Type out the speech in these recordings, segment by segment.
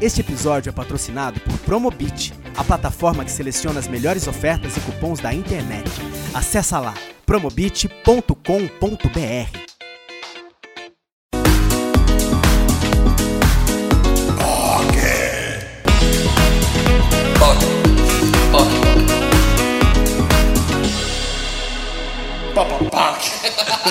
Este episódio é patrocinado por Promobit, a plataforma que seleciona as melhores ofertas e cupons da internet. Acesse lá promobit.com.br.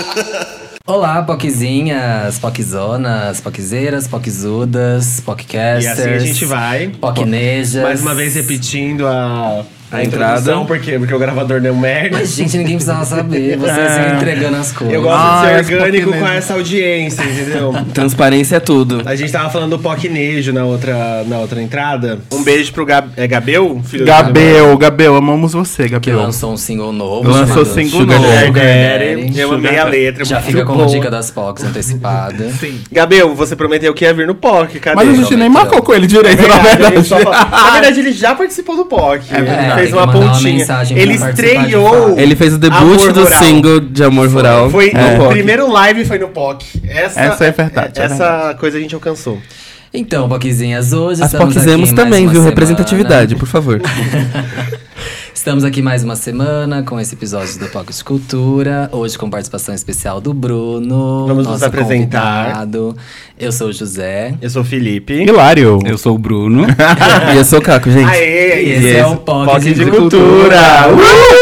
Olá, poquezinhas, poquzonas, poquezeiras, poquzudas, E poccasters. assim a gente vai. Poquinejas. Mais uma vez repetindo a, a, A entrada. porque, porque o gravador deu merda. Mas, gente, ninguém precisava saber. Vocês É. entregando as coisas. Eu gosto Ah, de ser orgânico Poquinejo. com essa audiência, entendeu? Transparência é tudo. A gente tava falando do Pocnejo na outra, na outra entrada. Um beijo pro Gab, é Gabel? Filho do Gabel, Gabel, amamos você, Que Gabel. lançou um single novo. Lançou chamado single Sugar novo. Sugar Daddy. Daddy. Eu amei a letra. Já fica como boa. dica das Pocs antecipada. Gabel, você prometeu que ia vir no POC, cadê? Mas a gente nem marcou com ele É direito, na verdade, a gente verdade. Na verdade, ele já participou do POC. É verdade. Ele É, fez uma uma pontinha. pra ele estreou. Ele fez o debut Amor do Rural. single de Amor Rural. Foi no o POC. primeiro live foi no POC. Essa, Essa é verdade, é Essa coisa a gente alcançou. Então, Poquezinhas, hoje As estamos Poquizemos aqui mais também, uma viu? semana. Representatividade, por favor. Estamos aqui mais uma semana com esse episódio do Poco de Cultura. Hoje com participação especial do Bruno. Vamos nos nosso apresentar. convidado. Eu sou o José. Eu sou o Felipe. Hilário. Eu sou o Bruno. e eu sou o Caco, gente. Aê, E esse yes. é o POC POC de de Cultura. Cultura.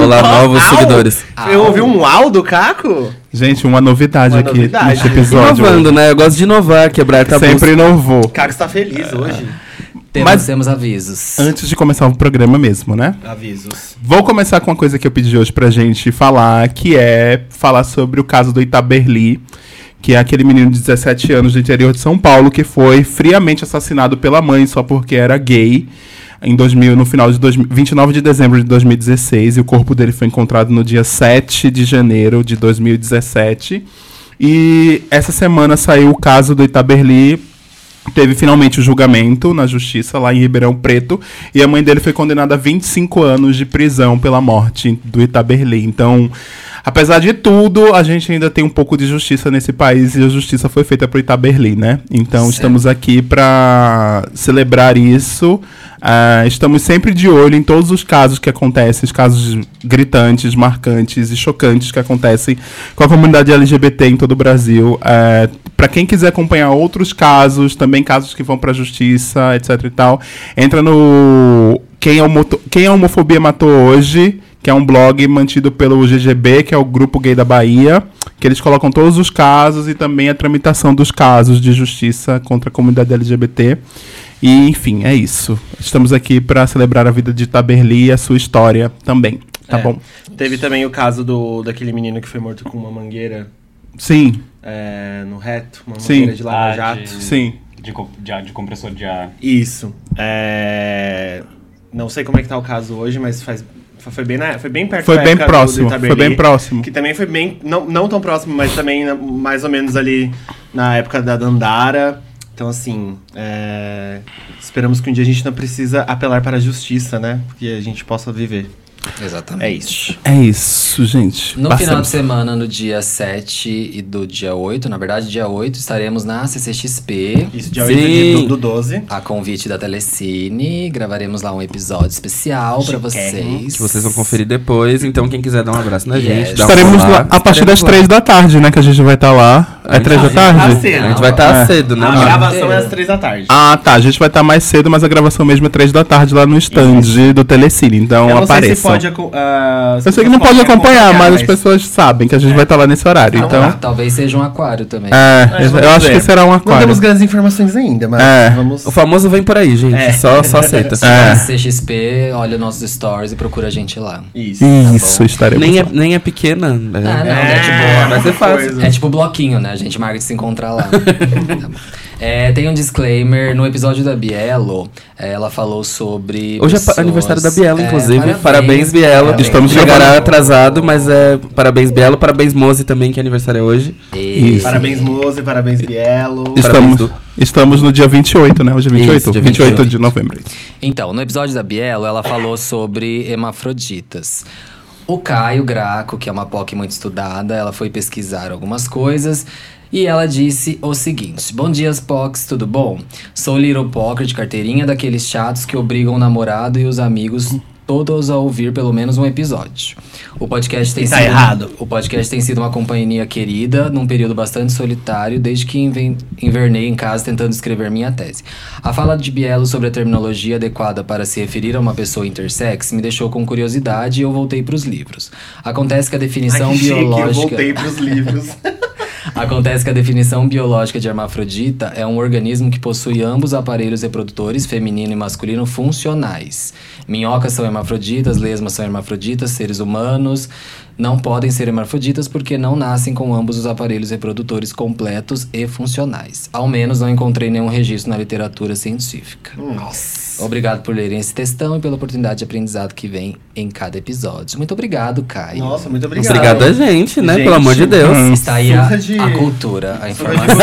Olá, novos Au! seguidores. Eu ouvi um uau do Caco? Gente, uma novidade Uma aqui novidade. neste episódio. Inovando, né? Eu gosto de inovar, quebrar tabus. Sempre inovou. O Caco está feliz hoje. Temos, Mas- temos avisos. Antes de começar o programa mesmo, né? Avisos. Vou começar com uma coisa que eu pedi hoje pra gente falar, que é falar sobre o caso do Itaberli, que é aquele menino de 17 anos do interior de São Paulo que foi friamente assassinado pela mãe só porque era gay. Em 2000, no final de 2000, 29 de dezembro de 2016, e o corpo dele foi encontrado no dia 7 de janeiro de 2017. E essa semana saiu o caso do Itaberli, Teve finalmente o julgamento na justiça lá em Ribeirão Preto e a mãe dele foi condenada a 25 anos de prisão pela morte do Itaberli. Então, apesar de tudo, a gente ainda tem um pouco de justiça nesse país e a justiça foi feita pro Itaberli, né? Então, Certo. estamos aqui para celebrar isso. Ah, estamos sempre de olho em todos os casos que acontecem, os casos gritantes, marcantes e chocantes que acontecem com a comunidade LGBT em todo o Brasil. para quem quiser acompanhar outros casos, também casos que vão para a justiça, etc e tal, entra no quem a, Homo- quem a homofobia matou hoje, que é um blog mantido pelo GGB, que é o grupo gay da Bahia, que eles colocam todos os casos e também a tramitação dos casos de justiça contra a comunidade LGBT. E, enfim, é isso. Estamos aqui para celebrar a vida de Taberli e a sua história também. Tá É. bom? Teve também o caso do, daquele menino que foi morto com uma mangueira Sim, é, no reto, uma Sim. mangueira de lava Ah, jato. de- sim. De, de, de compressor de ar. Isso. É, Não sei como é que tá o caso hoje, mas faz... foi, bem na... foi bem perto Foi da bem época do- do próximo. Foi bem próximo. Que também foi bem. Não, não tão próximo, mas também mais ou menos ali na época da Dandara. Então, assim, é, esperamos que um dia a gente não precisa apelar para a justiça, né? Que a gente possa viver. Exatamente. É isso. É isso, gente. No Passamos. final de semana, no dia 7 e do dia 8, na verdade, dia 8, estaremos na CCXP. Isso, dia Sim. 8 de, do, do 12. A convite da Telecine, gravaremos lá um episódio especial pra vocês. Que vocês vão conferir depois. Então, quem quiser dar um abraço na Yes. gente, dá um Estaremos olá, lá a partir das estaremos três da tarde, né? Que a gente vai estar lá. É Antes três da de- tarde? Ah, cedo. A gente vai estar É. cedo, né? A gravação é às 3 da tarde. Ah, tá. A gente vai estar mais cedo, mas a gravação mesmo é três da tarde lá no stand do Telecine. Então Eu não pode. ah, Eu sei que não pode acompanhar, mas as pessoas sabem que a gente vai estar lá nesse horário. Então Então, tá. Talvez seja um aquário também. é, É, eu acho que será um Não aquário. temos grandes informações ainda, mas É. vamos. O famoso vem por aí, gente. É. Só, só aceita. É. CXP, olha nossos stories e procura a gente lá. Isso. Isso, estaremos Nem é, nem é pequena. Ah, não, É, é, tipo, vai ser fácil. coisa. É tipo bloquinho, né? A gente marca de se encontrar lá. Tá bom. É, tem um disclaimer. No episódio da Bielo, é, ela falou sobre. Hoje é pessoas- pa- aniversário da Bielo, É, inclusive. parabéns, Bielo. parabéns. Estamos Chegará gravando. atrasado, mas é parabéns, Bielo. Parabéns, Moze também, que é aniversário é hoje. E- Isso. Parabéns, Mose, parabéns, Bielo. Parabéns, Estamos, Du. estamos no dia 28, né? Hoje é 28? Isso, dia 28 de novembro. Então, no episódio da Bielo, ela falou sobre hermafroditas. O Caio Graco, que é uma POC muito estudada, ela foi pesquisar algumas coisas E ela disse o seguinte: Bom dia, Pox, tudo bom? Sou Little Poker de carteirinha daqueles chatos que obrigam o namorado e os amigos todos a ouvir pelo menos um episódio. O podcast tem Tá sido errado. o podcast tem sido uma companhia querida num período bastante solitário desde que invernei em casa tentando escrever minha tese. A fala de Bielo sobre a terminologia adequada para se referir a uma pessoa intersex me deixou com curiosidade e eu voltei para os livros. Acontece que a definição Ai, que chique, biológica Eu voltei pros livros. Acontece que a definição biológica de hermafrodita é um organismo que possui ambos aparelhos reprodutores, feminino e masculino, funcionais. Minhocas são hermafroditas, lesmas são hermafroditas, seres humanos não podem ser hermafroditas porque não nascem com ambos os aparelhos reprodutores completos e funcionais. Ao menos não encontrei nenhum registro na literatura científica. Obrigado por lerem esse textão e pela oportunidade de aprendizado que vem em cada episódio. Muito obrigado, Caio. Nossa, muito obrigado. Obrigado a gente, né? Gente, Pelo amor de Deus. Está aí a, de- a cultura, a informação.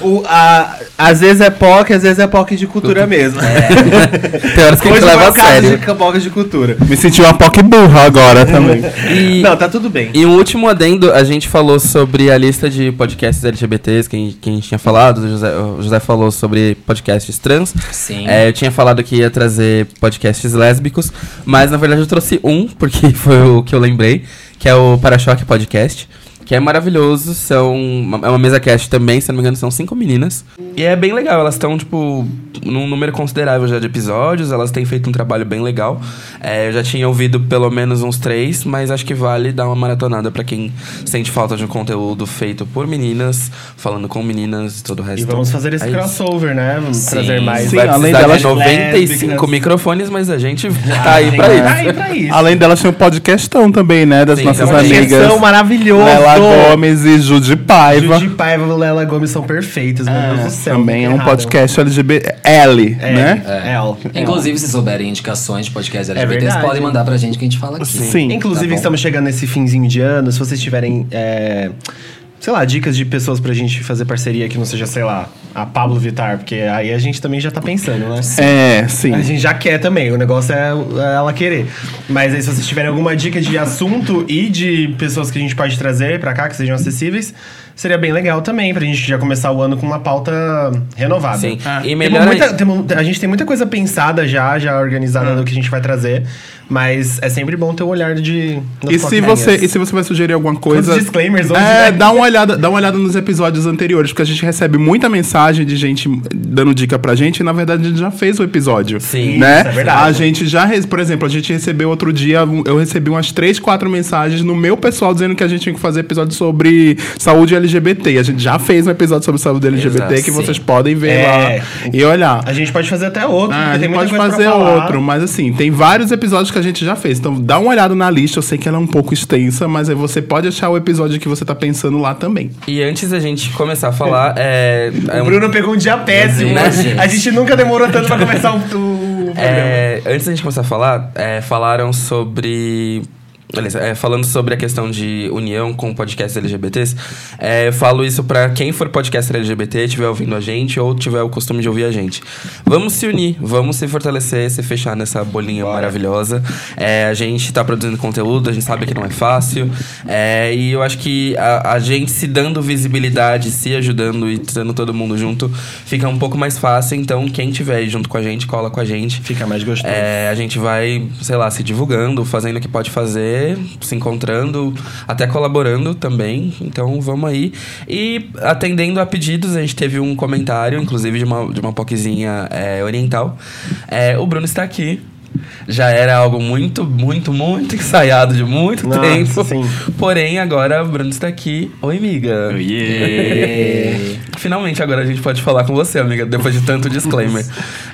O, a, às vezes é POC, às vezes é POC de cultura mesmo. Tem horas que a gente Hoje leva a sério. de POC de cultura. Me senti uma POC burra agora também. E, Não, tá tudo bem. e um último adendo, a gente falou sobre a lista de podcasts LGBTs que, a gente- que a gente tinha falado. O José, o José falou sobre podcasts trans. Sim. É, eu tinha falado que ia trazer podcasts lésbicos, mas na verdade eu trouxe um, porque foi o que eu lembrei, que é o Para-Choque Podcast. Que é maravilhoso, são. É uma mesa cast também, se não me engano, são cinco meninas. E é bem legal, elas estão, tipo, num número considerável já de episódios, elas têm feito um trabalho bem legal. É, eu já tinha ouvido pelo menos uns três, mas acho que vale dar uma maratonada pra quem sente falta de um conteúdo feito por meninas, falando com meninas e todo o resto. E vamos fazer esse É crossover, né? Vamos Sim. trazer mais. Sim, Vai além delas- de 95 lésbicas. microfones, mas a gente tá aí pra Tá isso. aí pra isso. Além delas, tem um podcastão também, né? Das Sim, nossas tem uma amigas. Maravilhoso. Lela Gomes e Judy Paiva. Judy Paiva e Lela Gomes são perfeitas, meu Deus do céu. também é um errado. podcast LGBT L, É, né? é. L. Inclusive, se souberem indicações de podcasts É LGBTs, verdade. podem mandar pra gente que a gente fala aqui. Sim. Inclusive, Tá estamos chegando nesse finzinho de ano. Se vocês tiverem, é, sei lá, dicas de pessoas pra gente fazer parceria que não seja, sei lá, a Pablo Vittar, porque aí a gente também já tá pensando, né? É, sim. A gente já quer também, o negócio é é ela querer. Mas aí, se vocês tiverem alguma dica de assunto e de pessoas que a gente pode trazer pra cá, que sejam acessíveis, seria bem legal também, pra gente já começar o ano com uma pauta renovada. Sim. Ah. E Temos melhor muita- temos- a gente tem muita coisa pensada já, já organizada do que a gente vai trazer, mas é sempre bom ter o olhar de. E se, você, e se você vai sugerir alguma coisa. Quantos disclaimers hoje, É, né? dá uma, olhada, dá uma olhada nos episódios anteriores, porque a gente recebe muita mensagem de gente dando dica pra gente, e na verdade a gente já fez o episódio. Sim. Né? Isso, é verdade. A gente já, por exemplo, a gente recebeu outro dia, um- eu recebi umas três, quatro mensagens no meu pessoal dizendo que a gente tinha que fazer episódio sobre saúde LGBT. E a gente já fez um episódio sobre saúde LGBT Exato, que sim. vocês podem ver É. lá e olhar. A gente pode fazer até outro, Ah, a gente pode fazer outro, mas assim, tem vários episódios que a gente já fez. Então dá uma olhada na lista. Eu sei que ela é um pouco extensa, mas aí você pode achar o episódio que você tá pensando lá também. E antes da gente começar a falar, é. é O um- Bruno pegou um dia péssimo. Né, gente? a gente nunca demorou tanto pra começar o, programa. É, antes da gente começar a falar, é, falaram sobre. Aliás, é, falando sobre a questão de união com podcasts LGBTs, é, eu falo isso pra quem for podcaster LGBT, estiver ouvindo a gente ou tiver o costume de ouvir a gente. Vamos se unir, vamos se fortalecer, se fechar nessa bolinha maravilhosa. É, a gente tá produzindo conteúdo, a gente sabe que não é fácil. é, e eu acho que a, a gente se dando visibilidade, se ajudando e trazendo todo mundo junto, fica um pouco mais fácil. Então, quem tiver junto com a gente, cola com a gente. Fica mais gostoso. É, a gente vai, sei lá, se divulgando, fazendo o que pode fazer, se encontrando, até colaborando também. Então vamos aí. E atendendo a pedidos, a gente teve um comentário, inclusive de uma, de uma poquezinha é, oriental. É, o Bruno está aqui. Já era algo muito, muito, muito ensaiado de muito Nossa, tempo. sim. Porém, agora o Bruno está aqui. Oi, amiga. Oiê! Finalmente agora a gente pode falar com você, amiga, depois de tanto disclaimer.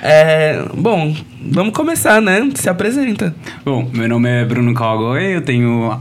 É, bom, vamos começar, né? Se apresenta. Bom, meu nome é Bruno Cowboy, eu tenho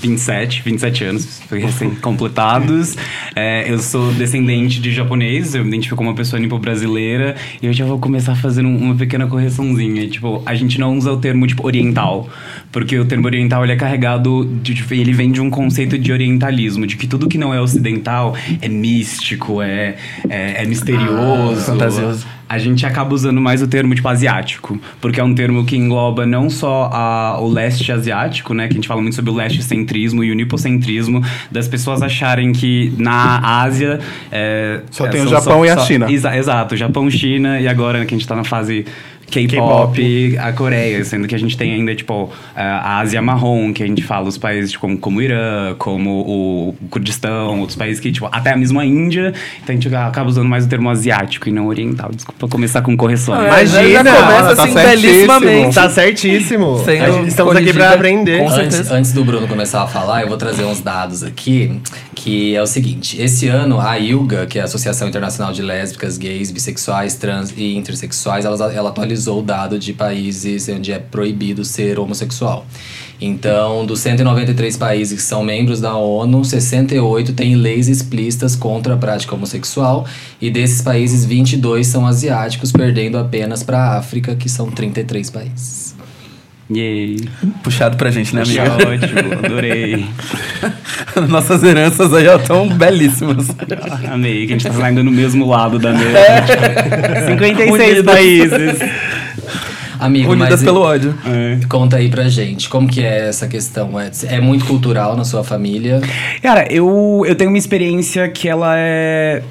27, 27 anos, recém-completados. É, eu sou descendente de japonês, eu me identifico como uma pessoa nipo-brasileira. E eu já vou começar fazendo uma pequena correçãozinha. Tipo, a gente não usa o termo, tipo, oriental. Porque o termo oriental, ele é carregado... De, de- ele vem de um conceito de orientalismo. De que tudo que não é ocidental é místico, é, é, é misterioso. Ah, fantasioso. A gente acaba usando mais o termo tipo asiático, porque é um termo que engloba não só a, o leste asiático, né, que a gente fala muito sobre o leste centrismo e o nipocentrismo, das pessoas acharem que na Ásia é, Só é, tem o são Japão e a China. Exa- exato, Japão, China e agora que a gente tá na fase K-pop, a Coreia, sendo que a gente tem ainda, tipo, a Ásia marrom, que a gente fala os países tipo, como, como o Irã, como o Kurdistão, outros países que, tipo, até mesmo a Índia, então a gente acaba usando mais o termo asiático e não oriental. Desculpa começar com correções. Ah, Imagina, já começa tá assim certíssimo. belíssimamente. Tá certíssimo. Sendo Estamos aqui pra aprender. Com Antes, antes do Bruno começar a falar, eu vou trazer uns dados aqui, que é o seguinte. Esse ano, a ILGA, que é a Associação Internacional de Lésbicas, Gays, Bissexuais, Trans e Intersexuais, ela, ela atualizou o dado de países onde é proibido ser homossexual. Então, dos 193 países que são membros da ONU, 68 têm leis explícitas contra a prática homossexual, e desses países, 22 são asiáticos, perdendo apenas para a África, que são 33 países. Yay. Puxado pra gente, né, Achei amiga? ótimo, adorei. Nossas heranças aí ó, tão belíssimas. Amei, que a gente tá ainda no mesmo lado da mesa. É. 56 Unidas. países. Amigo, Unidas mas pelo ódio. É. Conta aí pra gente, como que é essa questão? É, é muito cultural na sua família? Cara, eu, eu tenho uma experiência que ela é.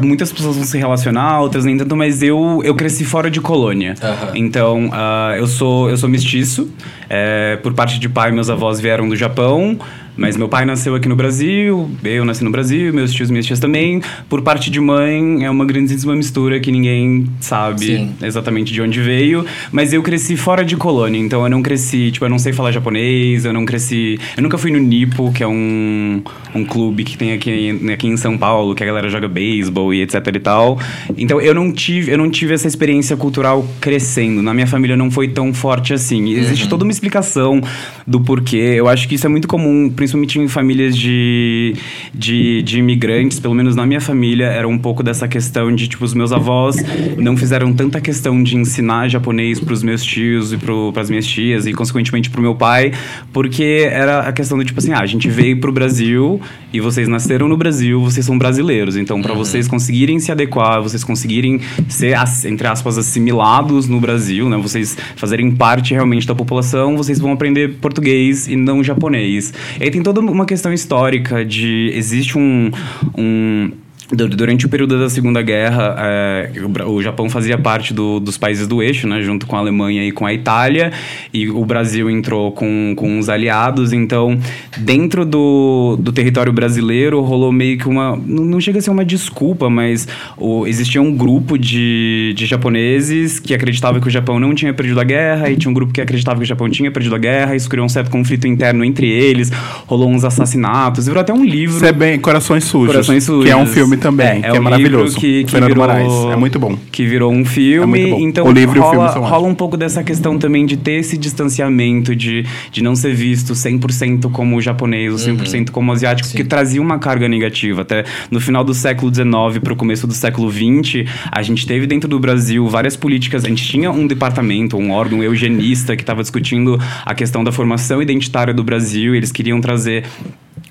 Muitas pessoas vão se relacionar, outras nem tanto, mas eu, eu cresci fora de colônia. Aham. Então, ah, eu, sou, eu sou mestiço. É, por parte de pai, meus avós vieram do Japão. Mas meu pai nasceu aqui no Brasil, eu nasci no Brasil, meus tios e minhas tias também. Por parte de mãe, é uma grandíssima mistura que ninguém sabe Sim. exatamente de onde veio. Mas eu cresci fora de colônia, então eu não cresci, tipo, eu não sei falar japonês, eu não cresci. Eu nunca fui no Nipo, que é um, um clube que tem aqui, aqui em São Paulo, que a galera joga beisebol e etc e tal. Então eu não tive, eu não tive essa experiência cultural crescendo. Na minha família não foi tão forte assim. Existe toda uma explicação do porquê. Eu acho que isso é muito comum, principalmente em famílias de, de, de imigrantes, pelo menos na minha família, era um pouco dessa questão de, tipo, os meus avós não fizeram tanta questão de ensinar japonês pros meus tios e pro, pras minhas tias e, consequentemente, pro meu pai, porque era a questão do, tipo assim, ah, a gente veio pro Brasil e vocês nasceram no Brasil, vocês são brasileiros, então, para vocês conseguirem se adequar, vocês conseguirem ser, entre aspas, assimilados no Brasil, né, vocês fazerem parte realmente da população, vocês vão aprender português e não japonês. E aí tem toda uma questão histórica de existe um, um Durante o período da Segunda Guerra, é, o Japão fazia parte do- dos países do eixo, né, junto com a Alemanha e com a Itália, e o Brasil entrou com, com os aliados. Então, dentro do, do território brasileiro, rolou meio que uma. Não não chega a ser uma desculpa, mas o- existia um grupo de, de japoneses que acreditava que o Japão não tinha perdido a guerra, e tinha um grupo que acreditava que o Japão tinha perdido a guerra, isso criou um certo conflito interno entre eles, rolou uns assassinatos, virou até um livro. Isso é bem Corações Sujos. Corações Sujos. Que é um filme também, que é, um maravilhoso. livro Que, que Fernando virou, Moraes. É muito bom. Que virou um filme. É muito bom. Então O livro e o rola, filme são rola um pouco dessa questão também de ter esse distanciamento, de, de não ser visto 100% como japonês ou 100% como asiático, Sim. que trazia uma carga negativa. Até no final do século XIX para o começo do século XX, a gente teve dentro do Brasil várias políticas. A gente tinha um departamento, um órgão eugenista que estava discutindo a questão da formação identitária do Brasil. E eles queriam trazer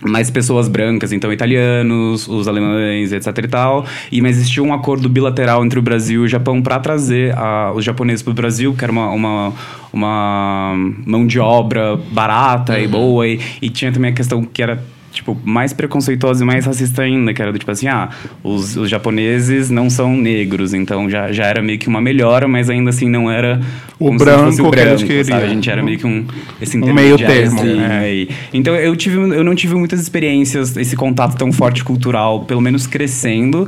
mais pessoas brancas, então italianos, os alemães, etc e tal. E mas existia um acordo bilateral entre o Brasil e o Japão para trazer a- os japoneses para o Brasil, que era uma, uma, uma mão de obra barata e boa. E, e tinha também a questão que era tipo, mais preconceituosa e mais racista ainda, que era do tipo assim, ah, os, os japoneses não são negros, então já, já era meio que uma melhora, mas ainda assim não era O se branco fosse o que eles branco, queriam. sabe? A gente era meio que um esse Um meio termo, assim, né? é, e- então eu tive eu não tive muitas experiências esse contato tão forte cultural pelo menos crescendo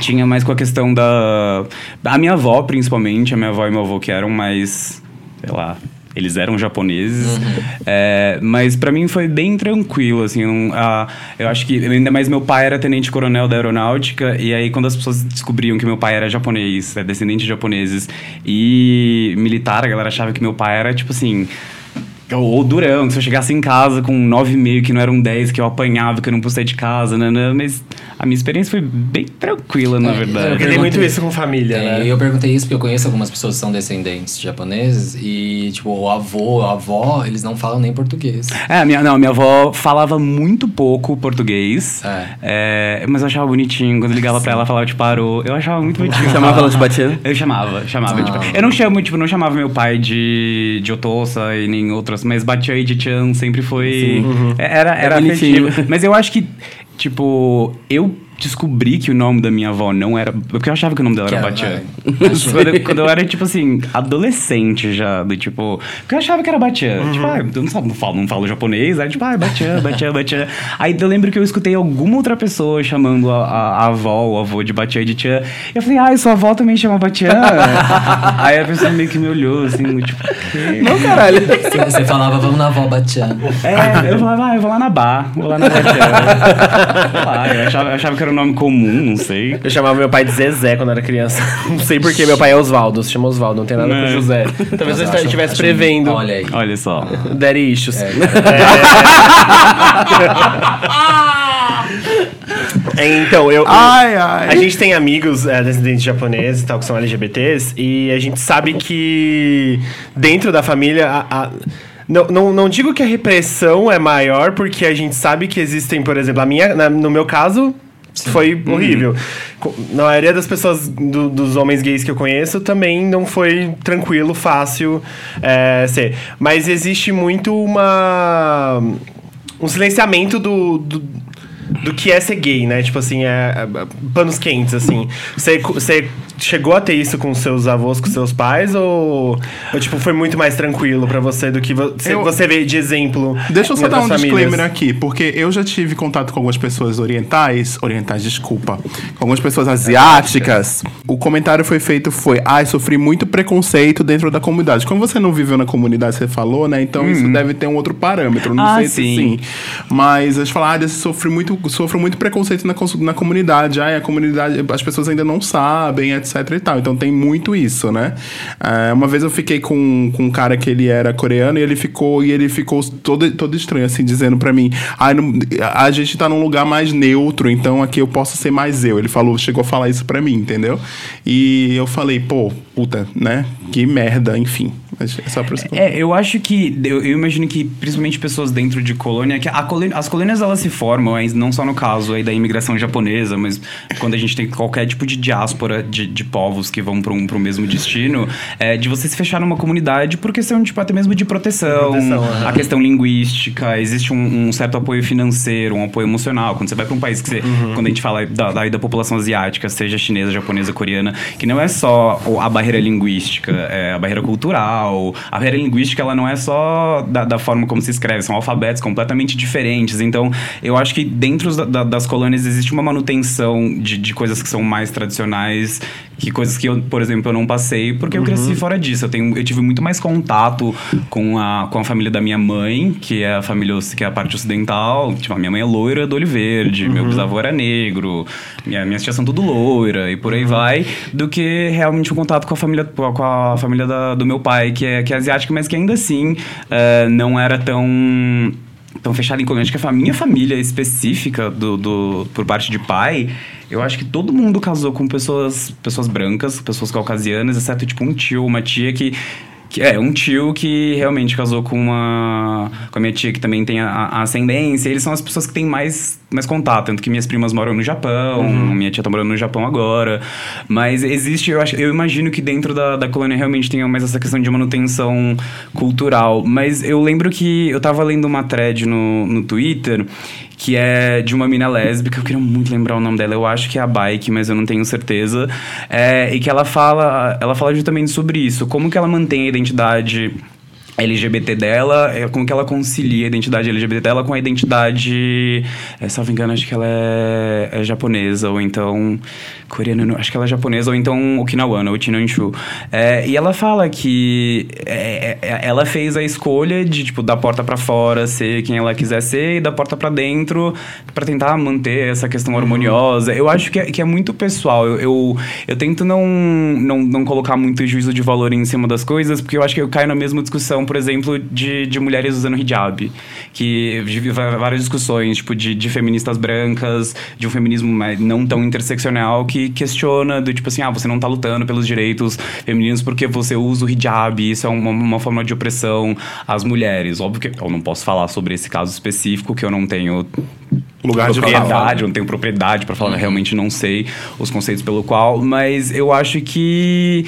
tinha mais com a questão da a minha avó principalmente a minha avó e meu avô que eram mais sei lá eles eram japoneses, É, mas pra mim foi bem tranquilo, assim, eu não- ah, eu acho que, ainda mais meu pai era tenente-coronel da aeronáutica, e aí quando as pessoas descobriam que meu pai era japonês, é descendente de japoneses, e militar, a galera achava que meu pai era, tipo assim, Ou, durão, que se eu chegasse em casa com 9,5, que não era um 10, que eu apanhava, que eu não pude sair de casa, né, né, mas a minha experiência foi bem tranquila, na É, verdade. Porque tem muito isso com família, É, né? Eu perguntei isso porque eu conheço algumas pessoas que são descendentes japoneses e, tipo, o avô, a avó, eles não falam nem português. É, minha, não, minha avó falava muito pouco português, É. é, mas eu achava bonitinho. Quando eu ligava pra ela, falava de parou. Eu achava muito bonitinho. Chamava ela de Batian? Eu chamava, chamava. Ah. Tipo, eu não chamo, tipo, não chamava meu pai de, de Otossa e nem outras, mas Batian e de Chan sempre foi. É, Era, era É afetivo. Mas eu acho que, tipo, eu descobri que o nome da minha avó não era. Porque eu achava que o nome dela Que era Batian. quando, eu- quando eu era, tipo assim, adolescente já, do tipo. Porque eu achava que era Batian. Tipo, ah, eu não, sabe, não, falo, não falo japonês, aí tipo, ah, Batian, Batian, Batian. Aí eu lembro que eu escutei alguma outra pessoa chamando a, a, a avó, o avô de Batian e de Tchan. Eu falei, ah, sua avó também chama Batian? aí a pessoa meio que me olhou, assim, tipo, "Quê?" Não, caralho. Você, você falava, vamos na avó Batian. É, eu falava, ah, eu vou lá na Bar, vou lá na Batian. Eu achava, eu achava que era um nome comum, não sei. Eu chamava meu pai de Zezé quando eu era criança. Não sei porquê, meu pai é Osvaldo, se chama Osvaldo, não tem nada com É. José. Talvez eu estivesse prevendo. Olha aí. Olha só. Daddy issues. É, então, eu. Ai, ai. A gente tem amigos é, descendentes japoneses e tal, que são LGBTs, e a gente sabe que dentro da família. a- a- não, não, não digo que a repressão é maior, porque a gente sabe que existem, por exemplo, a minha, na- no meu caso. Foi horrível. Co- Na maioria das pessoas, do- dos homens gays que eu conheço, também não foi tranquilo, fácil é, ser. Mas existe muito uma. um silenciamento do- do, do que é ser gay, né? Tipo assim, é, é, panos quentes, assim. Você, chegou a ter isso com seus avós, com seus pais? Ou, ou, tipo, foi muito mais tranquilo pra você do que você, Eu- você vê de exemplo? Deixa eu só dar um outras disclaimer famílias? aqui, porque eu já tive contato com algumas pessoas orientais, orientais, desculpa, com algumas pessoas asiáticas. O comentário foi feito foi, ai, sofri muito preconceito dentro da comunidade. Como você não viveu na comunidade, você falou, né? Então isso deve ter um outro parâmetro, não Ah, sei se sim. sim. Mas eles falaram, ah, sofri muito, sofro muito preconceito na, na comunidade. Ai, a comunidade, as pessoas ainda não sabem, etc e tal. Então tem muito isso, né? Ah, uma vez eu fiquei com, com um cara que ele era coreano e ele ficou e ele ficou todo, todo estranho, assim, dizendo pra mim: ah, não- a gente tá num lugar mais neutro, então aqui eu posso ser mais eu. Ele falou, chegou a falar isso pra mim, entendeu? E eu falei, pô, puta, né? Que merda, enfim. Mas É só pra. É, eu acho que. Eu, eu imagino que, principalmente pessoas dentro de colônia, que a colônia- as colônias elas se formam, não só no caso aí da imigração japonesa, mas quando a gente tem qualquer tipo de diáspora de, de povos que vão para um, um mesmo destino, é de você se fechar numa comunidade por questão, tipo, até mesmo de proteção, Proteção, aham. a questão linguística, existe um, um certo apoio financeiro, um apoio emocional. Quando você vai para um país que você. Quando a gente fala da, da, da população asiática, seja chinesa, japonesa, coreana, que não é só o- a barreira linguística, é a barreira cultural. A barreira linguística, ela não é só da, da forma como se escreve, são alfabetos completamente diferentes. Então, eu acho que dentro da- da- das colônias existe uma manutenção de, de coisas que são mais tradicionais, que coisas que eu, por exemplo, eu não passei, porque eu cresci fora disso. Eu, tenho, eu tive muito mais contato com a, com a família da minha mãe, que é a família, que é a parte ocidental. Tipo, a minha mãe é loira do olho verde, meu bisavô era negro, minha, minhas tias são tudo loira, e por aí vai, do que realmente um contato com a família, com a família da- do meu pai, que é, que é asiática, mas que ainda assim eh, não era tão tão fechada em colônia. Acho que a minha família específica do, do, por parte de pai, eu acho que todo mundo casou com pessoas, pessoas brancas, pessoas caucasianas, exceto tipo um tio, uma tia que. Que é, um tio que realmente casou com uma. com a minha tia que também tem a, a ascendência. Eles são as pessoas que têm mais, mais contato. Tanto que minhas primas moram no Japão, minha tia tá morando no Japão agora. Mas existe, eu, acho, eu imagino que dentro da, da colônia realmente tenha mais essa questão de manutenção cultural. Mas eu lembro que eu tava lendo uma thread no, no Twitter que é de uma mina lésbica, eu queria muito lembrar o nome dela, eu acho que é a Bike, mas eu não tenho certeza. É, e que ela fala, ela fala justamente sobre isso, como que ela mantém a identidade LGBT dela, é, como que ela concilia a identidade LGBT dela com a identidade, é, não me engano, acho que ela é, é japonesa, ou então coreana, não, acho que ela é japonesa, ou então okinawana, ou Chinonshu. É, e ela fala que é, ela fez a escolha de, tipo, da porta pra fora, ser quem ela quiser ser, e da porta pra dentro, pra tentar manter essa questão harmoniosa. Eu acho que é, que é muito pessoal. Eu, eu, eu tento não, não, não colocar muito juízo de valor em cima das coisas, porque eu acho que eu caio na mesma discussão por exemplo, de, de mulheres usando hijab. Que vi várias discussões, tipo, de, de feministas brancas, de um feminismo não tão interseccional, que questiona do tipo assim, ah, você não tá lutando pelos direitos femininos porque você usa o hijab, isso é uma, uma forma de opressão às mulheres. Óbvio que eu não posso falar sobre esse caso específico, que eu não tenho Lugar de propriedade, fala. eu não tenho propriedade pra falar, realmente não sei os conceitos pelo qual, mas eu acho que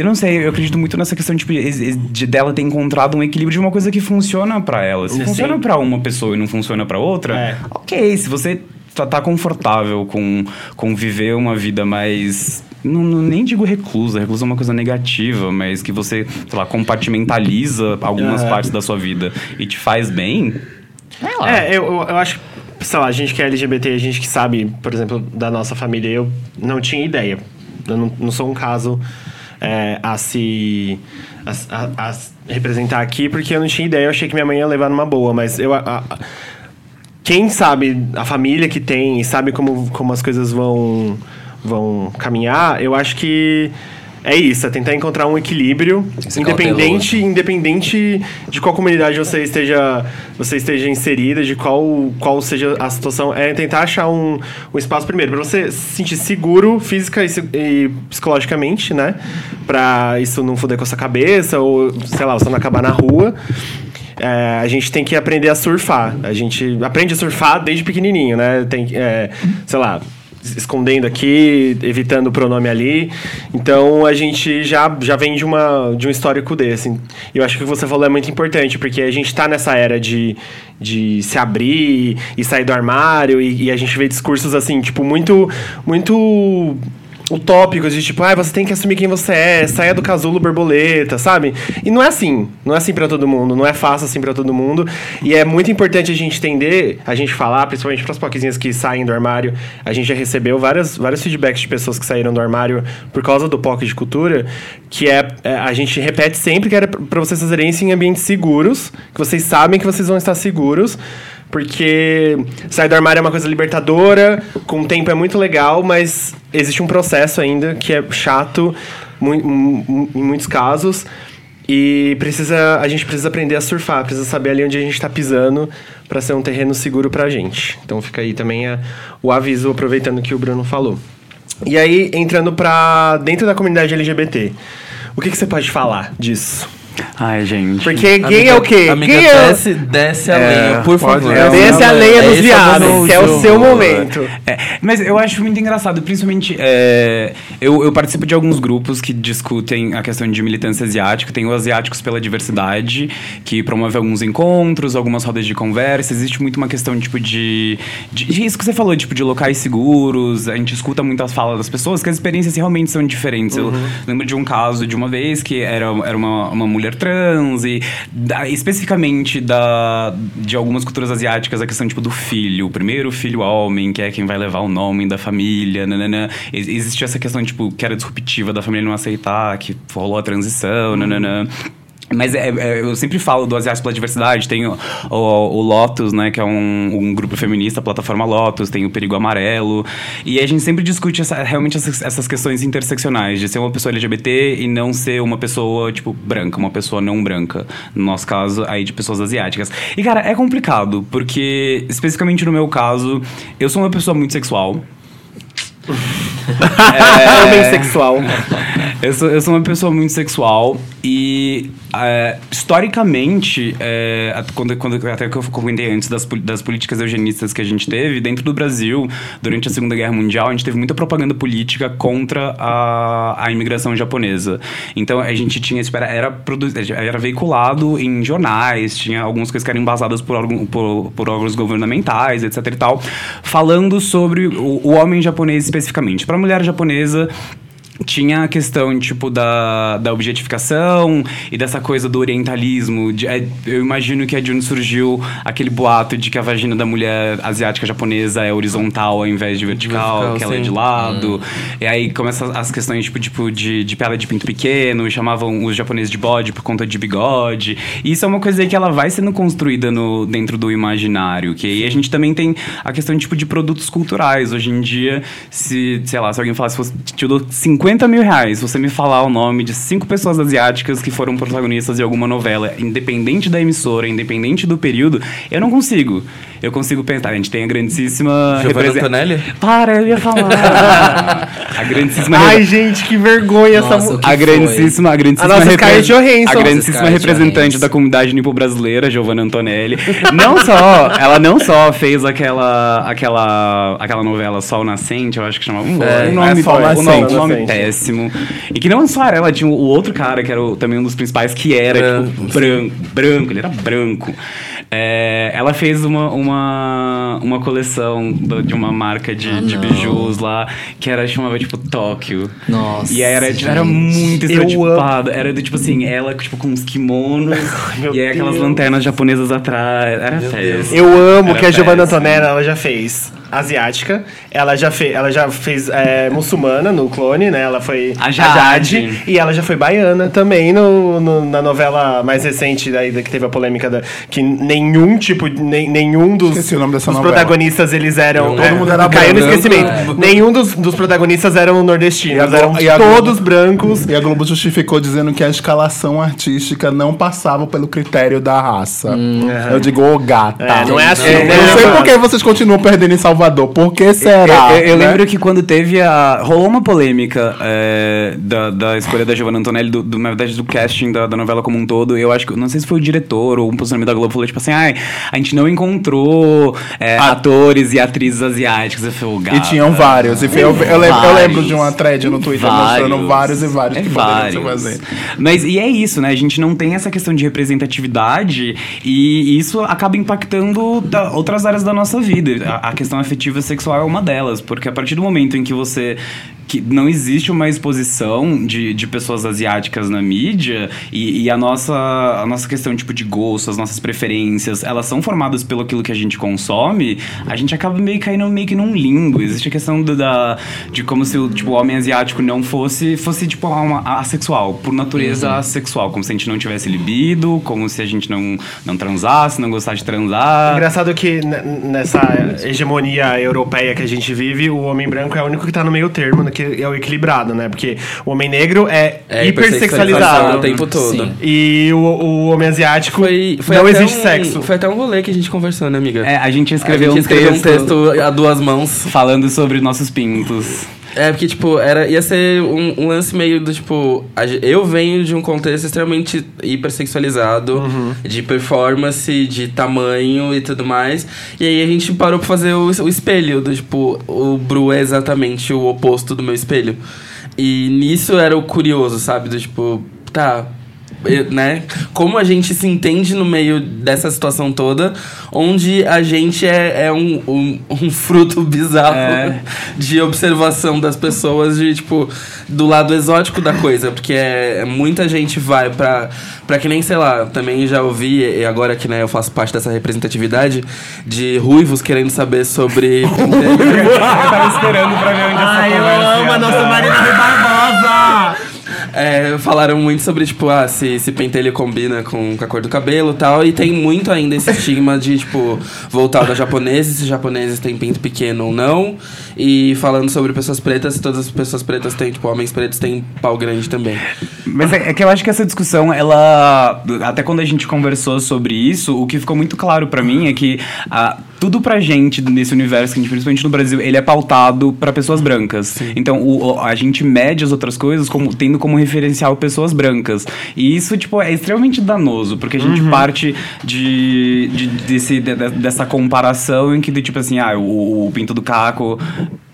eu não sei, eu acredito muito nessa questão tipo, de, de dela ter encontrado um equilíbrio de uma coisa que funciona pra ela. Se Sim. funciona pra uma pessoa e não funciona pra outra, É. ok. Se você tá, tá confortável com, com viver uma vida mais. Não, não- nem digo reclusa, reclusa é uma coisa negativa, mas que você, sei lá, compartimentaliza algumas Aham. partes da sua vida e te faz bem. É, eu, eu, eu acho que, sei lá, a gente que é LGBT, a gente que sabe, por exemplo, da nossa família, eu não tinha ideia. Eu não, não sou um caso é, a se. A, a- a se representar aqui, porque eu não tinha ideia. Eu achei que minha mãe ia levar numa boa, mas eu. a- quem sabe a família que tem e sabe como, como as coisas vão, vão caminhar, eu acho que é isso, é tentar encontrar um equilíbrio, Ser independente, independente de qual comunidade você esteja, você esteja inserida, de qual, qual seja a situação, é tentar achar um, um espaço primeiro para você se sentir seguro física e, e psicologicamente, né? Pra isso não foder com a sua cabeça ou, sei lá, você não acabar na rua. É, a gente tem que aprender a surfar. A gente aprende a surfar desde pequenininho, né? Tem, é, sei lá, escondendo aqui, evitando o pronome ali. Então a gente já, já vem de, uma, de um histórico desse. E eu acho que o que você falou é muito importante, porque a gente tá nessa era de, de se abrir e sair do armário, e, e a gente vê discursos assim, tipo, muito. muito utópicos de tipo, ah, você tem que assumir quem você é, saia do casulo borboleta, sabe? E não é assim, não é assim pra todo mundo, não é fácil assim pra todo mundo. E é muito importante a gente entender, a gente falar, principalmente pras poquezinhas que saem do armário. A gente já recebeu várias, vários feedbacks de pessoas que saíram do armário por causa do POC de cultura, que é, é, a gente repete sempre que era pra vocês fazerem isso em ambientes seguros, que vocês sabem que vocês vão estar seguros. Porque sair do armário é uma coisa libertadora, com o tempo é muito legal, mas existe um processo ainda que é chato em muitos casos. E precisa, a gente precisa aprender a surfar, precisa saber ali onde a gente está pisando para ser um terreno seguro pra gente. Então fica aí também a- o aviso, aproveitando que o Bruno falou. E aí, entrando pra dentro da comunidade LGBT, o que, que você pode falar disso? Ai, gente. Porque gay é o quê? Amiga, gay é... desce, desce a É, lenha, por favor. Desce a lenha É o viados, que é o jogo. seu momento. É, mas eu acho muito engraçado, principalmente. é, eu, eu participo de alguns grupos que discutem a questão de militância asiática. Tem o Asiáticos pela Diversidade, que promove alguns encontros, algumas rodas de conversa. Existe muito uma questão, tipo, de, de. de Isso que você falou, tipo, de locais seguros. A gente escuta muitas falas das pessoas, que as experiências realmente são diferentes. Eu lembro de um caso de uma vez que era, era uma, uma mulher trans, e da- especificamente da, de algumas culturas asiáticas, a questão, tipo, do filho. O primeiro filho homem, que é quem vai levar o nome da família, nananã. Ex- Existia essa questão, tipo, que era disruptiva da família não aceitar, que rolou a transição, nananã. Mas é, é, eu sempre falo do Asiático pela Diversidade, tem o, o, o Lotus, né, que é um, um grupo feminista, a plataforma Lotus, tem o Perigo Amarelo. E a gente sempre discute essa- realmente essas, essas questões interseccionais, de ser uma pessoa LGBT e não ser uma pessoa, tipo, branca, uma pessoa não branca. No nosso caso, aí de pessoas asiáticas. E, cara, é complicado, porque, especificamente no meu caso, eu sou uma pessoa muito sexual. É... Homem sexual. Eu sou, eu sou uma pessoa muito sexual e, é, historicamente, é, quando, quando, até que eu comentei antes das, das políticas eugenistas que a gente teve, dentro do Brasil, durante a Segunda Guerra Mundial, a gente teve muita propaganda política contra a, a imigração japonesa. Então, a gente tinha, era, era, veiculado em jornais, tinha algumas coisas que eram embasadas por, por, por órgãos governamentais, etc e tal, falando sobre o, o homem japonês especificamente. Para a mulher japonesa, tinha a questão, tipo, da, da objetificação e dessa coisa do orientalismo. De- é, eu imagino que é de onde surgiu aquele boato de que a vagina da mulher asiática japonesa é horizontal ao invés de vertical, Vertical, que ela é sim. de lado. E aí começam as- questões, tipo, tipo de, de piada de pinto pequeno, chamavam os japoneses de bode por conta de bigode. E isso é uma coisa aí que ela vai sendo construída no, dentro do imaginário. Que aí a gente também tem a questão, tipo, de produtos culturais. Hoje em dia, se, sei lá, se alguém falasse, fosse, te dou 50 50 mil reais você me falar o nome de cinco pessoas asiáticas que foram protagonistas de alguma novela, independente da emissora, independente do período, eu não consigo. Eu consigo pensar. A gente tem a grandíssima. Giovanna Antonelli? Para, eu ia falar. a grandíssima. Ai, gente, que vergonha essa Nossa, o que a grandíssima, a grandíssima, A nossa repre- Scarlett Johansson. a grandíssima Scarlett representante Johansson. da comunidade nipo-brasileira, Giovanna Antonelli. Não só, ela não só fez aquela, aquela, aquela novela Sol Nascente, eu acho que chamava. Um, É, um nome, é Sol o nome, Nascente. um nome Nascente. Péssimo. E que não só era ela, tinha o outro cara que era o- também um dos principais, que era Branco. tipo, branco, branco, ele era branco. É, ela fez uma, uma, uma coleção do- de uma marca de, Ah, de bijus lá, que era chamava tipo Tóquio. Nossa. E aí era, tipo, era muito estereotipada. Era do tipo assim, ela tipo com uns kimonos e aí aquelas Deus. lanternas japonesas atrás. Era péssimo. Eu amo Era que a Giovanna. Antonella ela já fez asiática, ela já, fe, ela já fez é, muçulmana no clone, né? Ela foi A Jade. e ela já foi baiana também no, no- na novela mais recente daí que teve a polêmica da, que nenhum tipo, nem, nenhum dos, Esqueci o nome dessa dos novela. protagonistas eles eram Todo é, mundo era caiu no esquecimento. é. Nenhum dos, dos protagonistas eram nordestinos, eram e todos Globo- brancos. E a Globo justificou dizendo que a escalação artística não passava pelo critério da raça. Eu digo, ô gata. É, não é assim, Eu né? não sei por que vocês continuam perdendo em Salvador. Por que será? Eu, eu- eu né? lembro que quando teve a. rolou uma polêmica é, da, da escolha da Giovanna Antonelli, do, do- na verdade, do casting da, da novela como um todo. Eu acho que. Não sei se foi o diretor ou um posicionamento da Globo falou, tipo assim, ai, a gente não encontrou é, atores e atrizes asiáticos. Eu falei, "Ô, E gata, tinham vários. E foi- eu, eu lembro, eu lembro Vários. de uma thread no Twitter mostrando vários e vários É que poderiam vários. fazer. Mas e é isso, né? A gente não tem essa questão de representatividade e isso acaba impactando da- outras áreas da nossa vida. A, a questão afetiva sexual é uma delas, porque a partir do momento em que você que não existe uma exposição de, de pessoas asiáticas na mídia e, e a, nossa, a nossa questão tipo de gosto, as nossas preferências, elas são formadas pelo aquilo que a gente consome, a gente acaba meio caindo meio que num limbo. Existe a questão do, da, de como se o tipo, homem asiático não fosse, fosse tipo uma, assexual, por natureza sexual, como se a gente não tivesse libido, como se a gente não, não transasse, não gostasse de transar. Engraçado que nessa hegemonia europeia que a gente vive, o homem branco é o único que tá no meio termo, que é o equilibrado, né? Porque o homem negro é, É hipersexualizado. o tempo todo. Sim. E o, o homem asiático Foi, foi não existe um- sexo. Foi até um rolê que a gente conversou, né, amiga? É, a gente a escreveu, gente um, escreveu texto um texto a duas mãos. falando sobre nossos pintos. É, porque, tipo, era, ia ser um, um lance meio do, tipo... a eu venho de um contexto extremamente hipersexualizado, de performance, de tamanho e tudo mais. E aí a gente parou pra fazer o, o espelho, do, tipo... O Bru é exatamente o oposto do meu espelho. E nisso era o curioso, sabe? Do, tipo, tá... eu- Né? Como a gente se entende no meio dessa situação toda, onde a gente é, é um, um, um fruto bizarro É. de observação das pessoas, de tipo, do lado exótico da coisa, porque é, é- muita gente vai pra, pra que nem, sei lá, também já ouvi, e agora que né, eu faço parte dessa representatividade, de ruivos querendo saber sobre. eu tava esperando pra ver onde essa conversa ia dar. Marina Barbosa! É, falaram muito sobre, tipo, ah, se, se pentelho combina com, com a cor do cabelo e tal. E tem muito ainda esse estigma de, tipo, voltar da japoneses, se japoneses têm pinto pequeno ou não. E falando sobre pessoas pretas, se todas as pessoas pretas têm, tipo, homens pretos têm pau grande também. Mas é, é que eu acho que essa discussão, ela. Até quando a gente conversou sobre isso, o que ficou muito claro pra mim é que tudo pra gente nesse universo, principalmente no Brasil, ele é pautado pra pessoas brancas. Então o- a gente mede as outras coisas como, tendo como referencial pessoas brancas. E isso, tipo, é extremamente danoso, porque a gente parte de, de- desse, de- de- dessa comparação em que, tipo assim, ah, o, o pinto do caco.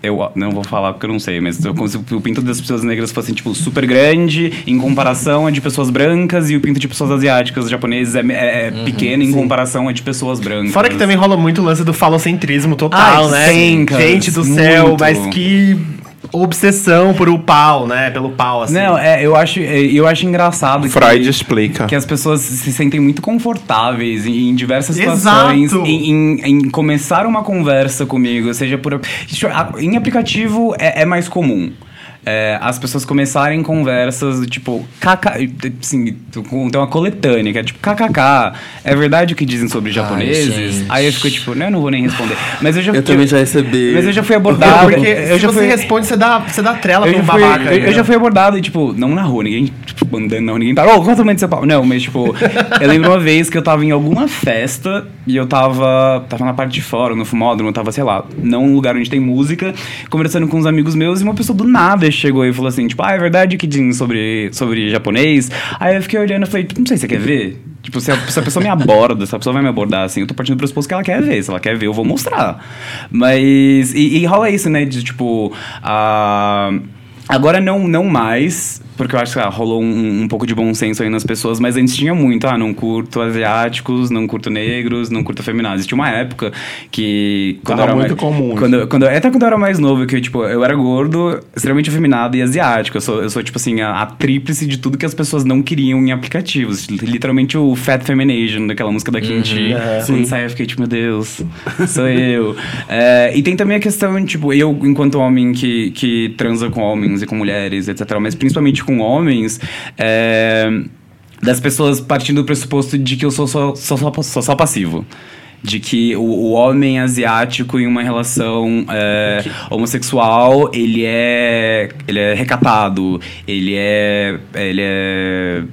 Eu não vou falar porque eu não sei, mas eu- como se o pinto das pessoas negras fosse, tipo, super grande em comparação a de pessoas brancas e o pinto de pessoas asiáticas, japoneses, é, é- é pequeno em comparação a de pessoas brancas. Fora que também rola muito o lance do falocentrismo total, Ai, né? sim, cara, Gente do céu, muito. mas que obsessão por o pau, né? Pelo pau, assim. Não, é, eu acho, é, eu acho engraçado que- Freud explica. que as pessoas se sentem muito confortáveis em, em diversas situações em, em- em começar uma conversa comigo, seja por. Em aplicativo é, é mais comum. É, as pessoas começarem conversas do tipo, KK, assim, tem uma coletânea, que é tipo, kkk, é verdade o que dizem sobre japoneses? gente. Aí eu fico tipo, não, eu não vou nem responder. Mas eu já Eu também já recebi. Mas eu já fui abordado. porque eu se já você fui, responde, você dá, você dá trela eu pra já, um fui, babaca. eu, eu já fui abordado e, tipo, não na rua, ninguém, tipo, andando na rua, ninguém tá, ô, qual é o tamanho do seu pau? Não, mas, tipo, eu lembro uma vez que eu tava em alguma festa e eu tava, tava na parte de fora, no fumódromo, eu tava, sei lá, não num lugar onde tem música, conversando com uns amigos meus e uma pessoa do nada chegou e falou assim, tipo, ah, é verdade que dizem sobre, sobre japonês? Aí eu fiquei olhando e falei, não sei, você quer ver? Tipo, se a, se a pessoa me aborda, se a pessoa vai me abordar assim, eu tô partindo do pressuposto que ela quer ver. Se ela quer ver, eu vou mostrar. Mas. E, e rola isso, né? De tipo. ah, Agora não, não mais, porque eu acho que ah, rolou um, um pouco de bom senso aí nas pessoas, mas antes tinha muito, ah, não curto asiáticos, não curto negros, não curto afeminados. Tinha uma época que. Quando Tava era muito mais, comum Quando, quando, até quando eu era mais novo, que tipo, eu era gordo, extremamente afeminado e asiático. Eu sou, eu sou tipo assim, a, a tríplice de tudo que as pessoas não queriam em aplicativos. Literalmente o Fat Femination, daquela música da Kimchi. Quando sai, eu fiquei tipo, meu Deus, sou eu. É, e tem também a questão, tipo, eu, enquanto homem que, que transa com homens e com mulheres, etc., mas principalmente com homens, é, das pessoas partindo do pressuposto de que eu sou só, só, só, só, passivo. De que o, o homem asiático em uma relação é, homossexual, ele é, ele é recatado, ele é, ele é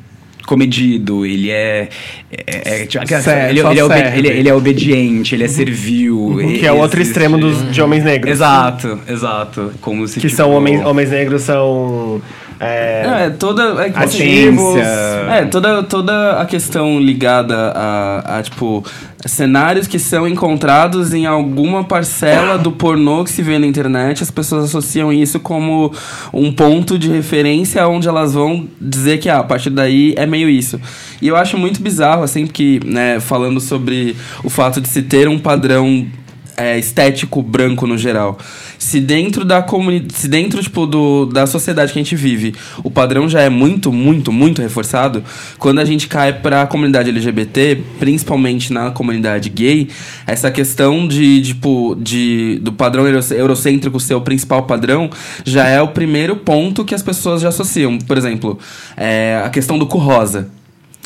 comedido, ele é. é, é tipo, Serve, ele, só ele é serve. ele- ele é obediente, ele é servil. Que é o outro existe- extremo dos, de homens negros. Exato, exato. Como se Que tipo, são homens, homens negros são. É, é toda. É, Ativos. É, toda, toda a questão ligada a, a, tipo, cenários que são encontrados em alguma parcela do pornô que se vê na internet. As pessoas associam isso como um ponto de referência onde elas vão dizer que ah, a partir daí é meio isso. E eu acho muito bizarro, assim, porque, né, falando sobre o fato de se ter um padrão é, estético branco no geral. Se dentro da comunidade, se dentro tipo do, da sociedade que a gente vive, o padrão já é muito, muito, muito reforçado, quando a gente cai para a comunidade LGBT, principalmente na comunidade gay, essa questão de tipo de do padrão euro- eurocêntrico ser o principal padrão, já é o primeiro ponto que as pessoas já associam. Por exemplo, é, a questão do cu rosa.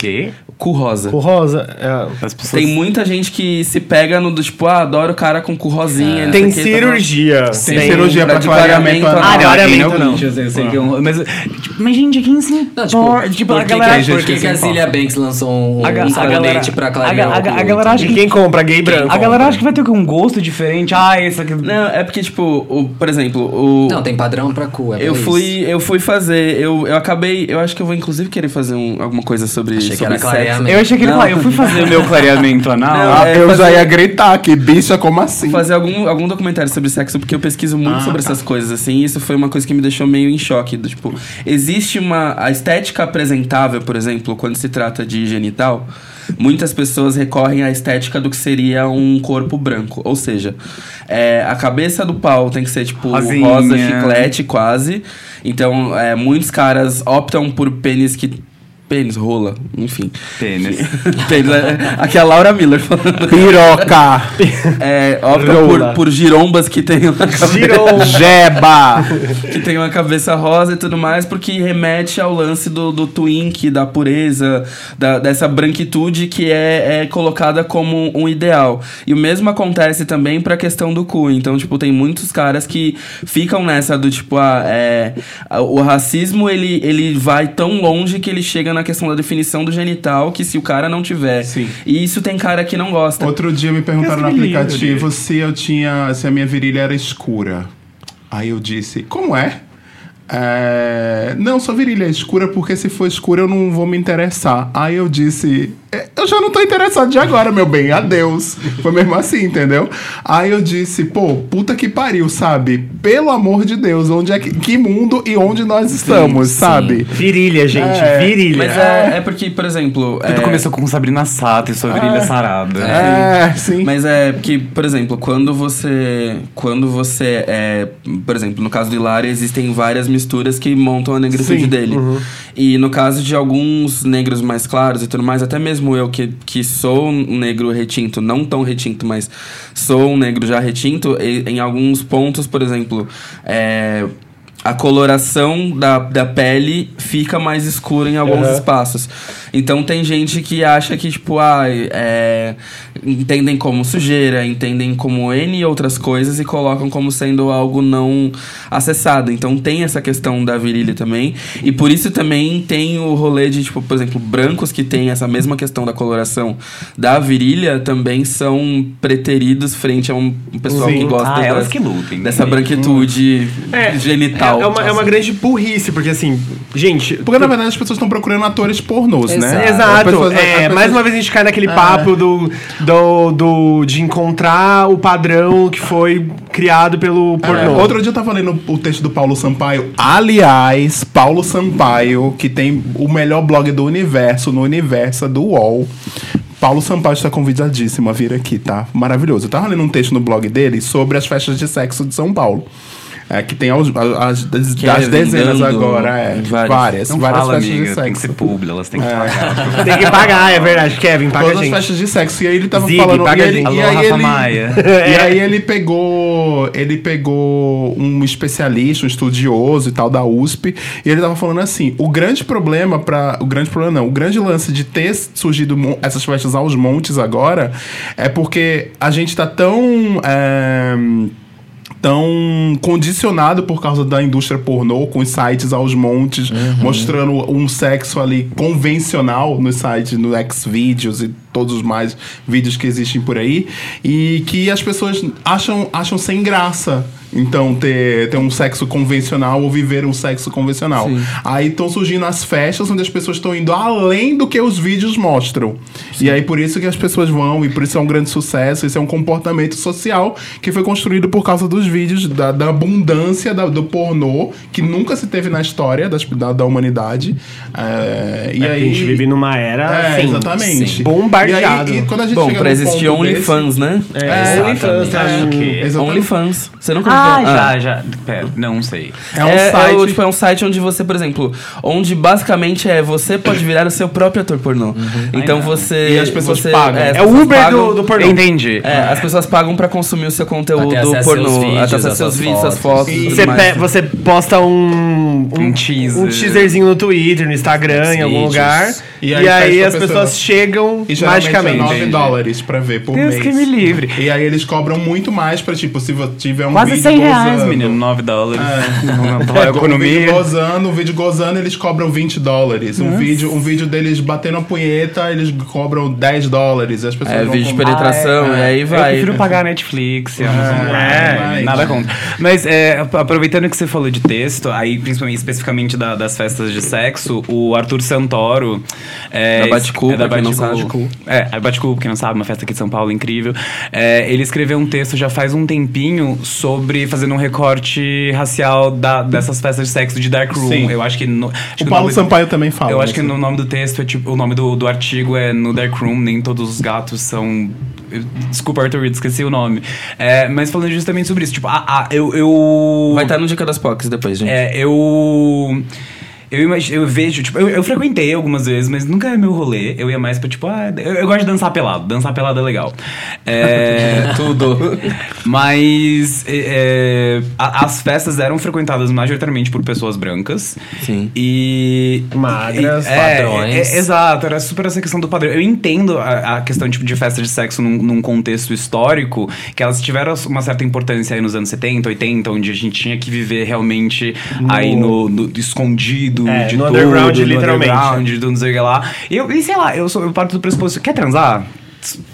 Que? Cu rosa. o rosa. é, As pessoas. Tem muita gente que se pega no do tipo, ah, adoro o cara com cu rosinha. não tem tá cirurgia. Tem cirurgia pra clareamento clareamento anal. Ah, clareamento não, não. é mas, tipo, mas, gente, quem se Não, tipo, importa? Tipo, por a galera... a, por que, a Zilia Banks lançou um, A ga- um a sabonete pra a clarear a cu, a galera acha E que- quem compra? Gay branco. A galera acha que vai ter um gosto diferente. Ah, esse aqui... Não, é porque, tipo, o, por exemplo, o. Não, tem padrão pra cu, é eu fui, eu fui fazer, eu, eu acabei, eu acho que eu vou inclusive querer fazer um- alguma coisa sobre Achei que era sexo. clareamento. Eu achei que ele Não. falou, eu fui fazer o meu clareamento anal. Ah, é eu fazer- já ia gritar que bicha, como assim? fazer algum, algum documentário sobre sexo, porque eu pesquiso muito Ah, sobre tá. essas coisas, assim, e isso foi uma coisa que me deixou meio em choque. Do, tipo, existe uma. A estética apresentável, por exemplo, quando se trata de genital, muitas pessoas recorrem à estética do que seria um corpo branco. Ou seja, é, a cabeça do pau tem que ser, tipo, Rosinha. rosa chiclete, quase. Então, é, muitos caras optam por pênis que. Pênis, rola, enfim. Tênis. Pênis, é, aqui é a Laura Miller falando. Piroca, É, optam por, por girombas que tem uma cabeça, jeba. que tem uma cabeça rosa e tudo mais, porque remete ao lance do, do twink, da pureza, da, dessa branquitude que é, é colocada como um ideal. E o mesmo acontece também pra questão do cu. Então, tipo, tem muitos caras que ficam nessa do tipo, ah, é, a- o racismo ele, ele vai tão longe que ele chega na questão da definição do genital, que se o cara não tiver. Sim. E isso tem cara que não gosta. Outro dia me perguntaram no aplicativo se eu tinha. se a minha virilha era escura. Aí eu disse, como é? É, Não, sua virilha é escura porque se for escura eu não vou me interessar. Aí eu disse, "É, eu já não tô interessado de agora, meu bem, adeus. Foi mesmo assim, entendeu? Aí eu disse, pô, puta que pariu, sabe? Pelo amor de Deus, onde é que, que mundo e onde nós estamos, sim. sabe? Virilha, gente. É, virilha. Mas é, é porque, por exemplo. Tudo é- começou com Sabrina Sato e sua virilha sarada. É, sim. Mas é que, por exemplo, quando você. Quando você é. Por exemplo, no caso do Hilário, existem várias misturas que montam a negritude Sim, dele. E no caso de alguns negros mais claros e tudo mais, até mesmo eu que, que sou um negro retinto, não tão retinto, mas sou um negro já retinto, e- em alguns pontos, por exemplo, é, a coloração da, da pele fica mais escura em alguns Aham. espaços. Então tem gente que acha que, tipo, ah, é, entendem como sujeira, entendem como N outras coisas e colocam como sendo algo não acessado. Então tem essa questão da virilha também. E por isso também tem o rolê de, tipo, por exemplo, brancos que tem essa mesma questão da coloração da virilha também são preteridos frente a um pessoal Sim. que gosta Ah, elas da- que lutem. dessa branquitude genital. É, é uma, é uma grande burrice, porque assim, gente. Porque na verdade as pessoas estão procurando atores pornôs, né? Exato. É, Mais uma vez a gente cai naquele papo do, do, do- de encontrar o padrão que foi criado pelo É, pornô. outro dia eu tava lendo o texto do Paulo Sampaio. Aliás, Paulo Sampaio, que tem o melhor blog do universo, no universo do UOL. Paulo Sampaio está convidadíssimo a vir aqui, tá? Maravilhoso. Eu tava lendo um texto no blog dele sobre as festas de sexo de São Paulo. É, que tem as, as, as, Que das é dezenas agora, é. em Várias, várias. Não várias fala, festas amiga. de sexo. Tem que ser público, elas têm que pagar. Tem que pagar, é verdade. Kevin, paga Todas as festas de sexo. E aí ele tava Zig, falando. paga e, ele. Alô, e aí ele, Maia. E aí ele pegou. Ele pegou um especialista, um estudioso e tal da USP. E ele tava falando assim: o grande problema para O grande problema não, o grande lance de ter surgido essas festas aos montes agora é porque a gente tá tão. é, tão condicionado por causa da indústria pornô, com os sites aos montes, mostrando um sexo ali convencional nos sites, no Xvideos e todos os mais vídeos que existem por aí, e que as pessoas acham, acham sem graça. Então, ter, ter um sexo convencional ou viver um sexo convencional. Aí estão surgindo as festas onde as pessoas estão indo além do que os vídeos mostram. E aí, por isso que as pessoas vão, e por isso é um grande sucesso. Isso é um comportamento social que foi construído por causa dos vídeos, da, da abundância da- do pornô, que nunca se teve na história das- da, da humanidade. É, e É, aí. a gente vive numa era. É, assim, exatamente. Bombardeado. E, aí, e quando a gente Bom, pra existir OnlyFans, né? É, Exatamente. OnlyFans, tá? é. OnlyFans. Você nunca Ah, ouviu falar? já, já. Pera, não sei. É um é, site. é o- tipo, é um site onde você, por exemplo, onde basicamente é você pode virar o seu próprio ator pornô. Então Ai, não. você. E as pessoas você- pagam. as É o Uber pagam- do, do pornô. Entendi. É, as pessoas pagam pra consumir o seu conteúdo pornô, aos seus vídeos, até acessar seus suas vídeos, suas fotos. e Você, mais. pe- você posta um, Um teaser. um teaserzinho no Twitter, no Instagram, em algum Vídeos. lugar. E E aí as pessoas pessoa. chegam E geralmente magicamente. é 9 Entendi. dólares pra ver por Deus mês. que me livre. E aí eles cobram muito mais pra, tipo, se tiver um Quase vídeo 100 reais, gozando. menino. 9 dólares. É. Não, não, É, um vídeo economia. gozando, um vídeo gozando, eles cobram 20 dólares. Um vídeo, um vídeo deles batendo a punheta, eles cobram 10 dólares. As pessoas É, vão vídeo de penetração, Ah, e aí Eu vai. prefiro pagar Netflix, Amazon É, Prime, vai. nada contra. Mas é, ap- aproveitando que você falou de texto, aí principalmente especificamente da- das festas de sexo, o Arthur Santoro é, Da Bate-Cu, é da pra É, pra quem não sabe, uma festa aqui de São Paulo incrível. É, ele escreveu um texto já faz um tempinho sobre fazendo um recorte racial da- dessas festas de sexo de Dark Room. Sim. Eu acho que no, acho O Paulo nome- Sampaio também fala. eu acho que isso. no nome do texto é tipo. O nome do, do artigo é no Dark Room, nem todos os gatos são. Desculpa, Arthur, eu esqueci o nome. É, mas falando justamente sobre isso, tipo, ah, ah, eu. eu Vai estar no Dica das Pocs depois, gente. É, eu. Eu, imag- eu vejo, tipo, eu, eu frequentei algumas vezes, mas nunca é meu rolê. Eu ia mais pra, tipo, ah, eu, eu gosto de dançar pelado. Dançar pelado é legal. É, Tudo. mas é, a- as festas eram frequentadas majoritariamente por pessoas brancas. Sim. E. Magras, e- é, padrões. é, é, exato, era super essa questão do padrão. Eu entendo a, a questão tipo, de festa de sexo num, num contexto histórico, que elas tiveram uma certa importância aí nos anos 70, 80, onde a gente tinha que viver realmente aí no, no- escondido É, de no tudo, underground, no literalmente. underground, de tudo, não sei o que lá. E, eu, e sei lá, eu, sou, eu parto do pressuposto, quer transar?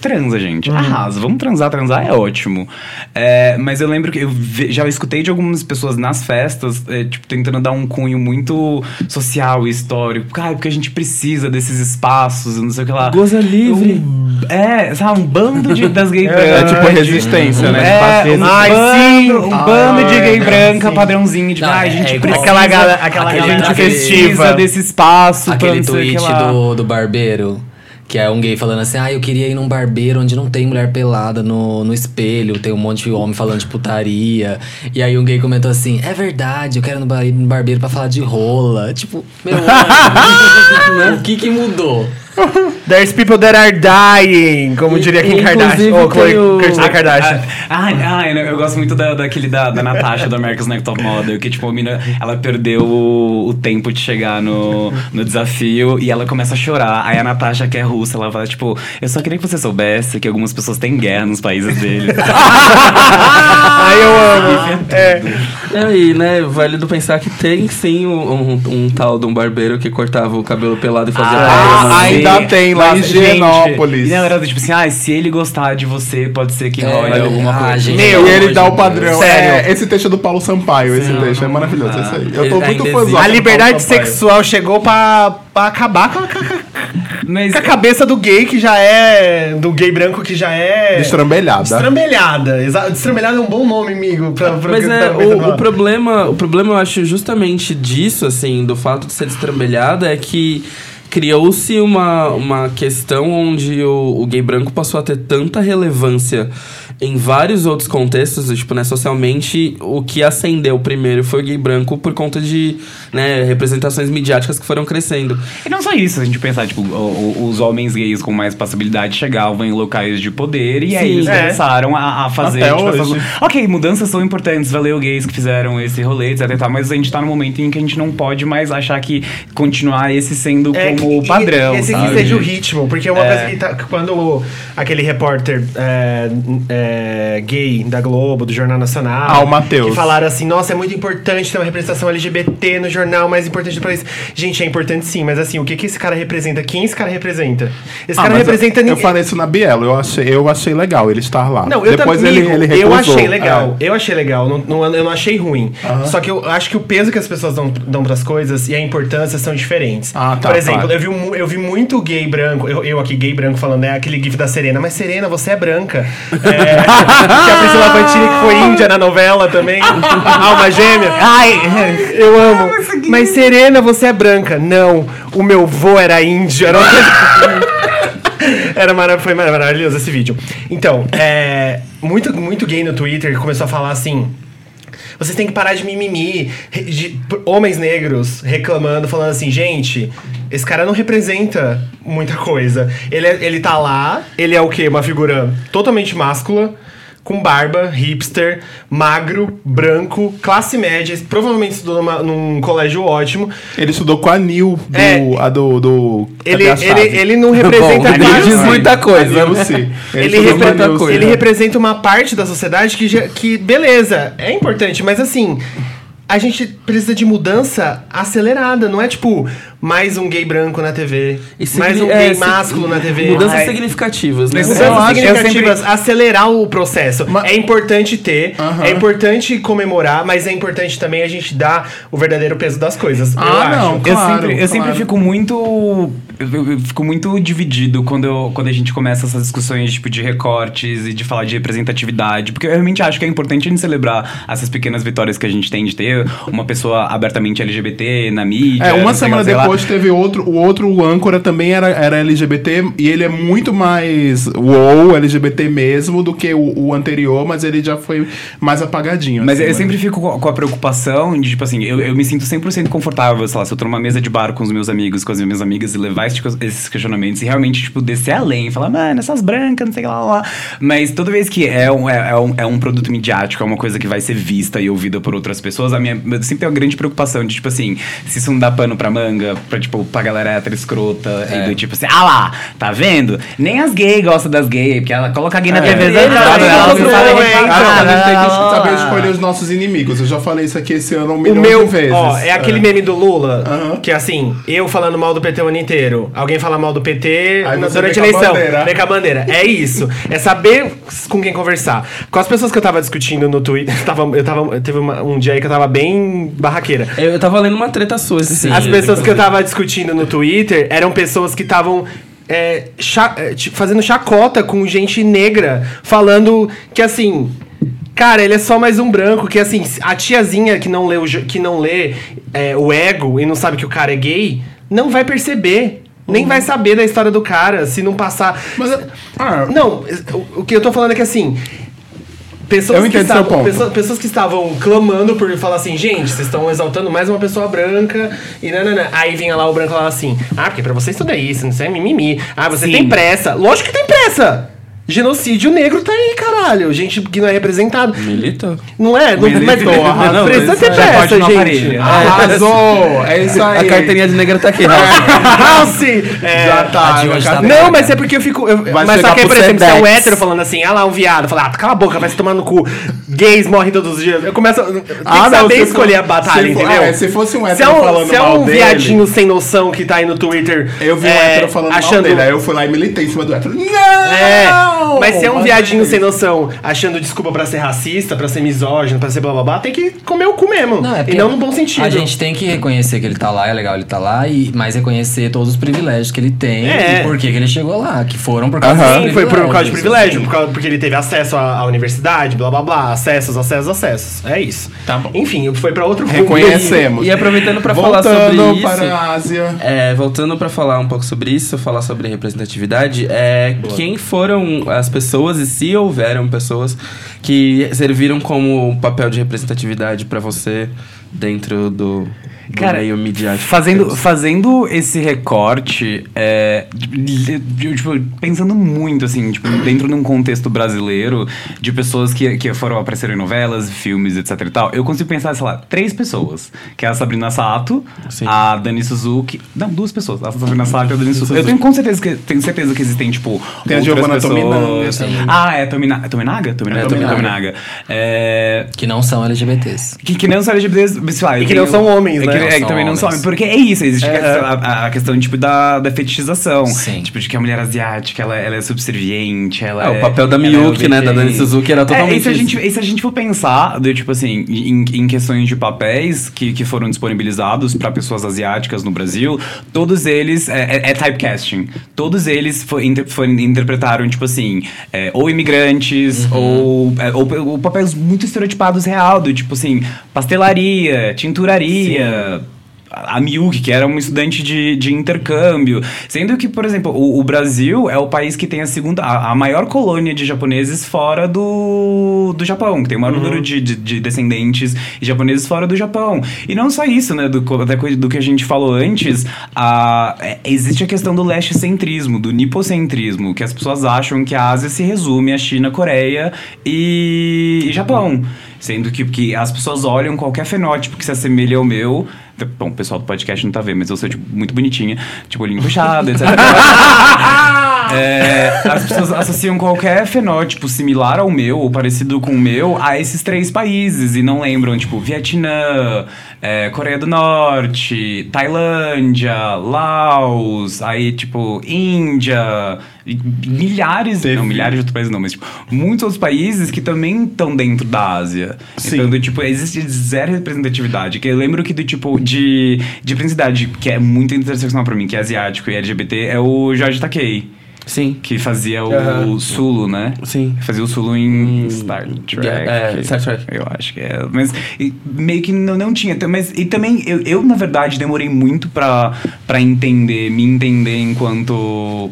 Transa, gente. Uhum. Arrasa. Vamos transar, transar é ótimo. É, mas eu lembro que eu já escutei de algumas pessoas nas festas, é, tipo, tentando dar um cunho muito social e histórico. Cara, porque a gente precisa desses espaços, não sei o que lá. Goza livre. Um- é, sabe, um bando de, das gays É, brancas. tipo resistência, né? É, Tipo, um, Ai, bando, sim. um bando de gay Ai, branca, sim. padrãozinho de Não, ai, a é gente igual- precisa, Aquela aquela a galera gente festiva. precisa desse espaço Aquele tweet do, do barbeiro. Que é um gay falando assim, ah, eu queria ir num barbeiro onde não tem mulher pelada no, no espelho, tem um monte de homem falando de putaria. E aí um gay comentou assim, é verdade, eu quero ir no, bar- ir no barbeiro pra falar de rola. Tipo, meu, o que que mudou? There's people that are dying, como diria Kim Kardashian. Ou Khloe tem o- Kardashian Kardashian. Ah, ah, ah, eu gosto muito da, daquele da, da Natasha, do America's Next Top Model, que, tipo, a mina, ela perdeu o, o tempo de chegar no, no desafio e ela começa a chorar. Aí a Natasha, que é russa, ela fala, tipo, eu só queria que você soubesse que algumas pessoas têm guerra nos países deles. Ai, eu amo. É. E aí, né, válido pensar que tem sim um, um- um tal de um barbeiro que cortava o cabelo pelado e fazia Ah, ainda tem lá em Gente, Higienópolis. E não, era do tipo assim, ah, se ele gostar de você, pode ser que É, role olha, alguma ah, coisa. gente. Meu, E ele dá o Deus. padrão. Sério. É, esse texto é do Paulo Sampaio, esse Sim. texto é maravilhoso. esse aí. Eu tô muito fãzão. A liberdade sexual chegou pra, pra acabar com a, com a- Mas com a cabeça do gay que já é. Do gay branco que já é. Destrambelhada. Destrambelhada. Exa- Destrambelhada é um bom nome, amigo. Pra, pra Mas é, pra- o, o problema, o problema eu acho justamente disso, assim, do fato de ser destrambelhada, é que criou-se uma, uma questão onde o, o gay branco passou a ter tanta relevância em vários outros contextos, tipo, né, socialmente, o que acendeu primeiro foi o gay branco por conta de, né, representações midiáticas que foram crescendo. E não só isso, se a gente pensar, tipo, o- o- os homens gays com mais passabilidade chegavam em locais de poder e aí Sim. eles É. começaram a, a fazer. Até tipo, hoje. essas- Ok, mudanças são importantes, valeu gays que fizeram esse rolê, etc. e tal, mas a gente tá no momento em que a gente não pode mais achar que continuar esse sendo É, como que- padrão. Esse que sabe? seja o ritmo, porque uma É. coisa que tá, que quando o- aquele repórter é, é, gay da Globo, do Jornal Nacional, Ah, o Matheus. que falaram assim: nossa, é muito importante ter uma representação LGBT no jornal mais importante do país. Gente, é importante sim, mas assim, o que, que esse cara representa? Quem esse cara representa? Esse Ah, cara representa eu, eu ninguém. falei isso na Bielo, eu achei, eu achei legal ele estar lá. Não, eu Depois também, ele, ele eu recusou. achei legal. É. Eu achei legal. Não, não- eu não achei ruim. Só que eu acho que o peso que as pessoas dão, dão pras coisas e a importância são diferentes. Ah, tá, Por exemplo, claro. eu, vi, eu vi muito gay branco, eu, eu aqui, gay branco, falando, né? Aquele gif da Serena, mas Serena, você é branca. É, que a Priscila Pantini, que foi índia na novela também. Alma gêmea. Ai, eu amo. Mas Serena, você é branca. Não, o meu vô era índio. Era Era mara- foi mara- maravilhoso esse vídeo. Então, é, muito, muito gay no Twitter começou a falar assim. Vocês têm que parar de mimimi. de- homens negros reclamando, falando assim, gente, esse cara não representa muita coisa. Ele, é- ele tá lá, ele é o quê? Uma figura totalmente máscula. Com barba, hipster, magro, branco, classe média, provavelmente estudou numa- num colégio ótimo. Ele estudou com a Nil, do, É. a do. do Ele, ele, ele não representa Bom, quase- diz muita coisa. A Nilce. Ele, ele, representa, Nilce. ele representa uma parte da sociedade que, já- que, beleza, é importante, mas assim, a gente precisa de mudança acelerada, não é tipo mais um gay branco na TV, E mais signi- um é, gay sig- másculo na TV. Mudanças Ai, significativas, né? Mudanças Eu acho- eu significativas, acelerar o processo. Mas- É importante ter, Aham. é importante comemorar, mas é importante também a gente dar o verdadeiro peso das coisas. eu Ah, acho. não. Eu, Claro, sempre, eu sempre claro. fico muito. Eu, eu- eu fico muito dividido quando, eu- quando a gente começa essas discussões tipo, de recortes e de falar de representatividade. Porque eu realmente acho que é importante a gente celebrar essas pequenas vitórias que a gente tem de ter uma pessoa abertamente LGBT na mídia. É, uma semana lá. Depois teve outro, o outro âncora também era, era LGBT e ele é muito mais wow, LGBT mesmo, do que o, o anterior, mas ele já foi mais apagadinho. Mas assim, eu né? sempre fico com a preocupação de, tipo assim, eu, eu me sinto 100% confortável, sei lá, se eu tô numa mesa de bar com os meus amigos, com as minhas amigas e levar esses, esses questionamentos e realmente, tipo, descer além, falar, mano, essas brancas, não sei o que lá, lá, lá. Mas toda vez que é um, é, é um, é um produto midiático, é uma coisa que vai ser vista e ouvida por outras pessoas, a minha, eu sempre tenho uma grande preocupação de, tipo assim, se isso não dá pano pra manga, pra, tipo, pra galera hétero escrota, e do tipo assim, ah lá, tá vendo? Nem as gays gostam das gays, porque ela coloca a gay na É. TV, Ele sabe? também Ela gosta não sabe a gente tem que Ah. saber escolher os nossos inimigos. Eu já falei isso aqui esse ano um O milhão meu, de vezes. ó, é aquele meme do Lula, que é assim, eu falando mal do PT o ano inteiro, alguém fala mal do PT Aí durante a eleição, vem com a bandeira. É isso. É saber com quem conversar. Com as pessoas que eu tava discutindo no Twitter, tava, eu tava, teve uma- um dia aí que eu tava bem barraqueira. Eu, eu tava lendo uma treta sua esse Sim. dia, As pessoas que eu inclusive. Tava discutindo no Twitter eram pessoas que estavam é, cha- é, fazendo chacota com gente negra, falando que assim. Cara, ele é só mais um branco, que assim, a tiazinha que não lê, o, que não lê é, o ego e não sabe que o cara é gay, não vai perceber. Nem vai saber da história do cara se não passar. Mas, ah, Não, o, o que eu tô falando é que assim. Pessoas Eu que seu estavam, ponto. Pessoas, pessoas que estavam clamando por falar assim, gente, vocês estão exaltando mais uma pessoa branca e nanana. Aí vinha lá o branco lá assim, ah, porque pra vocês tudo é isso, não sei, é mimimi. Ah, você Sim. tem pressa. Lógico que tem pressa! Genocídio negro tá aí, caralho. Gente que não é representado. Milita? Não é? Não, mas arrasou. precisa ter ir no gente. Arrasou! É isso aí. A carteirinha de negra tá aqui, Rafa. House! É, Já tá. Tá tá- Não, mas é porque eu fico. eu- mas só que, aí, pro por exemplo, se é um hétero falando assim, ah lá, um viado, falar, ah, cala a boca, vai se tomar no cu. Gays morrem todos os dias. Eu começo. Tem que saber escolher for- a batalha, se for- entendeu? é, se fosse um Se é hétero um, falando se é mal um dele- viadinho sem noção que tá aí no Twitter. Eu vi um é, hétero falando mal dele, aí eu fui lá e militei em cima do hétero. Não! Mas se é um viadinho sem noção, achando desculpa pra ser racista, pra ser misógino, pra ser blá blá blá, tem que comer o cu mesmo. Não, é e não no bom sentido. A gente tem que reconhecer que ele tá lá, é legal ele tá lá, e, mas reconhecer todos os privilégios que ele tem É. e por que que ele chegou lá, que foram por causa dos Sim, foi por causa de privilégio, por causa- porque ele teve acesso à, à universidade, blá blá blá, acessos, acessos, acessos. É isso. Tá bom. Enfim, foi pra outro. Reconhecemos. E aproveitando pra falar sobre Voltando isso. para a Ásia. É, voltando pra falar um pouco sobre isso, falar sobre representatividade, é quem foram as pessoas e se houveram pessoas que serviram como papel de representatividade pra você dentro do Cara, meio midiático. Fazendo, fazendo esse recorte, é, tipo, pensando muito, assim, tipo, dentro de um contexto brasileiro, de pessoas que, que foram aparecer em novelas, filmes, etc e tal, eu consigo pensar, sei lá, três pessoas. Que é a Sabrina Sato, Sim. a Dani Suzuki... Não, duas pessoas. A Sabrina Sato e a Dani Suzuki. Eu tenho com certeza que, tenho certeza que existem, tipo, Tem a outras Giovanna pessoas. Tominaga também. Ah, é Tominaga? Tominaga? Tominaga. É, Tominaga. Tominaga. É... Que não são LGBTs. Que, que não são LGBTs, pessoal. E que não são homens, é né? Que, é, que também não homens. Porque é isso, existe É. a, a- questão, tipo, da, da fetichização. Sim. Tipo, de que a mulher asiática, ela, ela é subserviente, ela É, o é- papel da é Miyuki, né, da Dani Suzuki era É, totalmente e se a gente, e se a gente for pensar, do, tipo assim, em, em questões de papéis que, que foram disponibilizados para pessoas asiáticas no Brasil, todos eles é, é- é typecasting. Todos eles fo- inter- interpretaram, tipo assim, é, ou imigrantes, ou, é, ou, ou papéis muito estereotipados real, do tipo assim, pastelaria, tinturaria. A a Miyuki, que era uma estudante de, de intercâmbio. Sendo que, por exemplo, o, o Brasil é o país que tem a segunda, a, a maior colônia de japoneses fora do, do Japão, que tem o maior número de, de, de descendentes japoneses fora do Japão. E não só isso, né? Do, até do que a gente falou antes, a, é, existe a questão do leste-centrismo, do nipocentrismo, que as pessoas acham que a Ásia se resume a China, Coreia e, e Japão. Sendo que, que as pessoas olham qualquer fenótipo que se assemelhe ao meu. Bom, o pessoal do podcast não tá vendo, mas eu sou, tipo, muito bonitinha. Tipo, olhinho puxado, etc. É, as pessoas associam qualquer fenótipo similar ao meu, ou parecido com o meu, a esses três países. E não lembram, tipo, Vietnã, é, Coreia do Norte, Tailândia, Laos, aí, tipo, Índia. Milhares, Teve- não, milhares de outros países não, mas tipo, muitos outros países que também estão dentro da Ásia. Sim. Então, do, tipo, existe zero representatividade. Que eu lembro que do tipo de, de principalidade, que é muito interseccional pra mim, que é asiático e LGBT, é o Jorge Takei. Sim. Que fazia o Aham. Sulu, né? Sim. Fazia o Sulu em Star Trek. é, Star Trek. Eu acho que é. Mas e, meio que não, não tinha. Mas, e também, eu, eu, na verdade, demorei muito pra, pra entender, me entender enquanto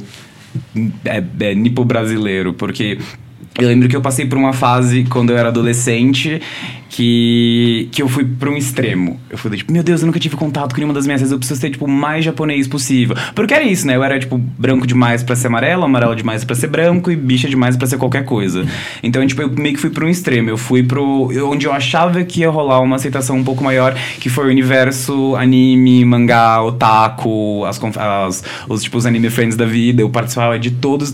é, é, nipo brasileiro, porque eu lembro que eu passei por uma fase quando eu era adolescente que, que eu fui pra um extremo. Eu fui tipo, meu Deus, eu nunca tive contato com nenhuma das minhas vezes, eu preciso ser, tipo, mais japonês possível. Porque era isso, né? Eu era, tipo, branco demais pra ser amarelo, amarelo demais pra ser branco e bicha demais pra ser qualquer coisa. Então, tipo, eu meio que fui pra um extremo. Eu fui pro... onde eu achava que ia rolar uma aceitação um pouco maior, que foi o universo anime, mangá, otaku, as, as- os, tipo, os anime friends da vida. Eu participava de todos.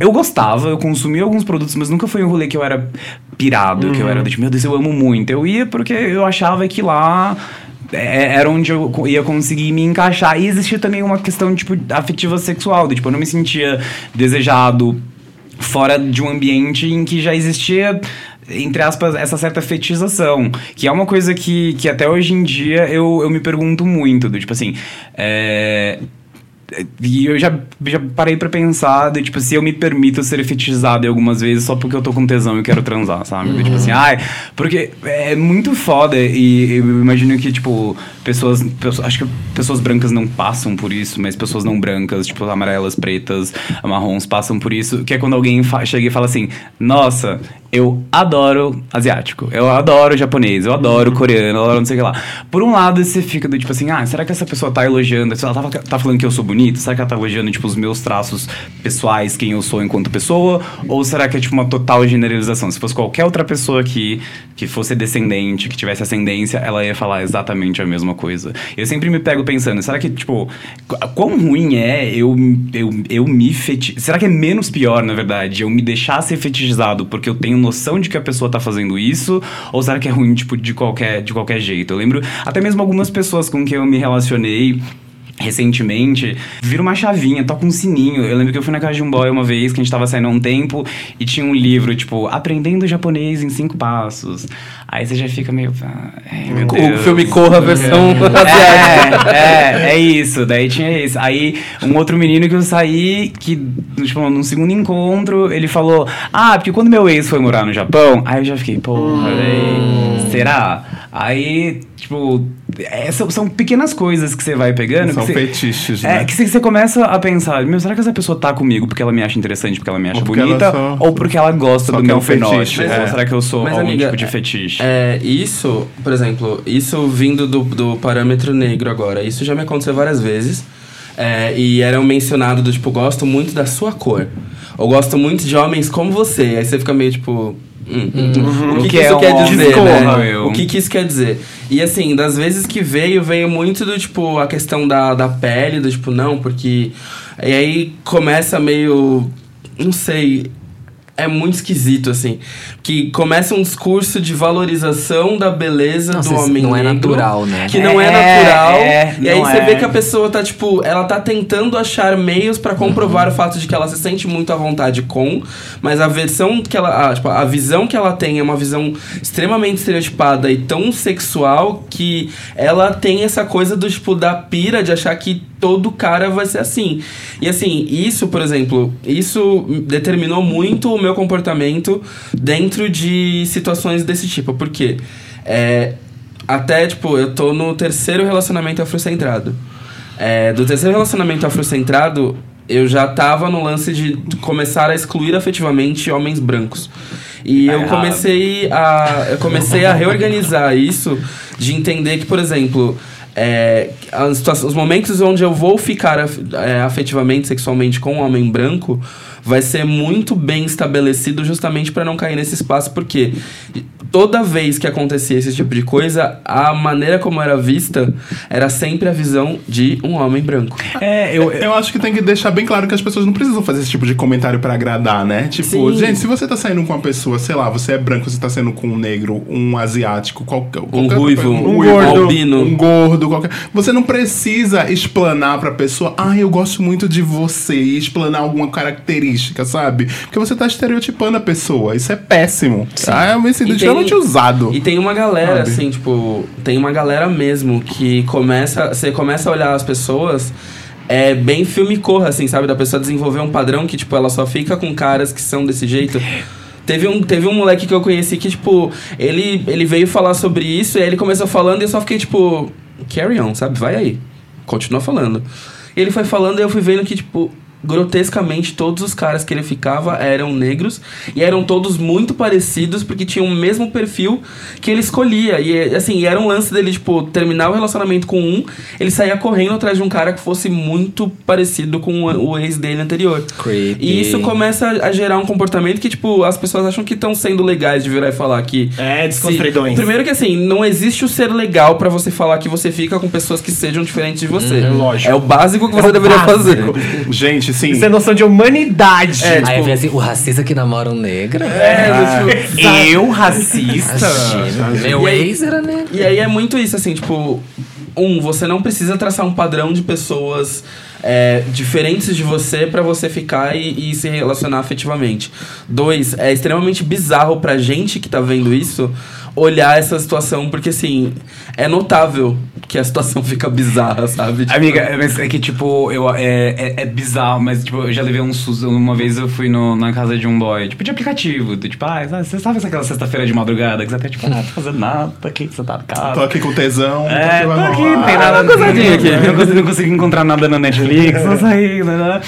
Eu gostava, eu consumia alguns produtos, mas nunca foi um rolê que eu era pirado, que eu era, tipo, meu Deus, eu amo muito. Eu ia porque eu achava que lá é- era onde eu ia conseguir me encaixar. E existia também uma questão, tipo, afetiva sexual. tipo, eu não me sentia desejado fora de um ambiente em que já existia entre aspas, essa certa fetização, que é uma coisa que, que até hoje em dia eu, eu me pergunto muito, do tipo assim, é, E eu já, já parei pra pensar, de, tipo, se eu me permito ser fetichizado algumas vezes só porque eu tô com tesão e quero transar, sabe? Tipo assim, ai, porque é muito foda e eu imagino que, tipo, pessoas, pessoas- acho que pessoas brancas não passam por isso, mas pessoas não brancas, tipo, amarelas, pretas, marrons, passam por isso, que é quando alguém chega e fala assim, nossa, eu adoro asiático, eu adoro japonês, eu adoro coreano, eu adoro não sei o que lá. Por um lado, você fica do tipo assim, ah, será que essa pessoa tá elogiando, ela tá, tá falando que eu sou bonito? Será que ela tá elogiando, tipo, os meus traços pessoais, quem eu sou enquanto pessoa? Ou será que é, tipo, uma total generalização? Se fosse qualquer outra pessoa aqui, que fosse descendente, que tivesse ascendência, ela ia falar exatamente a mesma coisa. Eu sempre me pego pensando, será que, tipo, qu- quão ruim é eu, eu, eu me feti... Será que é menos pior, na verdade, eu me deixar ser fetichizado porque eu tenho noção de que a pessoa tá fazendo isso? Ou será que é ruim, tipo, de qualquer, de qualquer jeito? Eu lembro até mesmo algumas pessoas com quem eu me relacionei recentemente, vira uma chavinha, toca um sininho. Eu lembro que eu fui na casa de um boy uma vez, que a gente tava saindo há um tempo, e tinha um livro, tipo, Aprendendo Japonês em Cinco Passos. Aí você já fica meio. ah, ai, meu O Deus. filme Corra, a versão asiática. É, é, é isso. Daí tinha isso. Aí, um outro menino que eu saí, que, tipo, num segundo encontro, ele falou: Ah, porque quando meu ex foi morar no Japão, aí eu já fiquei, porra, véi, será? Aí, tipo, é, são, são pequenas coisas que você vai pegando. São que você- fetiches, É, né? que você, começa a pensar, meu, será que essa pessoa tá comigo porque ela me acha interessante, porque ela me acha Ou bonita, só- ou porque ela gosta do meu um fetiche, fenótipo? é. Ou será que eu sou Mas, algum amiga, tipo de fetiche? É, isso, por exemplo, isso vindo do, do parâmetro negro agora, isso já me aconteceu várias vezes. É, e era um mencionado do tipo, gosto muito da sua cor. Ou gosto muito de homens como você. Aí você fica meio tipo. Hum, O que, que é isso um quer dizer, né? eu? O que, que isso quer dizer? E assim, das vezes que veio, veio muito do tipo, a questão da, da pele, do tipo, não, porque. E aí começa meio. Não sei. É muito esquisito, assim. Que começa um discurso de valorização da beleza Não, do homem não é negro, natural, né? Que não é, É, natural. é, e aí não você é. vê que a pessoa tá, tipo, ela tá tentando achar meios pra comprovar o fato de que ela se sente muito à vontade com, mas a versão que ela. A, tipo, a visão que ela tem é uma visão extremamente estereotipada e tão sexual que ela tem essa coisa do, tipo, da pira de achar que todo cara vai ser assim. E assim, isso, por exemplo, isso determinou muito o meu comportamento dentro de situações desse tipo. Por quê? É, até, tipo, eu tô no terceiro relacionamento afrocentrado. É, do terceiro relacionamento afrocentrado, eu já tava no lance de começar a excluir afetivamente homens brancos. E eu errado. comecei a eu comecei a reorganizar isso de entender que, por exemplo, é, as os momentos onde eu vou ficar é, afetivamente, sexualmente com um homem branco vai ser muito bem estabelecido justamente para não cair nesse espaço, porque toda vez que acontecia esse tipo de coisa, a maneira como era vista era sempre a visão de um homem branco. É, eu, Eu acho que tem que deixar bem claro que as pessoas não precisam fazer esse tipo de comentário pra agradar, né? Tipo, Sim. gente, se você tá saindo com uma pessoa, sei lá, você é branco, você tá saindo com um negro, um asiático, qualquer, qualquer ruivo, um, um gordo, albino. um gordo, qualquer. Você não precisa explanar pra pessoa, ah, eu gosto muito de você, e explanar alguma característica, sabe? Porque você tá estereotipando a pessoa. Isso é péssimo. Ah, eu me sinto E usado. E tem uma galera, Sabe? assim, tipo, tem uma galera mesmo que começa. Você começa a olhar as pessoas. É bem filme corra, assim, sabe? Da pessoa desenvolver um padrão que, tipo, ela só fica com caras que são desse jeito. Teve um, teve um moleque que eu conheci que, tipo, ele, ele veio falar sobre isso e aí ele começou falando e eu só fiquei, tipo, carry on, sabe? Vai aí. Continua falando. E ele foi falando e eu fui vendo que, tipo, grotescamente todos os caras que ele ficava eram negros e eram todos muito parecidos porque tinham o mesmo perfil que ele escolhia. E assim, era um lance dele, tipo, terminar o relacionamento com um, ele saía correndo atrás de um cara que fosse muito parecido com o, ex dele anterior. Creepy. E isso começa a gerar um comportamento que, tipo, as pessoas acham que estão sendo legais de virar e falar que. É, desconstruidões. Primeiro que assim, não existe o ser legal pra você falar que você fica com pessoas que sejam diferentes de você. Uhum, lógico. É o básico que É você o deveria básico. fazer. Gente, sim. Isso é noção de humanidade. É, Aí vem assim, o racista que namora um negro. É, tipo, Eu, racista? Imagina. Meu E aí- ex era negro. E aí é muito isso, assim, tipo, um, você não precisa traçar um padrão de pessoas é, diferentes de você pra você ficar e, e se relacionar afetivamente. Dois, é extremamente bizarro pra gente que tá vendo isso olhar essa situação, porque assim, é notável que a situação fica bizarra, sabe? Tipo, Amiga, mas é que, tipo, eu, é, é, é bizarro, mas, tipo, eu já levei um susto. Uma vez eu fui no, na casa de um boy, tipo, de aplicativo. do Tipo, ah, você sabe aquela sexta-feira de madrugada que você tá, tipo, ah, não tô fazendo nada, tô aqui, você tá na casa. Tô aqui com tesão. É, tô tô aqui, aqui, não tem rolar. nada gozadinha aqui. Não consegui, não consegui encontrar nada na Netflix, não saí, né, né.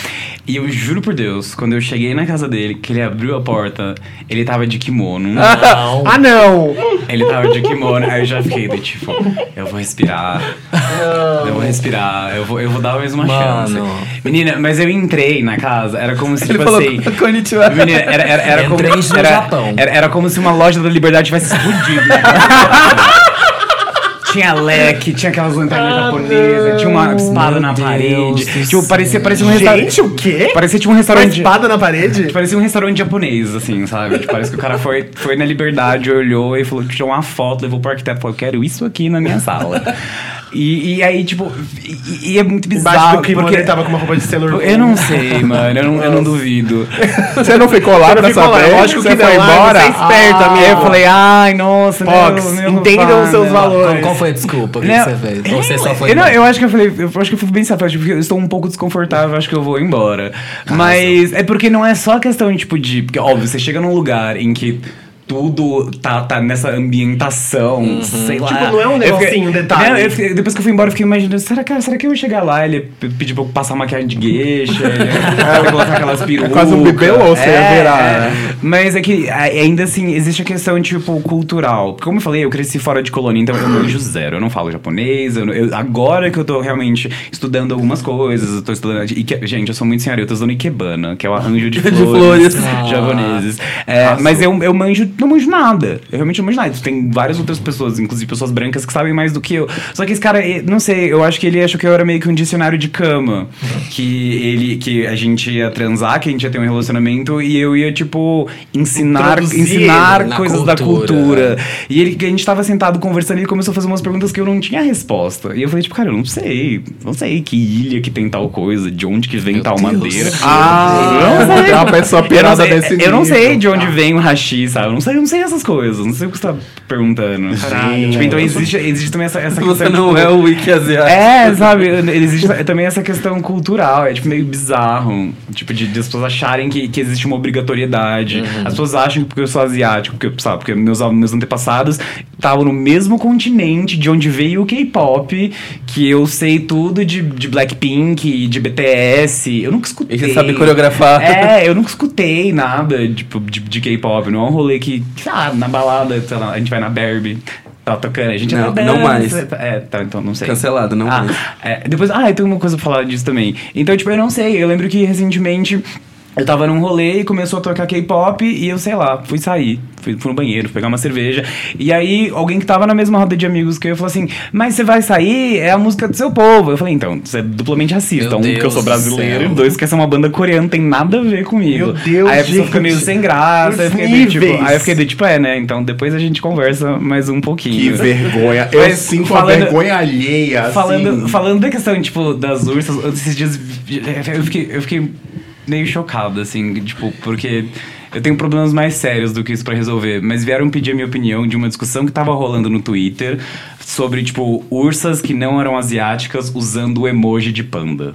E eu juro por Deus, quando eu cheguei na casa dele, que ele abriu a porta, ele tava de kimono. Não. Ah, não! Ele tava de kimono, aí eu já fiquei do tipo, eu vou respirar. Eu vou respirar, eu vou, eu vou dar mais uma Mano. chance. Menina, mas eu entrei na casa, era como se, Ele tipo falou, assim. "Konnichiwa." Menina, era, era, era como, era. Era, era como se uma loja da liberdade tivesse explodido. Tinha leque, tinha aquelas lanternas japonesas, tinha uma espada Meu na Deus parede. Tipo, parecia, parecia um Gente, restaurante. o quê? Parecia tipo um Uma restaurante. espada na parede? Parecia um restaurante japonês, assim, sabe? Tipo, parece que o cara foi, foi na liberdade, olhou e falou, tirou uma foto, levou pro arquiteto e falou, eu quero isso aqui na minha sala. E, e aí, tipo, e, e é muito bizarro. Embaixo do kimono porque ele tava com uma roupa de Sailor Moon. Eu não sei, mano, eu não, eu não duvido. Você não ficou lá Você pra saber? lógico Você que foi não, ah, embora? você é esperto, Ah, eu falei, ai, nossa, Fox, meu, meu entendam pai, os seus meu. valores. Qual, qual foi a desculpa que Não, você fez? Ou você só foi eu, não, eu acho que eu falei, eu acho que eu fui bem safado, porque eu estou um pouco desconfortável, acho que eu vou embora. Mas é porque não é só questão, tipo, de. Porque, óbvio, você chega num lugar em que. Tudo tá, tá nessa ambientação, sei lá. Tipo, não é um negocinho, fiquei- um detalhe. Eu fiquei- depois que eu fui embora, eu fiquei imaginando, será, cara, será que eu ia chegar lá, ele pedir pra eu passar maquiagem de gueixa, ele ia colocar aquelas perucas. quase um bibelô, você ia virar, é. né? Mas é que ainda assim, existe a questão, tipo, cultural. Como eu falei, eu cresci fora de colônia, então eu manjo zero. Eu não falo japonês. eu eu- agora que eu tô realmente estudando algumas coisas, eu tô estudando. Ike, gente, eu sou muito senhora, eu tô estudando Ikebana, que é o arranjo de De flores, flores. japoneses. É, mas eu, eu manjo, não manjo nada. Eu realmente não manjo nada. Tem várias outras pessoas, inclusive pessoas brancas, que sabem mais do que eu. Só que esse cara, eh, não sei, eu acho que ele achou que eu era meio que um dicionário de cama. Que ele, que a gente ia transar, que a gente ia ter um relacionamento e eu ia, tipo, ensinar, Introduzir ensinar coisas da cultura. cultura. E ele, a gente tava sentado conversando e ele começou a fazer umas perguntas que eu não tinha resposta. E eu falei, tipo, cara, eu não sei. Não sei que ilha que tem tal coisa, de onde que vem Meu tal Deus. madeira. Ah, Eu não sei. tem uma pessoa Eu não pirada sei, desse eu não sei de onde vem o hashi, sabe? Eu não sei, eu não sei essas coisas. Não sei o que você tá perguntando. Caralho. Tipo, então existe, existe também essa, essa Você questão. não tipo, é o wiki asiático. é, sabe? Existe também essa questão cultural. É tipo meio bizarro. Tipo, de, de as pessoas acharem que, que existe uma obrigatoriedade. As pessoas acham que porque eu sou asiático, porque, sabe, porque meus, meus antepassados estavam no mesmo continente de onde veio o K-pop, que eu sei tudo de, de Blackpink, de BTS. Eu nunca escutei. E você sabe coreografar. É, eu nunca escutei nada tipo, de, de K-pop. Não é um rolê que, ah, na balada, sei lá, a gente vai na Barbie. Tá tocando, a gente Não, até não dança. mais. É, tá, então não sei. Cancelado, não ah, mais. é, depois, ah, tenho uma coisa pra falar disso também. Então, tipo, eu não sei. Eu lembro que recentemente eu tava num rolê e começou a tocar K-pop e eu, sei lá, fui sair. Fui, fui no banheiro, pegar uma cerveja. E aí, alguém que tava na mesma roda de amigos que eu falou assim: Mas você vai sair? É a música do seu povo. Eu falei: Então, você é duplamente racista. Meu um, porque eu sou brasileiro. E dois, que essa é uma banda coreana, tem nada a ver comigo. Meu Deus, Aí a pessoa fica meio sem graça. Aí eu fiquei tipo, aí eu fiquei do tipo: É, né? Então depois a gente conversa mais um pouquinho. Que vergonha. Eu Mas sinto falando- a vergonha alheia, assim. Falando, falando da questão, tipo, das ursas, esses dias eu fiquei, eu fiquei meio chocado, assim, tipo, porque eu tenho problemas mais sérios do que isso pra resolver. Mas vieram pedir a minha opinião de uma discussão que tava rolando no Twitter sobre, tipo, ursas que não eram asiáticas usando o emoji de panda.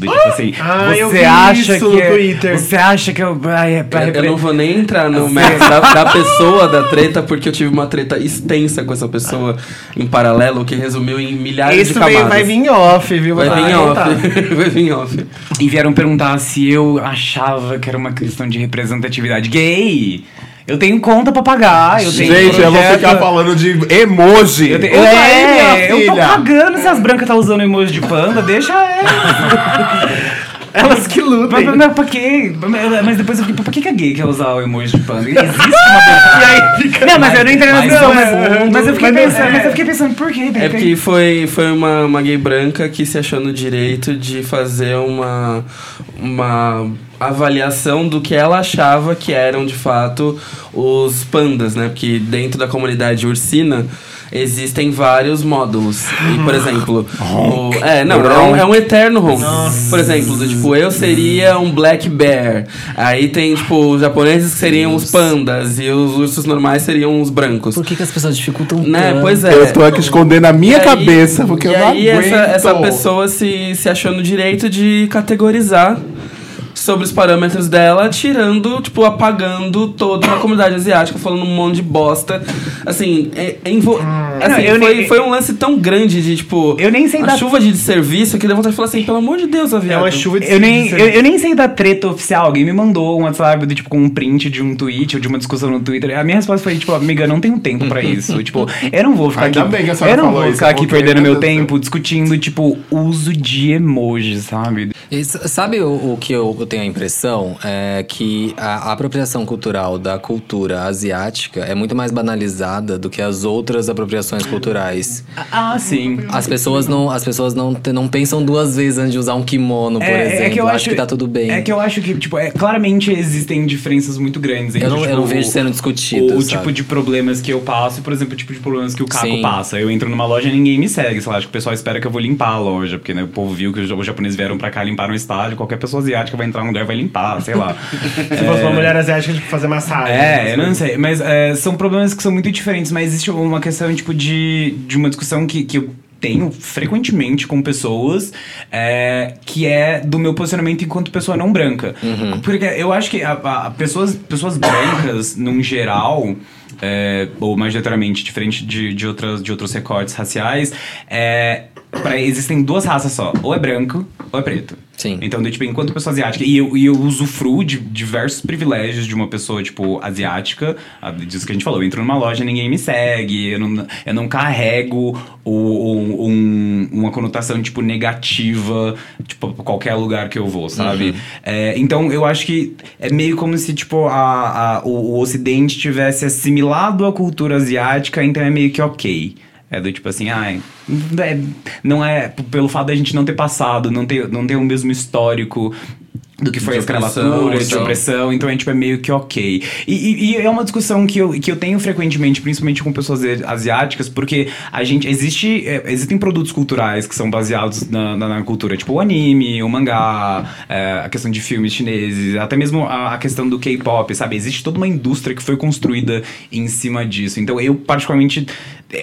Do tipo assim, Ah, eu você acha isso que no é- Twitter. Você acha que eu, ai, é pra Eu, não vou nem entrar no mérito da, da pessoa da treta, porque eu tive uma treta extensa com essa pessoa em paralelo, que resumiu em milhares Isso de vai, camadas. vai vir off, viu? Vai Vou vir em contar. off. vai vir off. E vieram perguntar se eu achava que era uma questão de representatividade gay. Eu tenho conta pra pagar, eu tenho Gente, eu vou projeto- ficar falando de emoji. Eu, aí, é, eu tô filha. cagando se as brancas tá usando emoji de panda, deixa elas. Elas que Mas, lutem. mas, mas pra quê? Mas depois eu fiquei, pra que que a gay quer usar o emoji de panda? Existe uma E aí fica... Não, mas eu não entrei na discussão, no mas, mas eu fiquei mas pensando, é. mas eu fiquei pensando, por quê? É porque foi, foi uma, uma gay branca que se achou no direito de fazer uma, uma avaliação do que ela achava que eram de fato os pandas, né? Porque dentro da comunidade ursina existem vários módulos. E, por exemplo, o, é, não, é um, é um eterno ronco. Por exemplo, do, tipo, eu seria um black bear. Aí tem, tipo, os japoneses que seriam os pandas e os ursos normais seriam os brancos. Por que, que as pessoas dificultam Né? tanto? Pois é. Eu tô aqui escondendo a minha E aí- cabeça, porque e eu não aí aguento. essa, essa pessoa se, se achou no direito de categorizar sobre os parâmetros dela, tirando, tipo, apagando toda a comunidade asiática, falando um monte de bosta. Assim, é, é invo- assim, Não, foi, nem- foi um lance tão grande de, tipo, Eu nem sei a da- chuva de serviço que deu vontade de falar assim, pelo amor de Deus, É aviado. uma chuva de Eu nem, de- eu, eu nem sei da treta oficial. Alguém me mandou um WhatsApp do, tipo, com um print de um tweet ou de uma discussão no Twitter. A minha resposta foi, tipo, amiga, eu não tenho tempo pra isso. tipo, eu não vou ficar Ainda aqui. bem que a eu não falou vou isso, ficar aqui porque, perdendo meu tempo discutindo, tipo, uso de emoji, sabe? E sabe o, o que eu, eu tenho a impressão? É que a, a apropriação cultural da cultura asiática é muito mais banalizada do que as outras apropriações culturais. Ah, sim. As pessoas não, as pessoas não, não pensam duas vezes antes de usar um kimono, por exemplo. que eu acho, que tá tudo bem. É que eu acho que, tipo, é, claramente existem diferenças muito grandes entre, Eu não- eu tipo, não vejo sendo discutido, O, o tipo de problemas que eu passo por exemplo, o tipo de problemas que o Caco Sim. passa. Eu entro numa loja e ninguém me segue, sei lá, acho que o pessoal espera que eu vou limpar a loja, porque né, o povo viu que os japoneses vieram pra cá limpar um estádio, qualquer pessoa asiática vai entrar no lugar e vai limpar, sei lá. Se fosse uma mulher asiática, tipo, fazer massagem. É, eu não sei, mas é, são problemas que são muito diferentes, mas existe uma questão, tipo, de, de uma discussão que, que eu tenho frequentemente com pessoas, é, que é do meu posicionamento enquanto pessoa não branca. Porque eu acho que a, a- pessoas, pessoas brancas, num geral, é, ou majoritariamente diferente de, de, outras, de outros recortes raciais, é, pra, existem duas raças só, ou é branco ou é preto. Sim. Então, tipo, enquanto pessoa asiática, e eu, e eu usufruo de diversos privilégios de uma pessoa, tipo, asiática, a- disso que a gente falou, eu entro numa loja ninguém me segue, eu não, eu não carrego o, o- um- uma conotação, tipo, negativa, tipo, pra qualquer lugar que eu vou, sabe? É, então, eu acho que é meio como se, tipo, a, a- o, o ocidente tivesse assimilado a cultura asiática, então é meio que ok. É do tipo assim, ai, é- não é pelo fato da gente não ter passado, não ter, não ter o mesmo histórico do que foi De a escravatura, de então. opressão, então é tipo é meio que ok. E, e- e é uma discussão que eu, que eu tenho frequentemente, principalmente com pessoas asiáticas, porque a gente existe é, existem produtos culturais que são baseados na, na- na cultura, tipo o anime, o mangá, é, a questão de filmes chineses, até mesmo a, a questão do K-pop, sabe? Existe toda uma indústria que foi construída em cima disso. Então eu particularmente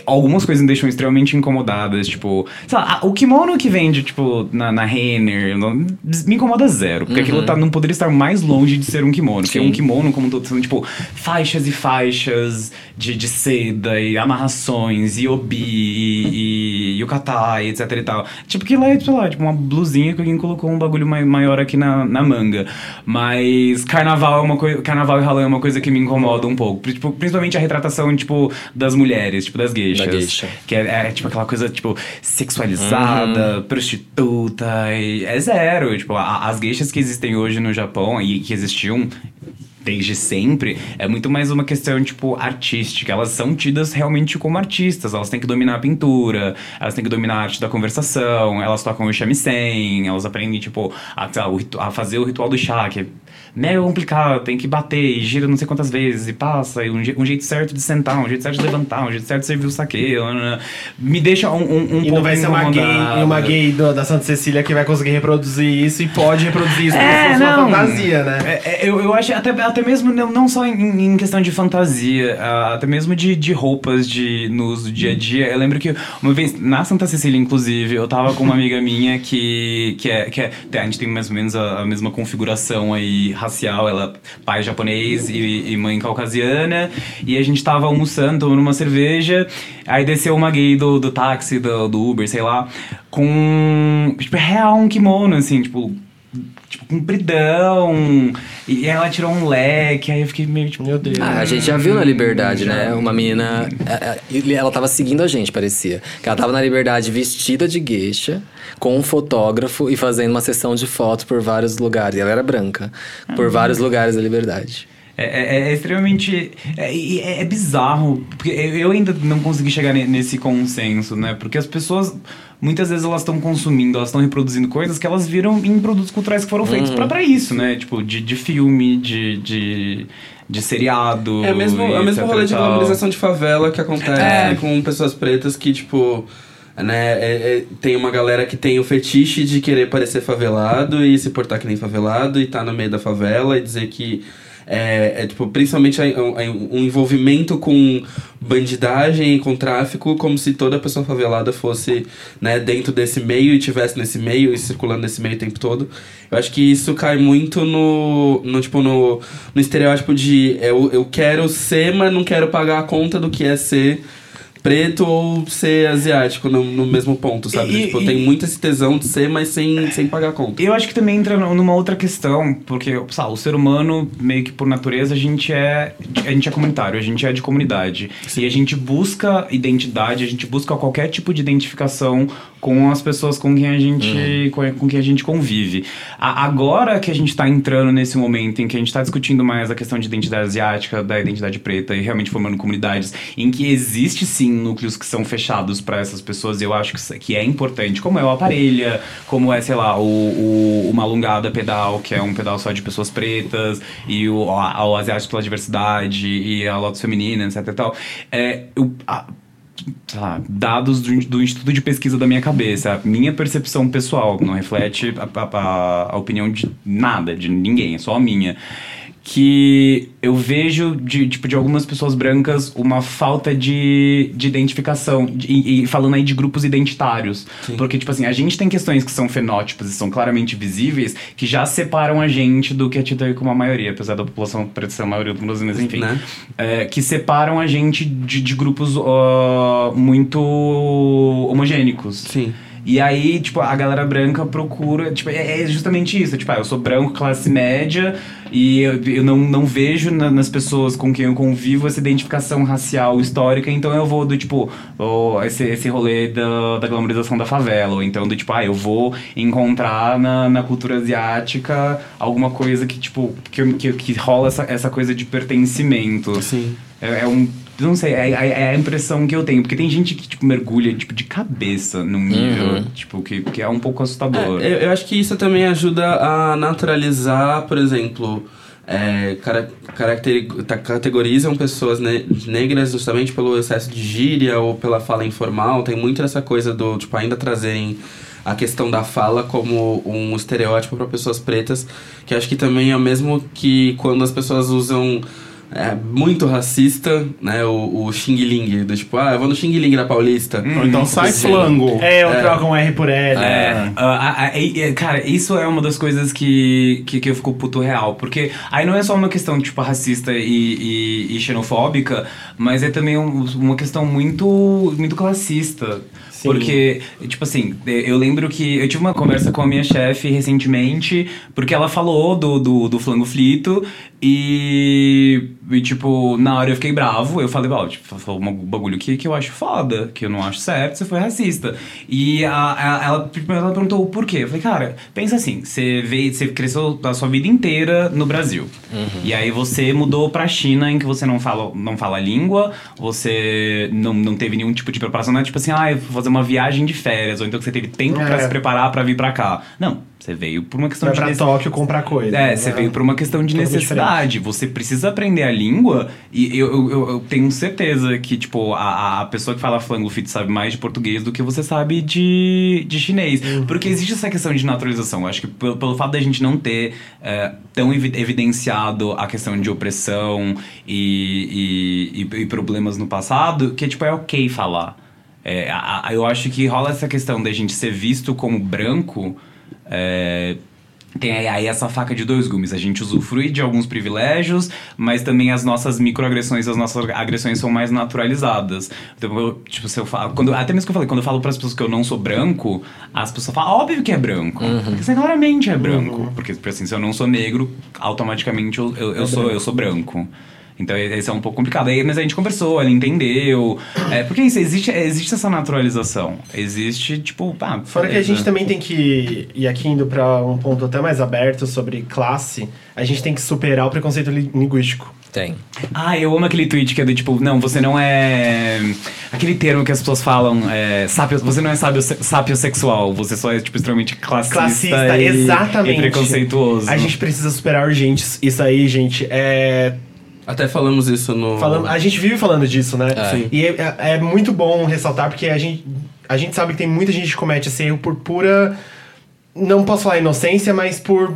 algumas coisas me deixam extremamente incomodadas, tipo, sei lá, o kimono que vende, tipo, na, na Renner, não- me incomoda zero, porque aquilo tá, não poderia estar mais longe de ser um kimono, porque Sim. um kimono, como todo, são, tipo, faixas e faixas de, de seda e amarrações, e obi, e, e yukatai, etc e tal. Tipo, que lá é, sei lá, tipo, uma blusinha que alguém colocou um bagulho mai- maior aqui na, na manga. Mas carnaval é uma coisa, carnaval e ralã é uma coisa que me incomoda um pouco, tipo, principalmente a retratação, tipo, das mulheres, tipo, das geishas. Da geisha. Que é, é, tipo aquela coisa, tipo, sexualizada, prostituta. E é zero. Tipo, a- as geixas que existem hoje no Japão e que existiam desde sempre, é muito mais uma questão, tipo, artística. Elas são tidas realmente como artistas. Elas têm que dominar a pintura, elas têm que dominar a arte da conversação, elas tocam o shamisen, elas aprendem, tipo, a, a fazer o ritual do chá, que é mega complicado, tem que bater e gira não sei quantas vezes e passa, e um, je- um jeito certo de sentar, um jeito certo de levantar, um jeito certo de servir o saque. Me deixa um, um, um E não vai ser uma gay, uma gay do- da Santa Cecília que vai conseguir reproduzir isso e pode reproduzir isso como É, se fosse não. uma fantasia, né? É, é, eu, eu acho até, até mesmo não, não só em, em questão de fantasia, ah, até mesmo de, de roupas de, no uso do dia a dia. Eu lembro que uma vez, na Santa Cecília, inclusive, eu tava com uma amiga minha que, que, é, que é. A gente tem mais ou menos a, a mesma configuração aí racial. Ela pai japonês e, e mãe caucasiana. E a gente tava almoçando, tomando uma cerveja. Aí desceu uma gay do, do táxi, do, do Uber, sei lá, com. Tipo, real um kimono, assim, tipo tipo, compridão. E ela tirou um leque, aí eu fiquei meio tipo, meu Deus. Ah, a gente já viu na Liberdade, né? Uma menina. é, é, Ela tava seguindo a gente, parecia. Que ela tava na Liberdade vestida de geisha, com um fotógrafo e fazendo uma sessão de fotos por vários lugares. E ela era branca. Por vários lugares da Liberdade. É, é- é extremamente. É, e é- é bizarro, porque eu ainda não consegui chegar ne- nesse consenso, né? Porque as pessoas muitas vezes elas estão consumindo, elas estão reproduzindo coisas que elas viram em produtos culturais que foram feitos pra pra isso, né? Tipo, de, de filme, de, de, de seriado. É o mesmo, e é o mesmo rolê de tal. glamorização de favela que acontece É. com pessoas pretas que, tipo. Né, é- é- tem uma galera que tem o fetiche de querer parecer favelado e se portar que nem favelado e tá no meio da favela e dizer que é, é, tipo, principalmente a- a- um envolvimento com bandidagem e com tráfico, como se toda pessoa favelada fosse né, dentro desse meio e tivesse nesse meio e circulando nesse meio o tempo todo. Eu acho que isso cai muito no, no tipo, no, no estereótipo de eu, eu quero ser, mas não quero pagar a conta do que é ser preto ou ser asiático no, no mesmo ponto, sabe? E- tipo, e- tem muito esse tesão de ser, mas sem, sem pagar a conta. Eu acho que também entra nu- numa outra questão, porque sabe, o ser humano, meio que por natureza, a gente é a gente é comunitário, a gente é de comunidade. E a gente busca identidade, a gente busca qualquer tipo de identificação com as pessoas com quem a gente, com, com quem a gente convive. A- agora que a gente está entrando nesse momento em que a gente está discutindo mais a questão de identidade asiática, da identidade preta e realmente formando comunidades, em que existe sim núcleos que são fechados para essas pessoas, eu acho que, que é importante, como é o Aparelha, como é, sei lá, o, o, o Malungada Pedal, que é um pedal só de pessoas pretas, e o, a, o Asiático pela Diversidade, e a Lotus Feminina, etc e tal. É, a- lá, dados do, do Instituto de Pesquisa da minha cabeça, a minha percepção pessoal, não reflete a, a- a opinião de nada, de ninguém, é só a minha. Que eu vejo de, tipo, de algumas pessoas brancas uma falta de, de identificação, de- e, falando aí de grupos identitários. Porque, tipo assim, a gente tem questões que são fenótipos e são claramente visíveis, que já separam a gente do que é tido como a maioria, apesar da população preta ser a maioria do Brasil, mas enfim Né? é, que separam a gente de, de grupos ó, muito homogênicos. Sim. E aí, tipo, a galera branca procura. Tipo, é, é justamente isso. Tipo, ah, eu sou branco, classe média, e eu, eu não, não vejo na- nas pessoas com quem eu convivo essa identificação racial histórica, então eu vou do tipo, ó, esse, esse rolê da, da glamorização da favela. Ou então do tipo, ah, eu vou encontrar na, na cultura asiática alguma coisa que, tipo, que, que, que rola essa, essa coisa de pertencimento. Sim. É, é um. Não sei, é, é- é a impressão que eu tenho. Porque tem gente que, tipo, mergulha, tipo, de cabeça num nível, tipo, que, que é um pouco assustador. É, eu, eu acho que isso também ajuda a naturalizar, por exemplo, é, cara, caracteri- ta- categorizam pessoas ne- negras justamente pelo excesso de gíria ou pela fala informal. Tem muito essa coisa do, tipo, ainda trazerem a questão da fala como um estereótipo para pessoas pretas, que acho que também é o mesmo que quando as pessoas usam é, muito racista, né, o, o xing ling, do tipo, ah, eu vou no xing ling da Paulista. Ou então sai flango. É, eu troco um R por L. É, ah, ah, ah, e- e, cara, isso é uma das coisas que, que, que eu fico puto real. Porque aí não é só uma questão, tipo, racista e, e, e xenofóbica, mas é também um- uma questão muito, muito classista. Sim. Porque, tipo assim, eu lembro que eu tive uma conversa com a minha chefe recentemente, porque ela falou do, do, do flango flito e, e, tipo, na hora eu fiquei bravo. Eu falei, ó, tipo, falou um bagulho que, que eu acho foda, que eu não acho certo, você foi racista. E a, a- ela, primeiro ela perguntou o porquê. Eu falei, cara, pensa assim, você veio, você cresceu a sua vida inteira no Brasil. E aí você mudou pra China em que você não fala, não fala a língua, você não, não teve nenhum tipo de preparação, não é tipo assim, ah, eu vou fazer uma viagem de férias, ou então que você teve tempo pra É. se preparar pra vir pra cá. Não, você veio por uma questão Vai de pra nece- Tóquio comprar coisa. é, né? você veio por uma questão de Totalmente necessidade. Você precisa aprender a língua e eu, eu, eu- eu tenho certeza que, tipo, a, a pessoa que fala flango fit sabe mais de português do que você sabe de, de chinês. Uhum. Porque existe essa questão de naturalização. Eu acho que pelo, pelo fato da gente não ter é, tão evi- evidenciado a questão de opressão e, e, e- e problemas no passado, que, tipo, é ok falar. É, a- a- eu acho que rola essa questão da gente ser visto como branco. é, tem aí- essa faca de dois gumes. A gente usufrui de alguns privilégios, mas também as nossas microagressões, as nossas agressões são mais naturalizadas. Então, eu, tipo, se eu falo. Quando, até mesmo que eu falei, quando eu falo para as pessoas que eu não sou branco, as pessoas falam, óbvio que é branco. Porque você claramente é branco. Porque, porque, assim, se eu não sou negro, automaticamente eu, eu, eu sou, eu sou branco. Então esse é um pouco complicado. Aí, mas a gente conversou, ela entendeu. É, porque isso, existe, existe essa naturalização. Existe, tipo, pá, Fora que a gente também tem que, e aqui indo pra um ponto até mais aberto sobre classe, a gente tem que superar o preconceito li- linguístico. Tem. Ah, eu amo aquele tweet que é do tipo, não, você não é. Aquele termo que as pessoas falam, é, sápio, você não é sábio, sapiosexual, você só é, tipo, extremamente classista, Classista, e, exatamente. e preconceituoso. A gente precisa superar urgente isso aí, gente. É, Até falamos isso no. falando, a gente vive falando disso, né? É. E é, é muito bom ressaltar, porque a gente, a gente sabe que tem muita gente que comete esse erro por pura. Não posso falar inocência, mas por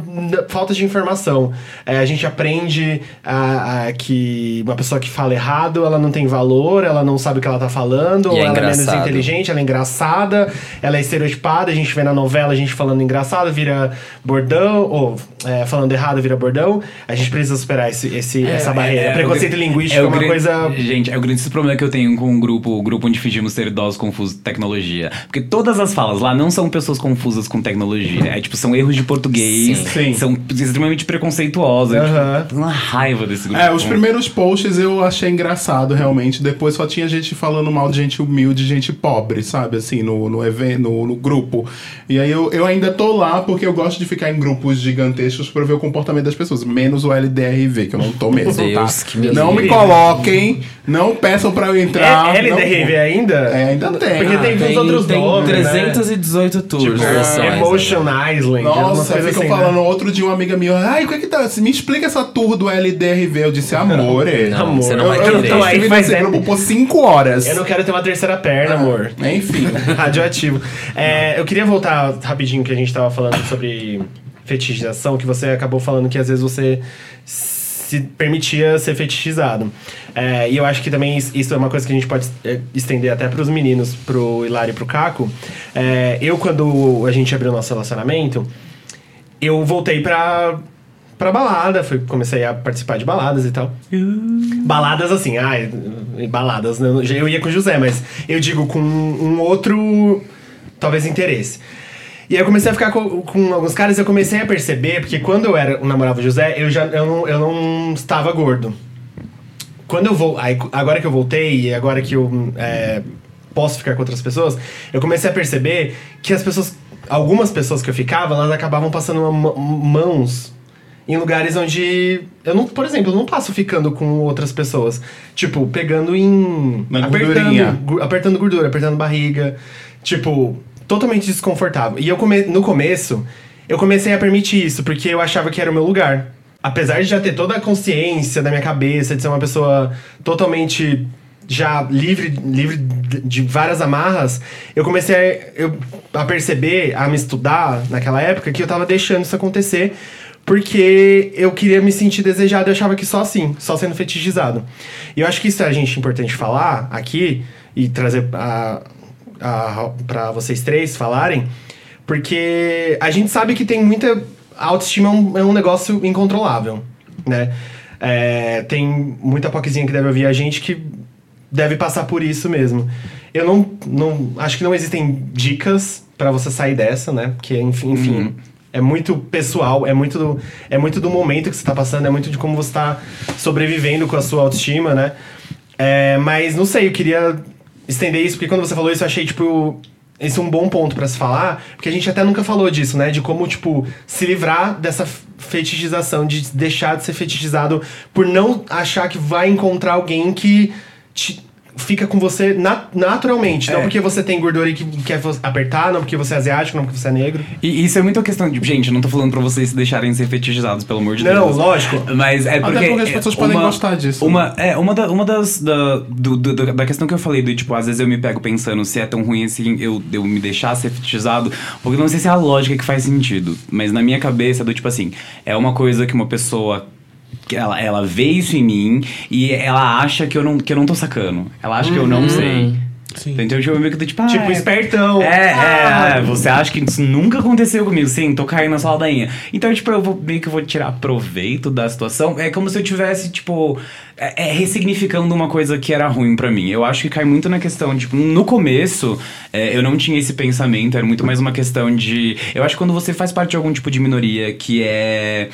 falta de informação. É, a gente aprende a, a que uma pessoa que fala errado, ela não tem valor, ela não sabe o que ela tá falando, E ou é ela é menos engraçado. inteligente, ela é engraçada, ela é estereotipada, a gente vê na novela a gente falando engraçado, vira bordão, ou é, falando errado vira bordão. A gente precisa superar esse, esse- essa barreira. é, Preconceito o gr- linguístico é, uma coisa. Gente, é o grande problema que eu tenho com o grupo, o grupo onde fingimos ser idosos confusos com tecnologia. Porque todas as falas lá não são pessoas confusas com tecnologia. É tipo, são erros de português, Sim. Sim. são extremamente preconceituosos. Eu, Aham. tipo, uma raiva desse grupo. É, os primeiros posts eu achei engraçado, realmente. Depois só tinha gente falando mal de gente humilde, gente pobre, sabe? Assim, no, no, evento, no, no grupo. E aí eu, eu ainda tô lá porque eu gosto de ficar em grupos gigantescos pra ver o comportamento das pessoas. Menos o LDRV, que eu não tô mesmo, Deus, tá? que me Não me coloquem, não peçam pra eu entrar. É LDRV não- ainda? É, ainda tem. Porque tem, Tem, os outros tem nomes, né? 318 tours. Tipo, versões, Emotion Island. alguma Nossa, coisa ficam assim, falando né? outro dia uma amiga minha, ai, o que é que tá? Me explica essa tour do LDRV. Eu disse, amor, é. Não, Amor, você não eu, vai eu, querer. eu aí faz nesse tempo. grupo por 5 horas. Eu não quero ter uma terceira perna, amor. Enfim. Radioativo. É, eu queria voltar rapidinho que a gente tava falando sobre fetichização, que você acabou falando que às vezes você se permitia ser fetichizado. É, e eu acho que também is- isso é uma coisa que a gente pode é, estender até pros meninos, pro Hilário e pro Caco. É, eu, quando a gente abriu nosso relacionamento, eu voltei pra, pra balada, fui, comecei a participar de baladas e tal. Baladas assim, ai, baladas, né? eu ia com o José, mas eu digo com um outro, talvez, interesse. E aí eu comecei a ficar com, com alguns caras e eu comecei a perceber, porque quando eu era namorava o José, eu já eu não, eu não estava gordo. Quando eu vou. Aí, agora que eu voltei e agora que eu é, posso ficar com outras pessoas, eu comecei a perceber que as pessoas. Algumas pessoas que eu ficava, elas acabavam passando uma- mãos em lugares onde. Eu não, por exemplo, eu não passo ficando com outras pessoas. Tipo, pegando em. Na gordurinha. apertando, gu- apertando gordura, apertando barriga. Tipo, totalmente desconfortável. E eu come, no começo, eu comecei a permitir isso, porque eu achava que era o meu lugar. Apesar de já ter toda a consciência da minha cabeça, de ser uma pessoa totalmente já livre, livre de várias amarras, eu comecei a, eu, a perceber, a me estudar naquela época, que eu tava deixando isso acontecer porque eu queria me sentir desejado e achava que só assim, só sendo fetichizado. E eu acho que isso é a gente importante falar aqui e trazer a, para vocês três falarem, porque a gente sabe que tem muita. A autoestima é um, é um negócio incontrolável, né? É, tem muita poquezinha que deve ouvir a gente que deve passar por isso mesmo. Eu não, não acho que não existem dicas pra você sair dessa, né? Porque enfim, enfim é muito pessoal, é muito do, é muito do momento que você tá passando, é muito de como você tá sobrevivendo com a sua autoestima, né? É, mas não sei, eu queria estender isso porque quando você falou isso eu achei tipo esse é um bom ponto pra se falar, porque a gente até nunca falou disso, né? De como, tipo, se livrar dessa fetichização, de deixar de ser fetichizado por não achar que vai encontrar alguém que te- fica com você na- naturalmente. Não É. porque você tem gordura e que quer apertar, não porque você é asiático, não porque você é negro. E isso é muito a questão de. Gente, eu não tô falando pra vocês se deixarem ser fetichizados, pelo amor de Não, Deus. lógico. Mas é porque. porque as pessoas é, podem gostar disso. Uma, é, uma, da, uma das. Da, do- do- da questão que eu falei, do tipo, às vezes eu me pego pensando se é tão ruim assim eu, eu me deixar ser fetichizado, porque não sei se é a lógica que faz sentido. Mas na minha cabeça, do tipo assim, é uma coisa que uma pessoa. Ela, ela vê isso em mim e ela acha que eu não, que eu não tô sacando. Ela acha que eu não sei. Sim. Então, tipo, eu meio que tô tipo, ah, Tipo, é- espertão. é, Ah, é, é, você acha que isso nunca aconteceu comigo? Sim, tô caindo na sua ladainha. Então, tipo, eu vou meio que eu vou tirar proveito da situação. É como se eu tivesse, tipo, é, é, ressignificando uma coisa que era ruim pra mim. Eu acho que cai muito na questão, tipo, no começo, é, eu não tinha esse pensamento, era muito mais uma questão de. Eu acho que quando você faz parte de algum tipo de minoria que é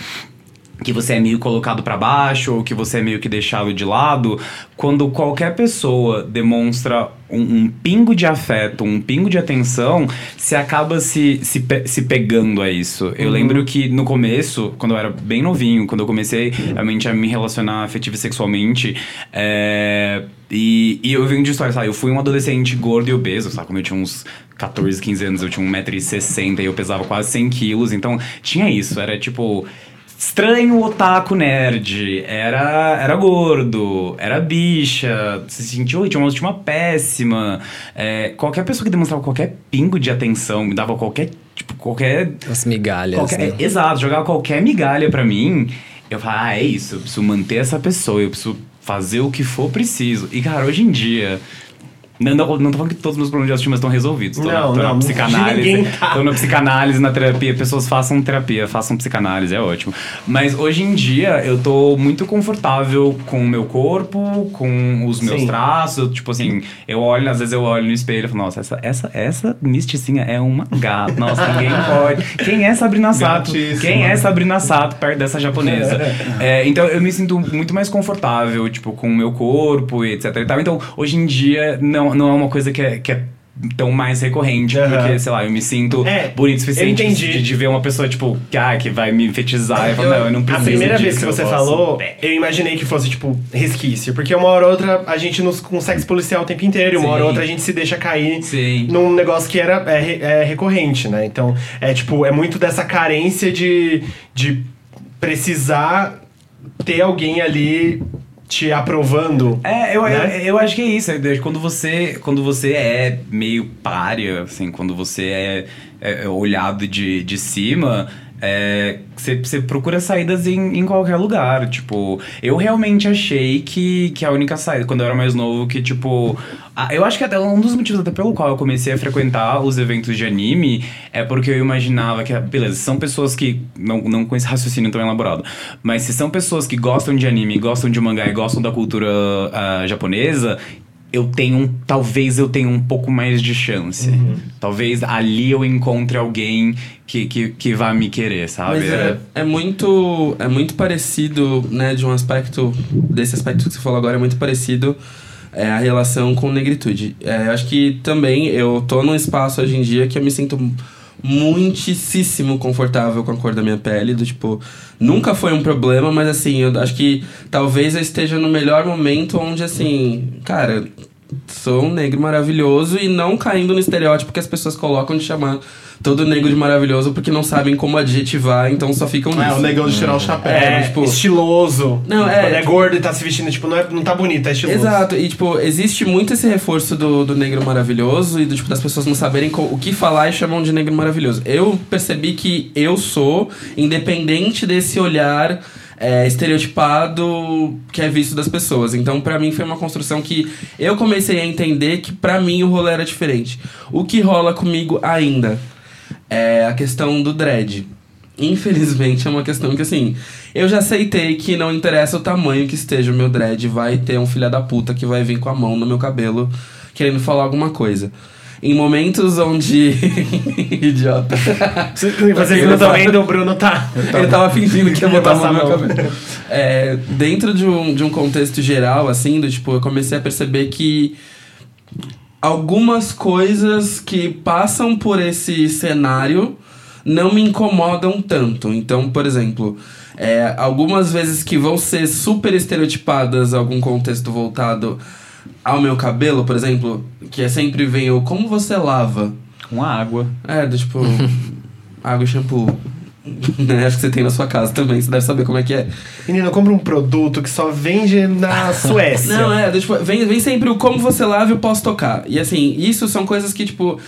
que você é meio colocado pra baixo ou que você é meio que deixado de lado, quando qualquer pessoa demonstra um, um pingo de afeto, um pingo de atenção, você acaba se, se, pe- se pegando a isso. Eu lembro que no começo, quando eu era bem novinho, quando eu comecei realmente a me relacionar afetivo e sexualmente, é, e, e eu venho de história, sabe? Eu fui um adolescente gordo e obeso, sabe? Quando eu tinha uns 14, 15 anos, eu tinha 1,60m e eu pesava quase 100 quilos, então tinha isso, era tipo estranho otaku nerd, era, era gordo, era bicha, se sentiu, tinha uma autoestima péssima. É, qualquer pessoa que demonstrava qualquer pingo de atenção, me dava qualquer, tipo, qualquer... As migalhas, qualquer né? é, exato, jogava qualquer migalha pra mim, eu falava, ah, é isso, eu preciso manter essa pessoa, eu preciso fazer o que for preciso. E, cara, hoje em dia... Não, não, não tô falando que todos os meus problemas de autoestima estão resolvidos. Tô, Não, tô não, na psicanálise. tá. Tô na psicanálise, na terapia. Pessoas façam terapia, façam psicanálise, é ótimo. Mas hoje em dia eu tô muito confortável com o meu corpo, com os meus Sim. traços. Tipo assim, eu olho, às vezes eu olho no espelho e falo, nossa, essa, essa, essa misticinha é uma gata. Nossa, ninguém pode. Quem é Sabrina Sato? Gatíssima. Quem é Sabrina Sato perto dessa japonesa? É, então eu me sinto muito mais confortável, tipo, com o meu corpo e etc e tal. Então, hoje em dia, não, não é uma coisa que é. Que é tão mais recorrente, Aham. porque, sei lá, eu me sinto É, bonito o suficiente de, de ver uma pessoa, tipo, que, ah, que vai me fetizar. Eu, falo, não, eu não A preciso primeira disso, vez que você falou, eu imaginei que fosse, tipo, resquício. Porque uma hora ou outra a gente nos, com sexo policial o tempo inteiro, e uma hora ou outra a gente se deixa cair Sim. num negócio que era é, é recorrente, né? Então, é tipo, é muito dessa carência de, de precisar ter alguém ali te aprovando. É, eu, Né? eu, eu acho que é isso. é Quando você, quando você é meio párea, assim, quando você é, é olhado de, de cima, é, você, você procura saídas em, em qualquer lugar. Tipo, eu realmente achei que, que a única saída, quando eu era mais novo, que, tipo. a- eu acho que até um dos motivos até pelo qual eu comecei a frequentar os eventos de anime é porque eu imaginava que, beleza, são pessoas que. Não, não com esse raciocínio tão elaborado, mas se são pessoas que gostam de anime, gostam de mangá e gostam da cultura ah, japonesa, eu tenho um, talvez eu tenha um pouco mais de chance. Talvez ali eu encontre alguém que, que, que vá me querer, sabe? Mas é, é muito é muito parecido, né, de um aspecto desse aspecto que você falou agora é muito parecido é, a relação com negritude. É, eu acho que também eu tô num espaço hoje em dia que eu me sinto muitíssimo confortável com a cor da minha pele, do tipo, nunca foi um problema, mas assim, eu acho que talvez eu esteja no melhor momento onde assim, cara, sou um negro maravilhoso e não caindo no estereótipo que as pessoas colocam de chamar todo negro de maravilhoso porque não sabem como adjetivar, então só ficam É, nisso. o negão de tirar o chapéu. É, tipo- estiloso. Não, é, Quando é tipo- gordo e tá se vestindo, tipo, não, é, não tá bonito, é estiloso. Exato, e tipo, existe muito esse reforço do, do negro maravilhoso e do, tipo, das pessoas não saberem o que falar e chamam de negro maravilhoso. Eu percebi que eu sou, independente desse olhar é, estereotipado que é visto das pessoas. Então, pra mim, foi uma construção que eu comecei a entender que pra mim o rolê era diferente. O que rola comigo ainda é a questão do dread. Infelizmente é uma questão que assim, eu já aceitei que não interessa o tamanho que esteja o meu dread, vai ter um filho da puta que vai vir com a mão no meu cabelo querendo falar alguma coisa. Em momentos onde. Idiota. Você viu também do Bruno tá. Ele tava fingindo que ia botar a mão no meu cabelo. É, dentro de um, de um contexto geral, assim, do tipo, eu comecei a perceber que algumas coisas que passam por esse cenário não me incomodam tanto. Então, por exemplo, é, algumas vezes que vão ser super estereotipadas algum contexto voltado ao meu cabelo, por exemplo, que é sempre vem o como você lava. Com água. É, do tipo, água e shampoo. Né? Acho que você tem na sua casa também, você deve saber como é que é. Menino, compra um produto que só vende na Suécia. Não, é, do tipo, vem, vem sempre o como você lava e eu posso tocar. E assim, isso são coisas que, tipo.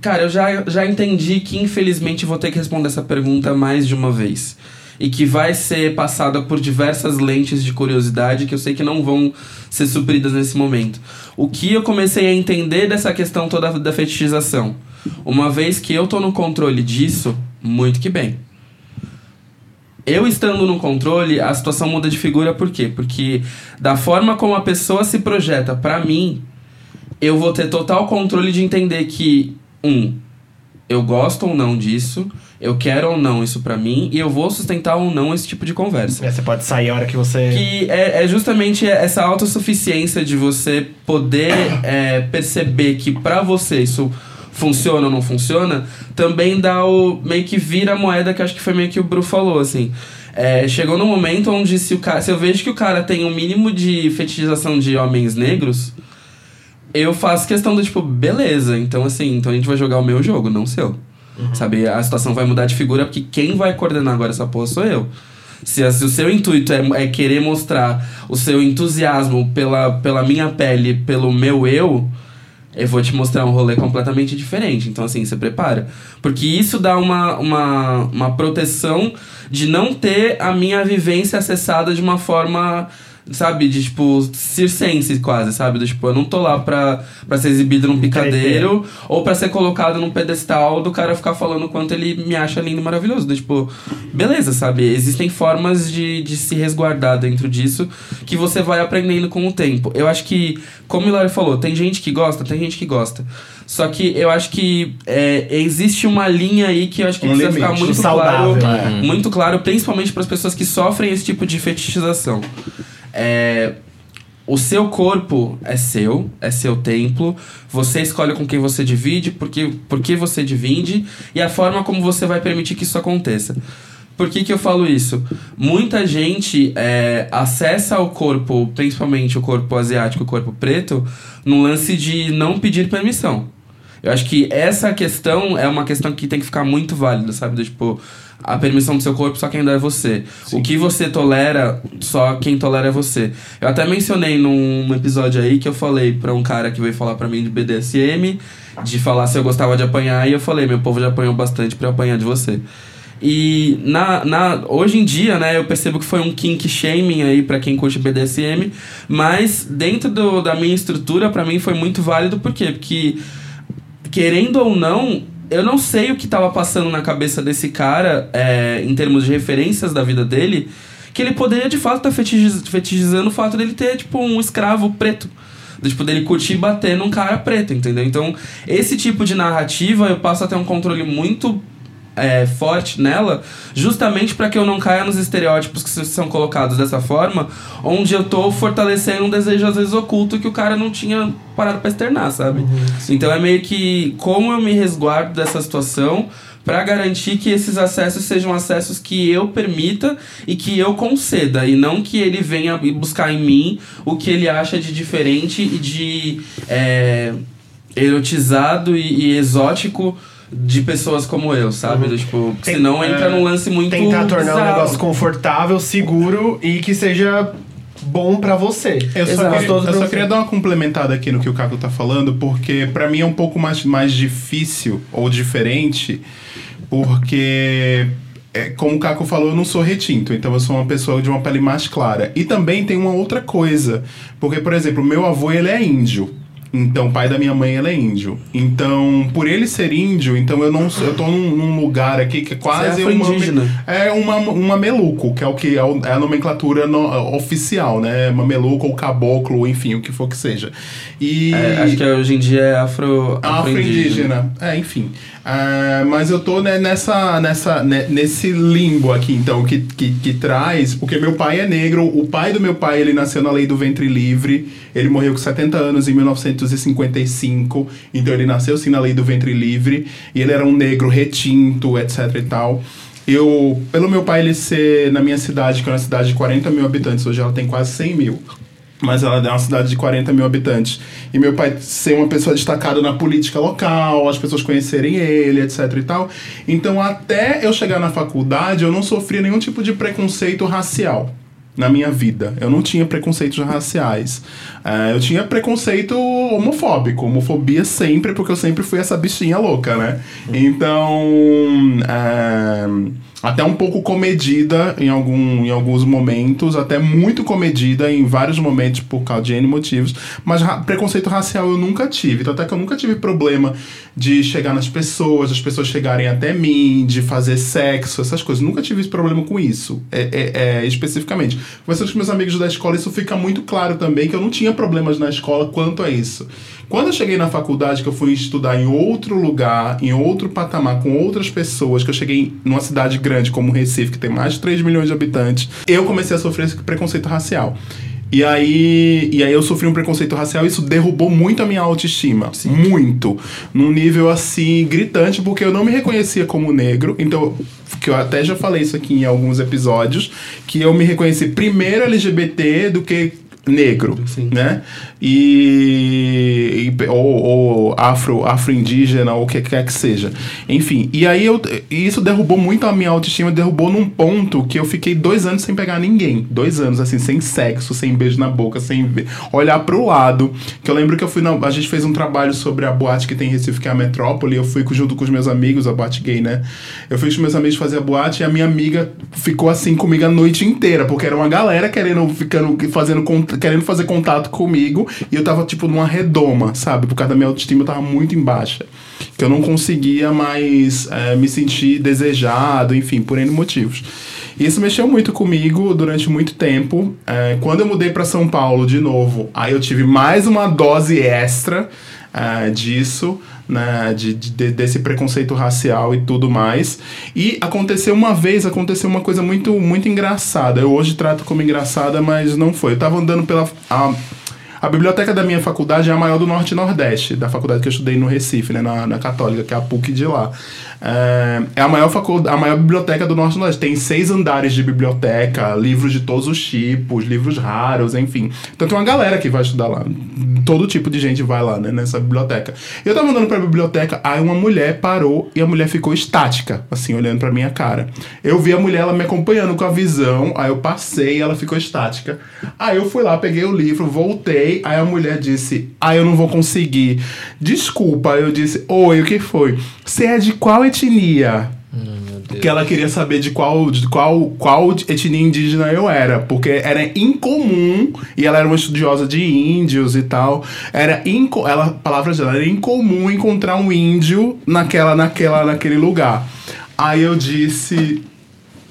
Cara, eu já, já entendi que infelizmente vou ter que responder essa pergunta mais de uma vez. E que vai ser passada por diversas lentes de curiosidade que eu sei que não vão ser supridas nesse momento. O que eu comecei a entender dessa questão toda da fetichização? Uma vez que eu tô no controle disso, muito que bem. Eu estando no controle, a situação muda de figura por quê? Porque da forma como a pessoa se projeta pra mim, eu vou ter total controle de entender que, um, eu gosto ou não disso, eu quero ou não isso pra mim, e eu vou sustentar ou não esse tipo de conversa. É, você pode sair a hora que você. Que é, é justamente essa autossuficiência de você poder é, perceber que pra você isso funciona ou não funciona, também dá o. meio que vira a moeda que acho que foi meio que o Bru falou, assim. É, chegou no momento onde se, o cara, se eu vejo que o cara tem um mínimo de fetichização de homens negros, eu faço questão do tipo, beleza, então assim, então a gente vai jogar o meu jogo, não o seu. Sabe? A situação vai mudar de figura porque quem vai coordenar agora essa porra sou eu. Se, se o seu intuito é, é querer mostrar o seu entusiasmo pela, pela minha pele, pelo meu eu, eu vou te mostrar um rolê completamente diferente. Então, assim, você prepara. Porque isso dá uma, uma, uma proteção de não ter a minha vivência acessada de uma forma, sabe, de tipo, circense quase, sabe? Do, tipo, eu não tô lá pra, pra ser exibido num picadeiro ou pra ser colocado num pedestal do cara ficar falando o quanto ele me acha lindo e maravilhoso. Do, tipo, beleza, sabe? Existem formas de, de se resguardar dentro disso que você vai aprendendo com o tempo. Eu acho que, como o Hilário falou, tem gente que gosta, tem gente que gosta. Só que eu acho que é, existe uma linha aí que eu acho que Um precisa ficar limite muito saudável, claro, é. muito claro, principalmente para as pessoas que sofrem esse tipo de fetichização. É, o seu corpo é seu, é seu templo. Você escolhe com quem você divide, porque, por que você divide e a forma como você vai permitir que isso aconteça. Por que, que eu falo isso? Muita gente é, acessa o corpo, principalmente o corpo asiático, o corpo preto, no lance de não pedir permissão. Eu acho que essa questão é uma questão que tem que ficar muito válida, sabe? Do, tipo, a permissão do seu corpo só quem dá é você. O que você tolera, só quem tolera é você. Eu até mencionei num episódio aí que eu falei pra um cara que veio falar pra mim de BDSM, de falar se eu gostava de apanhar, e eu falei, meu povo já apanhou bastante pra eu apanhar de você. E na, na, hoje em dia, né, eu percebo que foi um kink shaming aí pra quem curte BDSM, mas dentro do, da minha estrutura, pra mim foi muito válido, por quê? Porque, querendo ou não, eu não sei o que tava passando na cabeça desse cara, é, em termos de referências da vida dele, que ele poderia de fato estar tá fetichiz, fetichizando o fato dele ter, tipo, um escravo preto. Tipo, dele curtir bater num cara preto, entendeu? Então, esse tipo de narrativa eu passo a ter um controle muito é, forte nela, justamente para que eu não caia nos estereótipos que são colocados dessa forma, onde eu tô fortalecendo um desejo às vezes oculto que o cara não tinha parado pra externar, sabe? então é meio que como eu me resguardo dessa situação para garantir que esses acessos sejam acessos que eu permita e que eu conceda e não que ele venha buscar em mim o que ele acha de diferente e de é, erotizado e, e exótico de pessoas como eu, sabe? Do, tipo, Tem- senão entra é, num lance muito Tentar tornar o bizarro. negócio confortável, seguro e que seja bom pra você. Eu só, Exato. queria, eu só você. queria dar uma complementada aqui no que o Caco tá falando, porque pra mim é um pouco mais, mais difícil ou diferente, porque, é, como o Caco falou, eu não sou retinto, então eu sou uma pessoa de uma pele mais clara. E também tem uma outra coisa, porque, por exemplo, meu avô, ele é índio. Então, o pai da minha mãe, ele é índio. Então, por ele ser índio, então eu não sou- eu tô num, num lugar aqui que é quase é uma afro-indígena. é uma, uma mameluco, que é o que é, é a nomenclatura no- oficial, né? Mameluco ou caboclo, enfim, o que for que seja. E É, acho que hoje em dia é afro, afro-indígena. afro-indígena. É, enfim. Ah, mas eu tô né, nessa, nessa, né, nesse limbo aqui, então, que, que, que traz. Porque meu pai é negro, o pai do meu pai ele nasceu na lei do ventre livre, ele morreu com 70 anos em 1955, então ele nasceu sim na lei do ventre livre, e ele era um negro retinto, etc e tal. Eu, pelo meu pai ele ser na minha cidade, que é uma cidade de 40 mil habitantes, hoje ela tem quase 100 mil mas ela é uma cidade de 40 mil habitantes. E meu pai ser uma pessoa destacada na política local, as pessoas conhecerem ele, etc e tal. Então, até eu chegar na faculdade, eu não sofria nenhum tipo de preconceito racial na minha vida. Eu não tinha preconceitos raciais. Eh, eu tinha preconceito homofóbico. Homofobia sempre, porque eu sempre fui essa bichinha louca, né? Então. eh, até um pouco comedida em, algum, em alguns momentos, até muito comedida em vários momentos por causa de N motivos, mas ra- preconceito racial eu nunca tive. Tanto é que eu nunca tive problema de chegar nas pessoas, as pessoas chegarem até mim, de fazer sexo, essas coisas. Nunca tive esse problema com isso, é, é- é, especificamente. Conversando com meus amigos da escola, isso fica muito claro também, que eu não tinha problemas na escola quanto a isso. Quando eu cheguei na faculdade, que eu fui estudar em outro lugar, em outro patamar, com outras pessoas, que eu cheguei numa cidade grande como Recife, que tem mais de 3 milhões de habitantes, eu comecei a sofrer esse preconceito racial. E aí, e aí eu sofri um preconceito racial isso derrubou muito a minha autoestima. Muito. Num nível assim, gritante, porque eu não me reconhecia como negro. Então, que eu até já falei isso aqui em alguns episódios, que eu me reconheci primeiro LGBT do que negro, né? E, e- ou, ou afro, afro-indígena ou o que quer que seja. Enfim, e aí eu, isso derrubou muito a minha autoestima, derrubou num ponto que eu fiquei dois anos sem pegar ninguém. Dois anos, assim, sem sexo, sem beijo na boca, sem olhar pro lado. Que eu lembro que eu fui a gente fez um trabalho sobre a boate que tem em Recife, que é a Metrópole. Eu fui junto com os meus amigos, a boate gay, né? Eu fui com os meus amigos fazer a boate e a minha amiga ficou assim comigo a noite inteira, porque era uma galera querendo, ficando, fazendo, querendo fazer contato comigo e eu tava, tipo, numa redoma, sabe? Por causa da minha autoestima, eu tava muito em baixa. Que eu não conseguia mais eh, me sentir desejado, enfim, por N motivos. Isso mexeu muito comigo durante muito tempo. Eh, quando eu mudei para São Paulo de novo, aí eu tive mais uma dose extra eh, disso, né, de, de- desse preconceito racial e tudo mais. E aconteceu uma vez, aconteceu uma coisa muito, muito engraçada. Eu hoje trato como engraçada, mas não foi. Eu tava andando pela. a- a biblioteca da minha faculdade é a maior do Norte e Nordeste, da faculdade que eu estudei no Recife, né, na, na Católica, que é a PUC de lá. É, é a, maior facu- a maior biblioteca do Norte Nordeste. Tem seis andares de biblioteca, livros de todos os tipos, livros raros, enfim. Então tem uma galera que vai estudar lá. Todo tipo de gente vai lá, né, nessa biblioteca. Eu tava andando pra biblioteca, aí uma mulher parou e a mulher ficou estática, assim, olhando pra minha cara. Eu vi a mulher, ela me acompanhando com a visão, aí eu passei ela ficou estática. Aí eu fui lá, peguei o livro, voltei, aí a mulher disse: Ah, eu não vou conseguir. Desculpa, eu disse: Oi, o que foi? Você é de qual etnia? Que ela queria saber de qual, de qual, qual etnia indígena eu era. Porque era incomum, e ela era uma estudiosa de índios e tal. Era inco, ela, palavras dela, era incomum encontrar um índio naquela, naquela, naquele lugar. Aí eu disse.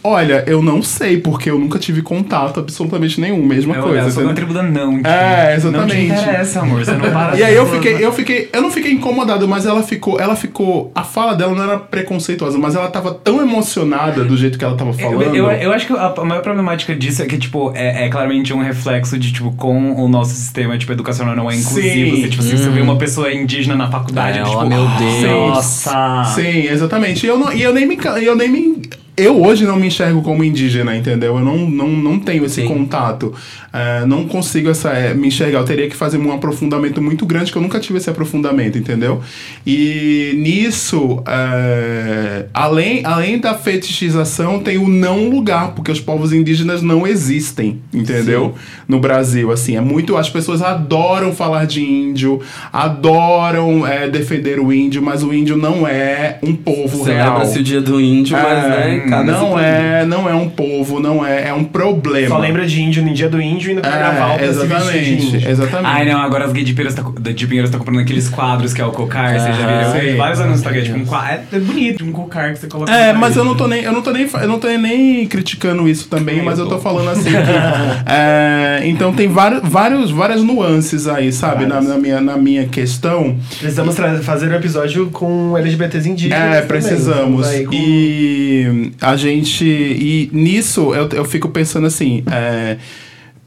Olha, eu não sei, porque eu nunca tive contato absolutamente nenhum, mesma Eu, coisa. eu sou uma tribo da não. tipo, É, exatamente. Não te interessa, amor. Você não para E aí eu fiquei, eu fiquei, eu não fiquei incomodado, mas ela ficou, ela ficou, a fala dela não era preconceituosa, mas ela tava tão emocionada do jeito que ela tava Eu, falando. eu, eu acho que a, maior problemática disso é que, tipo, é, é claramente um reflexo de, tipo, com o nosso sistema, tipo, educacional não é inclusivo. Sim. Você, tipo, assim, você vê uma pessoa indígena na faculdade, É, tipo, oh, meu Deus. Nossa! Sim, exatamente. E eu, não, e eu nem me, eu nem me eu hoje não me enxergo como indígena, entendeu? Eu não, não, não tenho esse Sim. contato. É, não consigo essa, é, me enxergar. Eu teria que fazer um aprofundamento muito grande, que eu nunca tive esse aprofundamento, entendeu? E nisso, é, além, além da fetichização, tem o não lugar, porque os povos indígenas não existem, entendeu? No Brasil, assim, é muito. As pessoas adoram falar de índio, adoram é, defender o índio, mas o índio não é um povo real. Celebra-se o dia do índio, mas É, né, cada não é, não é um povo, não é, é um problema. Só lembra de índio no dia do índio e no carnaval é, vestir de exatamente, exatamente. Ai, não, agora as gay de Pinheiros tá, de Pinheiros tá comprando aqueles quadros que é o cocar, você já viram? Eu vi sim. vários anos no Instagram, tipo, um quadro. É, é bonito, um cocar que você coloca É, no mas eu não tô nem, eu não tô nem, eu não tô nem criticando isso também, É, mas eu eu tô tô. falando assim que, é, então tem vários, vários, várias nuances aí, sabe, na, na minha, na minha questão. Precisamos fazer um episódio com LGBTs indígenas. É, também. precisamos. Com- E a gente. E nisso eu, eu fico pensando assim. é,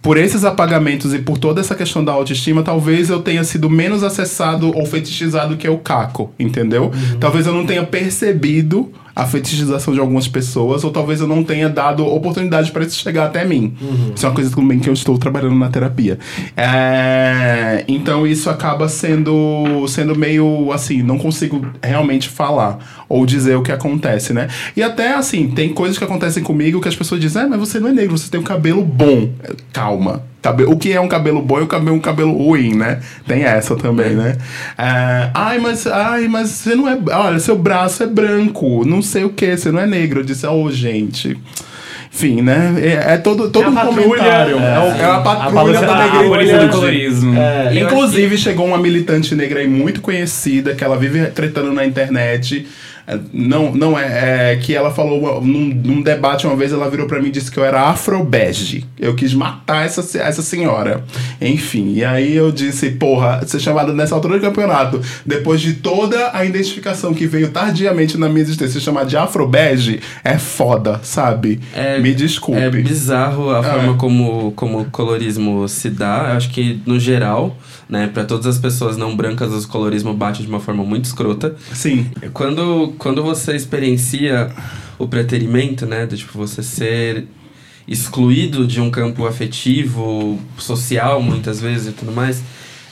por esses apagamentos e por toda essa questão da autoestima, talvez eu tenha sido menos acessado ou fetichizado que o Caco, entendeu? Talvez eu não tenha percebido a fetichização de algumas pessoas, ou talvez eu não tenha dado oportunidade para isso chegar até mim. Isso é uma coisa também que eu estou trabalhando na terapia. É, então isso acaba sendo, sendo meio assim, não consigo realmente falar ou dizer o que acontece, né? E até assim, tem coisas que acontecem comigo que as pessoas dizem, ah, mas você não é negro, você tem um cabelo bom. Calma. Cabe- O que é um cabelo bom e o cabelo, um cabelo ruim, né? Tem essa também, né? É, ai, mas, ai, mas você não é. Olha, seu braço é branco, não sei o que, você não é negro. Eu disse, ô, gente. Enfim, né? É, é todo, todo É a um patrulha, comentário. É, o- é a a patrulha da a A polícia do negritude. colorismo. É, Inclusive, chegou uma militante negra aí muito conhecida, que ela vive tretando na internet. Não, não é, é que ela falou num, num debate uma vez, ela virou pra mim e disse que eu era afrobege. Eu quis matar essa, essa senhora. Enfim, e aí eu disse, porra, ser chamada nessa altura do campeonato, depois de toda a identificação que veio tardiamente na minha existência, ser chamada de afrobege, é foda, sabe? É- Me desculpe. É bizarro a É. forma como, como o colorismo se dá. Eu acho que, no geral, né, para todas as pessoas não brancas, o colorismo bate de uma forma muito escrota. Sim. Quando, quando você experiencia o preterimento, né, de tipo, você ser excluído de um campo afetivo, social, muitas vezes e tudo mais,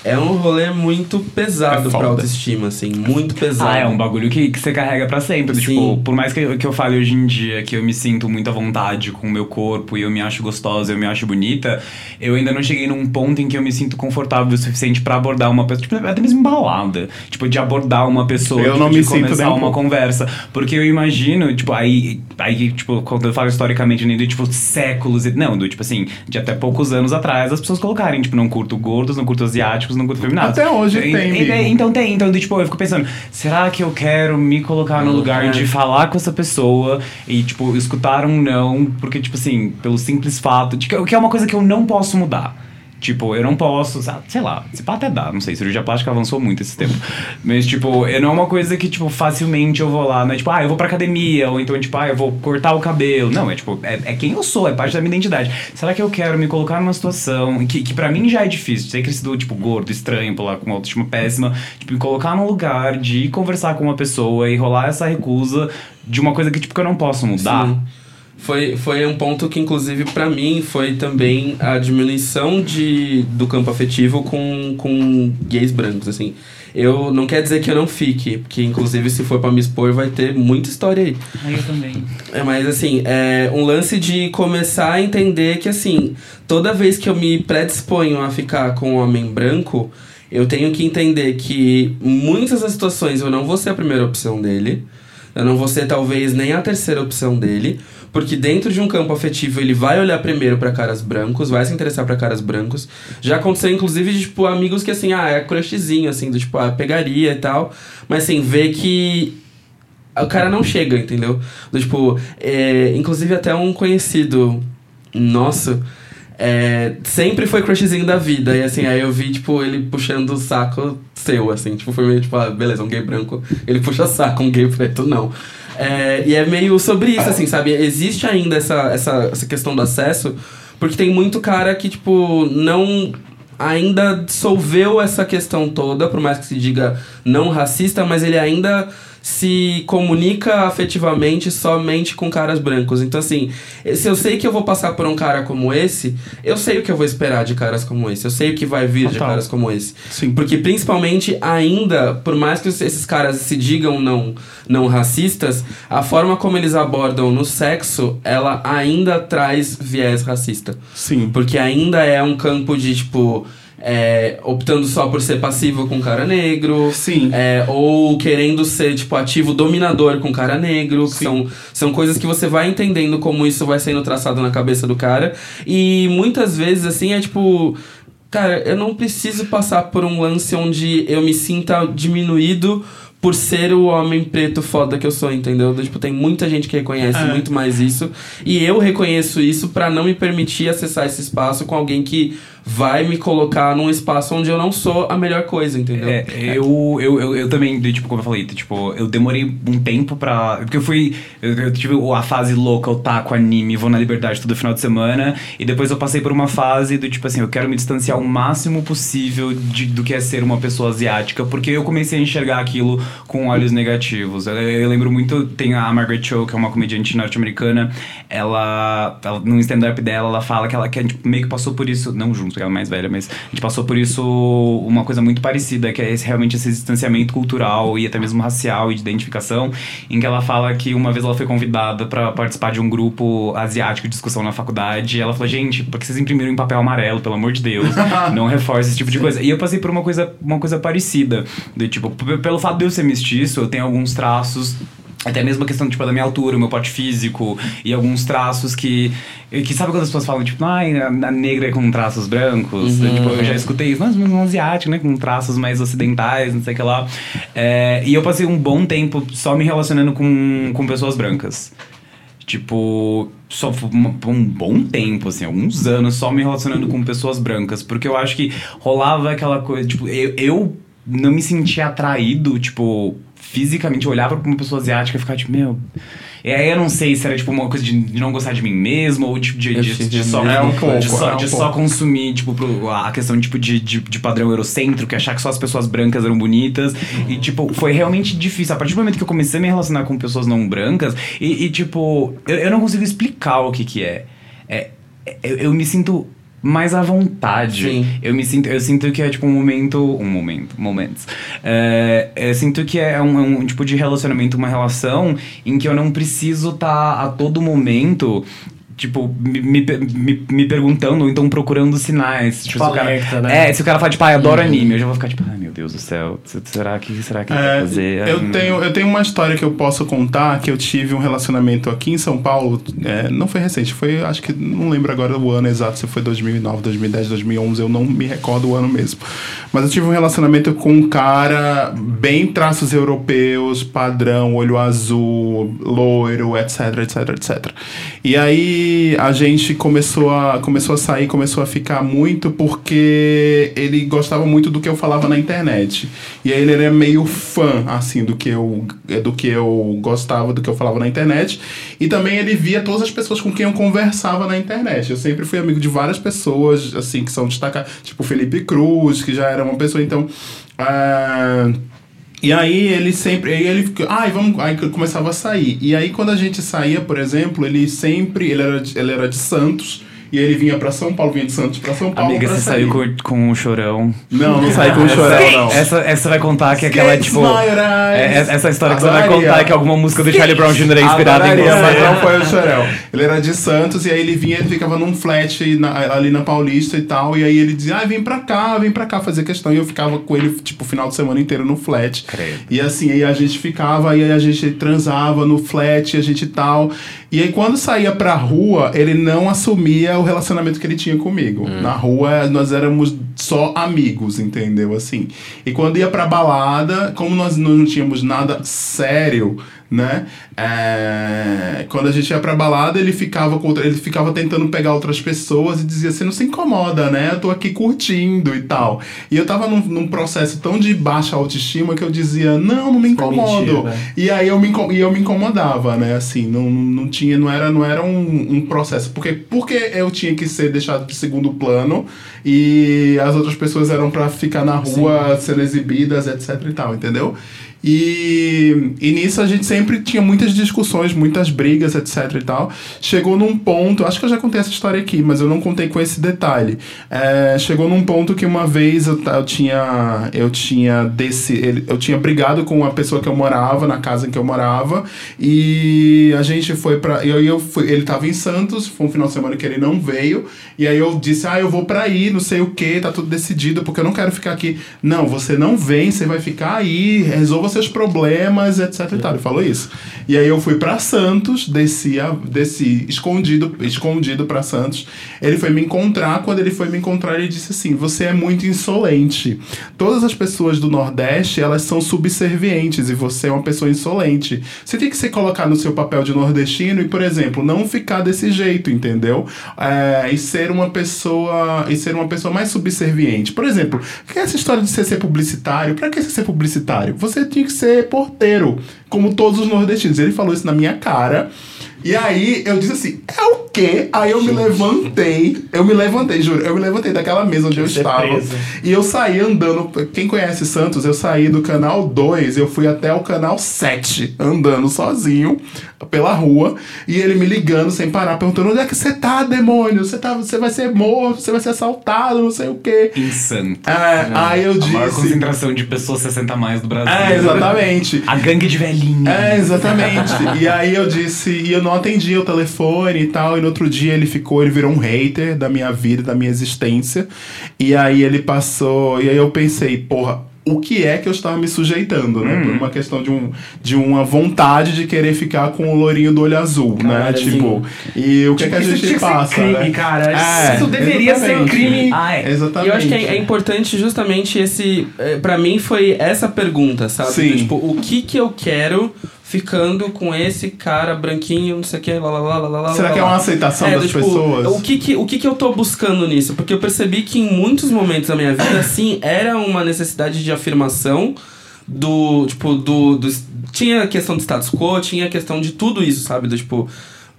é um rolê muito pesado É pra autoestima, assim, muito pesado. Ah, é um bagulho que, que você carrega pra sempre. Sim. Tipo, por mais que, eu- que eu fale hoje em dia que eu me sinto muito à vontade com o meu corpo e eu me acho gostosa, eu me acho bonita, eu ainda não cheguei num ponto em que eu me sinto confortável o suficiente pra abordar uma pessoa, tipo, até mesmo balada. Tipo, de abordar uma pessoa, Eu tipo, não de me sinto começar um uma pouco. conversa. Porque eu imagino, tipo, aí, aí, tipo, quando eu falo historicamente, nem do tipo séculos, e- não, do tipo assim, de até poucos anos atrás, as pessoas colocarem, tipo, não curto gordos, não curto asiáticos, não curto feminados. Até hoje E- tem, e- então tem, então tipo, eu fico pensando, será que eu quero me colocar no lugar de falar com essa pessoa e, tipo, escutar um não, porque, tipo assim, pelo simples fato de que, que é uma coisa que eu não posso mudar. Tipo, eu não posso, sei lá, se pá até dá, não sei, cirurgia plástica avançou muito esse tempo. Mas, tipo, eu não é uma coisa que, tipo, facilmente eu vou lá, né? Tipo, ah, eu vou pra academia, ou então, tipo, ah, eu vou cortar o cabelo. Não, é tipo, é, é quem eu sou, é parte da minha identidade. Será que eu quero me colocar numa situação que, que pra mim já é difícil, ter crescido, tipo, gordo, estranho, pular com uma autoestima péssima, tipo, me colocar num lugar de ir conversar com uma pessoa e rolar essa recusa de uma coisa que, tipo, que eu não posso mudar? Sim. Foi, foi um ponto que, inclusive, pra mim, foi também a diminuição de, do campo afetivo com, com gays brancos, assim. Eu não quer dizer que eu não fique, porque, inclusive, se for pra me expor, vai ter muita história aí. Aí eu também. É, mas assim, é um lance de começar a entender que assim, toda vez que eu me predisponho a ficar com um homem branco, eu tenho que entender que muitas das situações eu não vou ser a primeira opção dele. Eu não vou ser talvez nem a terceira opção dele, porque dentro de um campo afetivo ele vai olhar primeiro pra caras brancos, vai se interessar pra caras brancos. Já aconteceu inclusive de tipo amigos que assim, ah, é crushzinho assim, do tipo, ah, pegaria e tal, mas assim, ver que o cara não chega, entendeu? Do, tipo, é, inclusive até um conhecido nosso é, sempre foi crushzinho da vida. E assim, aí eu vi, tipo, ele puxando o saco seu, assim. Tipo, foi meio tipo, ah, beleza, um gay branco, ele puxa saco, um gay preto, não. É, e é meio sobre isso, assim, sabe? Existe ainda essa, essa, essa questão do acesso, porque tem muito cara que, tipo, não ainda dissolveu essa questão toda, por mais que se diga não racista, mas ele ainda se comunica afetivamente somente com caras brancos. Então, assim, se eu sei que eu vou passar por um cara como esse, eu sei o que eu vou esperar de caras como esse. Eu sei o que vai vir de caras como esse. Sim. Porque, principalmente, ainda, por mais que esses caras se digam não, não racistas, a forma como eles abordam no sexo, ela ainda traz viés racista. Sim. Porque ainda é um campo de, tipo, é, optando só por ser passivo com cara negro. Sim. é, ou querendo ser, tipo, ativo dominador com cara negro. Que são, são coisas que você vai entendendo como isso vai sendo traçado na cabeça do cara. E muitas vezes, assim, é tipo. Cara, eu não preciso passar por um lance onde eu me sinta diminuído por ser o homem preto foda que eu sou, entendeu? Tipo, tem muita gente que reconhece É. muito mais isso. E eu reconheço isso pra não me permitir acessar esse espaço com alguém que vai me colocar num espaço onde eu não sou a melhor coisa, entendeu? É, eu, eu, eu, eu também, tipo, como eu falei, tipo, eu demorei um tempo pra. Porque eu fui. Eu, eu tive a fase louca, otaku, anime, vou na liberdade todo final de semana. E depois eu passei por uma fase do tipo assim, eu quero me distanciar o máximo possível de, do que é ser uma pessoa asiática, porque eu comecei a enxergar aquilo com olhos negativos. Eu, eu lembro muito, tem a Margaret Cho, que é uma comediante norte-americana, ela, ela. No stand-up dela, ela fala que ela que gente meio que passou por isso, não junto, ela é mais velha, mas a gente passou por isso uma coisa muito parecida, que é esse, realmente esse distanciamento cultural e até mesmo racial e de identificação, em que ela fala que uma vez ela foi convidada pra participar de um grupo asiático de discussão na faculdade, e ela falou, gente, por que vocês imprimiram em papel amarelo, pelo amor de Deus, não reforce esse tipo de coisa. E eu passei por uma coisa, uma coisa parecida, de tipo, pelo fato de eu ser mestiço, eu tenho alguns traços Até mesmo a questão tipo, da minha altura, o meu porte físico e alguns traços que. que sabe quando as pessoas falam, tipo, ai, a, a negra é com traços brancos? Uhum. Tipo, eu já escutei isso, mas um asiático, né? Com traços mais ocidentais, não sei o que lá. É, e eu passei um bom tempo só me relacionando com, com pessoas brancas. Tipo, só um bom tempo, assim, alguns anos só me relacionando com pessoas brancas. Porque eu acho que rolava aquela coisa, tipo, eu, eu não me sentia atraído, tipo, fisicamente. Eu olhava pra uma pessoa asiática e ficava, tipo, meu. E aí eu não sei se era, tipo, uma coisa de, de não gostar de mim mesmo, ou tipo, de, Eu de, de só, É um pouco, de só, é um de pouco. só consumir, tipo, pro- a questão, tipo, de, de, de padrão eurocêntrico, achar que só as pessoas brancas eram bonitas. E, tipo, foi realmente difícil. A partir do momento que eu comecei a me relacionar com pessoas não brancas, e, e, tipo, eu, eu não consigo explicar o que que é. é eu, eu me sinto mais à vontade. Sim. Eu me sinto, eu sinto que é tipo um momento, um momento, momentos. É, eu sinto que é um, é um tipo de relacionamento, uma relação em que eu não preciso estar a todo momento Tipo, me, me, me, me perguntando, ou então procurando sinais. Tipo, se o cara, né? É, se o cara fala, tipo, ah, eu adoro anime, eu já vou ficar tipo, ai meu Deus do céu, será que será que ele vai É, fazer? eu, tenho, eu tenho uma história que eu posso contar que eu tive um relacionamento aqui em São Paulo. é, não foi recente, foi acho que não lembro agora o ano exato, se foi 2009, 2010, 2011, eu não me recordo o ano mesmo. Mas eu tive um relacionamento com um cara bem traços europeus, padrão, olho azul, loiro, etc, etc, etc. E aí a gente começou a, começou a sair, começou a ficar muito porque ele gostava muito do que eu falava na internet. E aí ele era meio fã, assim, do que eu, do que eu gostava, do que eu falava na internet. E também ele via todas as pessoas com quem eu conversava na internet. Eu sempre fui amigo de várias pessoas, assim, que são destacadas. Tipo Felipe Cruz, que já era uma pessoa, então... ah, e aí ele sempre. Aí ele. Ai, vamos. Aí começava a sair. E aí quando a gente saía, por exemplo, ele sempre. Ele era ele era de Santos. E aí ele vinha pra São Paulo, vinha de Santos pra São Paulo. Amiga, você sair. saiu com, com o chorão. Não, não saí com o chorão, não. Essa, essa vai contar que aquela, Skates tipo. my eyes. é- é- essa história que você vai Adoraria. contar que alguma música do Charlie Brown Jr. é inspirada em Adoraria, mas você. não foi o Chorão. Ele era de Santos e aí ele vinha, ele ficava num flat na- ali na Paulista e tal. E aí ele dizia, ah, vem pra cá, vem pra cá fazer questão. E eu ficava com ele, tipo, o final de semana inteiro no flat. Credo. E assim, aí a gente ficava, aí a gente transava no flat, a gente tal. E aí quando saía pra rua, ele não assumia o relacionamento que ele tinha comigo. Na rua, nós éramos só amigos, entendeu? Assim. E quando ia pra balada, como nós não tínhamos nada sério, né? É, Quando a gente ia pra balada, ele ficava contra, ele ficava tentando pegar outras pessoas e dizia: Você não se incomoda, né? Eu tô aqui curtindo e tal. E eu tava num, num processo tão de baixa autoestima que eu dizia: Não, não me incomodo. né? E aí eu me, inco- e eu me incomodava, né? Assim, não, não tinha, não era, não era um, um processo. Porque, porque eu tinha que ser deixado de segundo plano e as outras pessoas eram pra ficar na rua sendo exibidas, etc e tal, entendeu? E, e nisso a gente sempre tinha muitas discussões, muitas brigas, etc e tal. Chegou num ponto, acho que eu já contei essa história aqui, mas eu não contei com esse detalhe. É, chegou num ponto que uma vez eu, eu tinha eu tinha desse, eu tinha brigado com a pessoa que eu morava na casa em que eu morava e a gente foi para eu, eu fui, ele tava em Santos, foi um final de semana que ele não veio e aí eu disse: "Ah, eu vou pra aí, não sei o que, tá tudo decidido, porque eu não quero ficar aqui". Não, você não vem, você vai ficar aí, resolva seus problemas, etc e tal. Ele falou isso. E aí eu fui pra Santos, desci, a- desci escondido, escondido para Santos. Ele foi me encontrar, quando ele foi me encontrar, ele disse assim: "Você é muito insolente. Todas as pessoas do Nordeste, elas são subservientes e você é uma pessoa insolente. Você tem que se colocar no seu papel de nordestino e, por exemplo, não ficar desse jeito, entendeu? É, e ser uma pessoa e ser uma pessoa mais subserviente. Por exemplo, que é essa história de você ser publicitário? Pra que você ser publicitário? Você tinha que ser porteiro, como todos os nordestinos. Ele falou isso na minha cara. E aí eu disse assim, é o quê? Aí eu me levantei, eu me levantei, juro, eu me levantei daquela mesa onde eu ser estava. preso. E eu saí andando. Quem conhece Santos, eu saí do canal 2, eu fui até o canal 7, andando sozinho pela rua. E ele me ligando sem parar, perguntando: onde é que você tá, demônio? Você, tá, você vai ser morto, você vai ser assaltado, não sei o quê. Insano. É, aí eu A maior disse. concentração de pessoas 60 a mais do Brasil. É, exatamente. A gangue de velhinho. É, exatamente. e aí eu disse, e eu não atendi o telefone e tal, e no outro dia ele ficou, ele virou um hater da minha vida, da minha existência. E aí ele passou, e aí eu pensei, porra, o que é que eu estava me sujeitando, né? Hum. Por uma questão de, um, de uma vontade de querer ficar com o lourinho do olho azul, né? Tipo, e o que é que a gente ser passa, crime, né? cara. É, Isso deveria ser um exatamente. crime. Ah, é. Exatamente. E eu acho que é, é importante justamente esse. É, pra mim foi essa pergunta, sabe? Sim. Tipo, o que que eu quero ficando com esse cara branquinho, não sei o que, lá, lá, lá, lá, lá, Será lá, que é uma aceitação É, das tipo, pessoas? O que que, o que que eu tô buscando nisso? Porque eu percebi que em muitos momentos da minha vida, sim, era uma necessidade de afirmação do, tipo, do, do... Tinha a questão do status quo, tinha a questão de tudo isso, sabe? Do, tipo,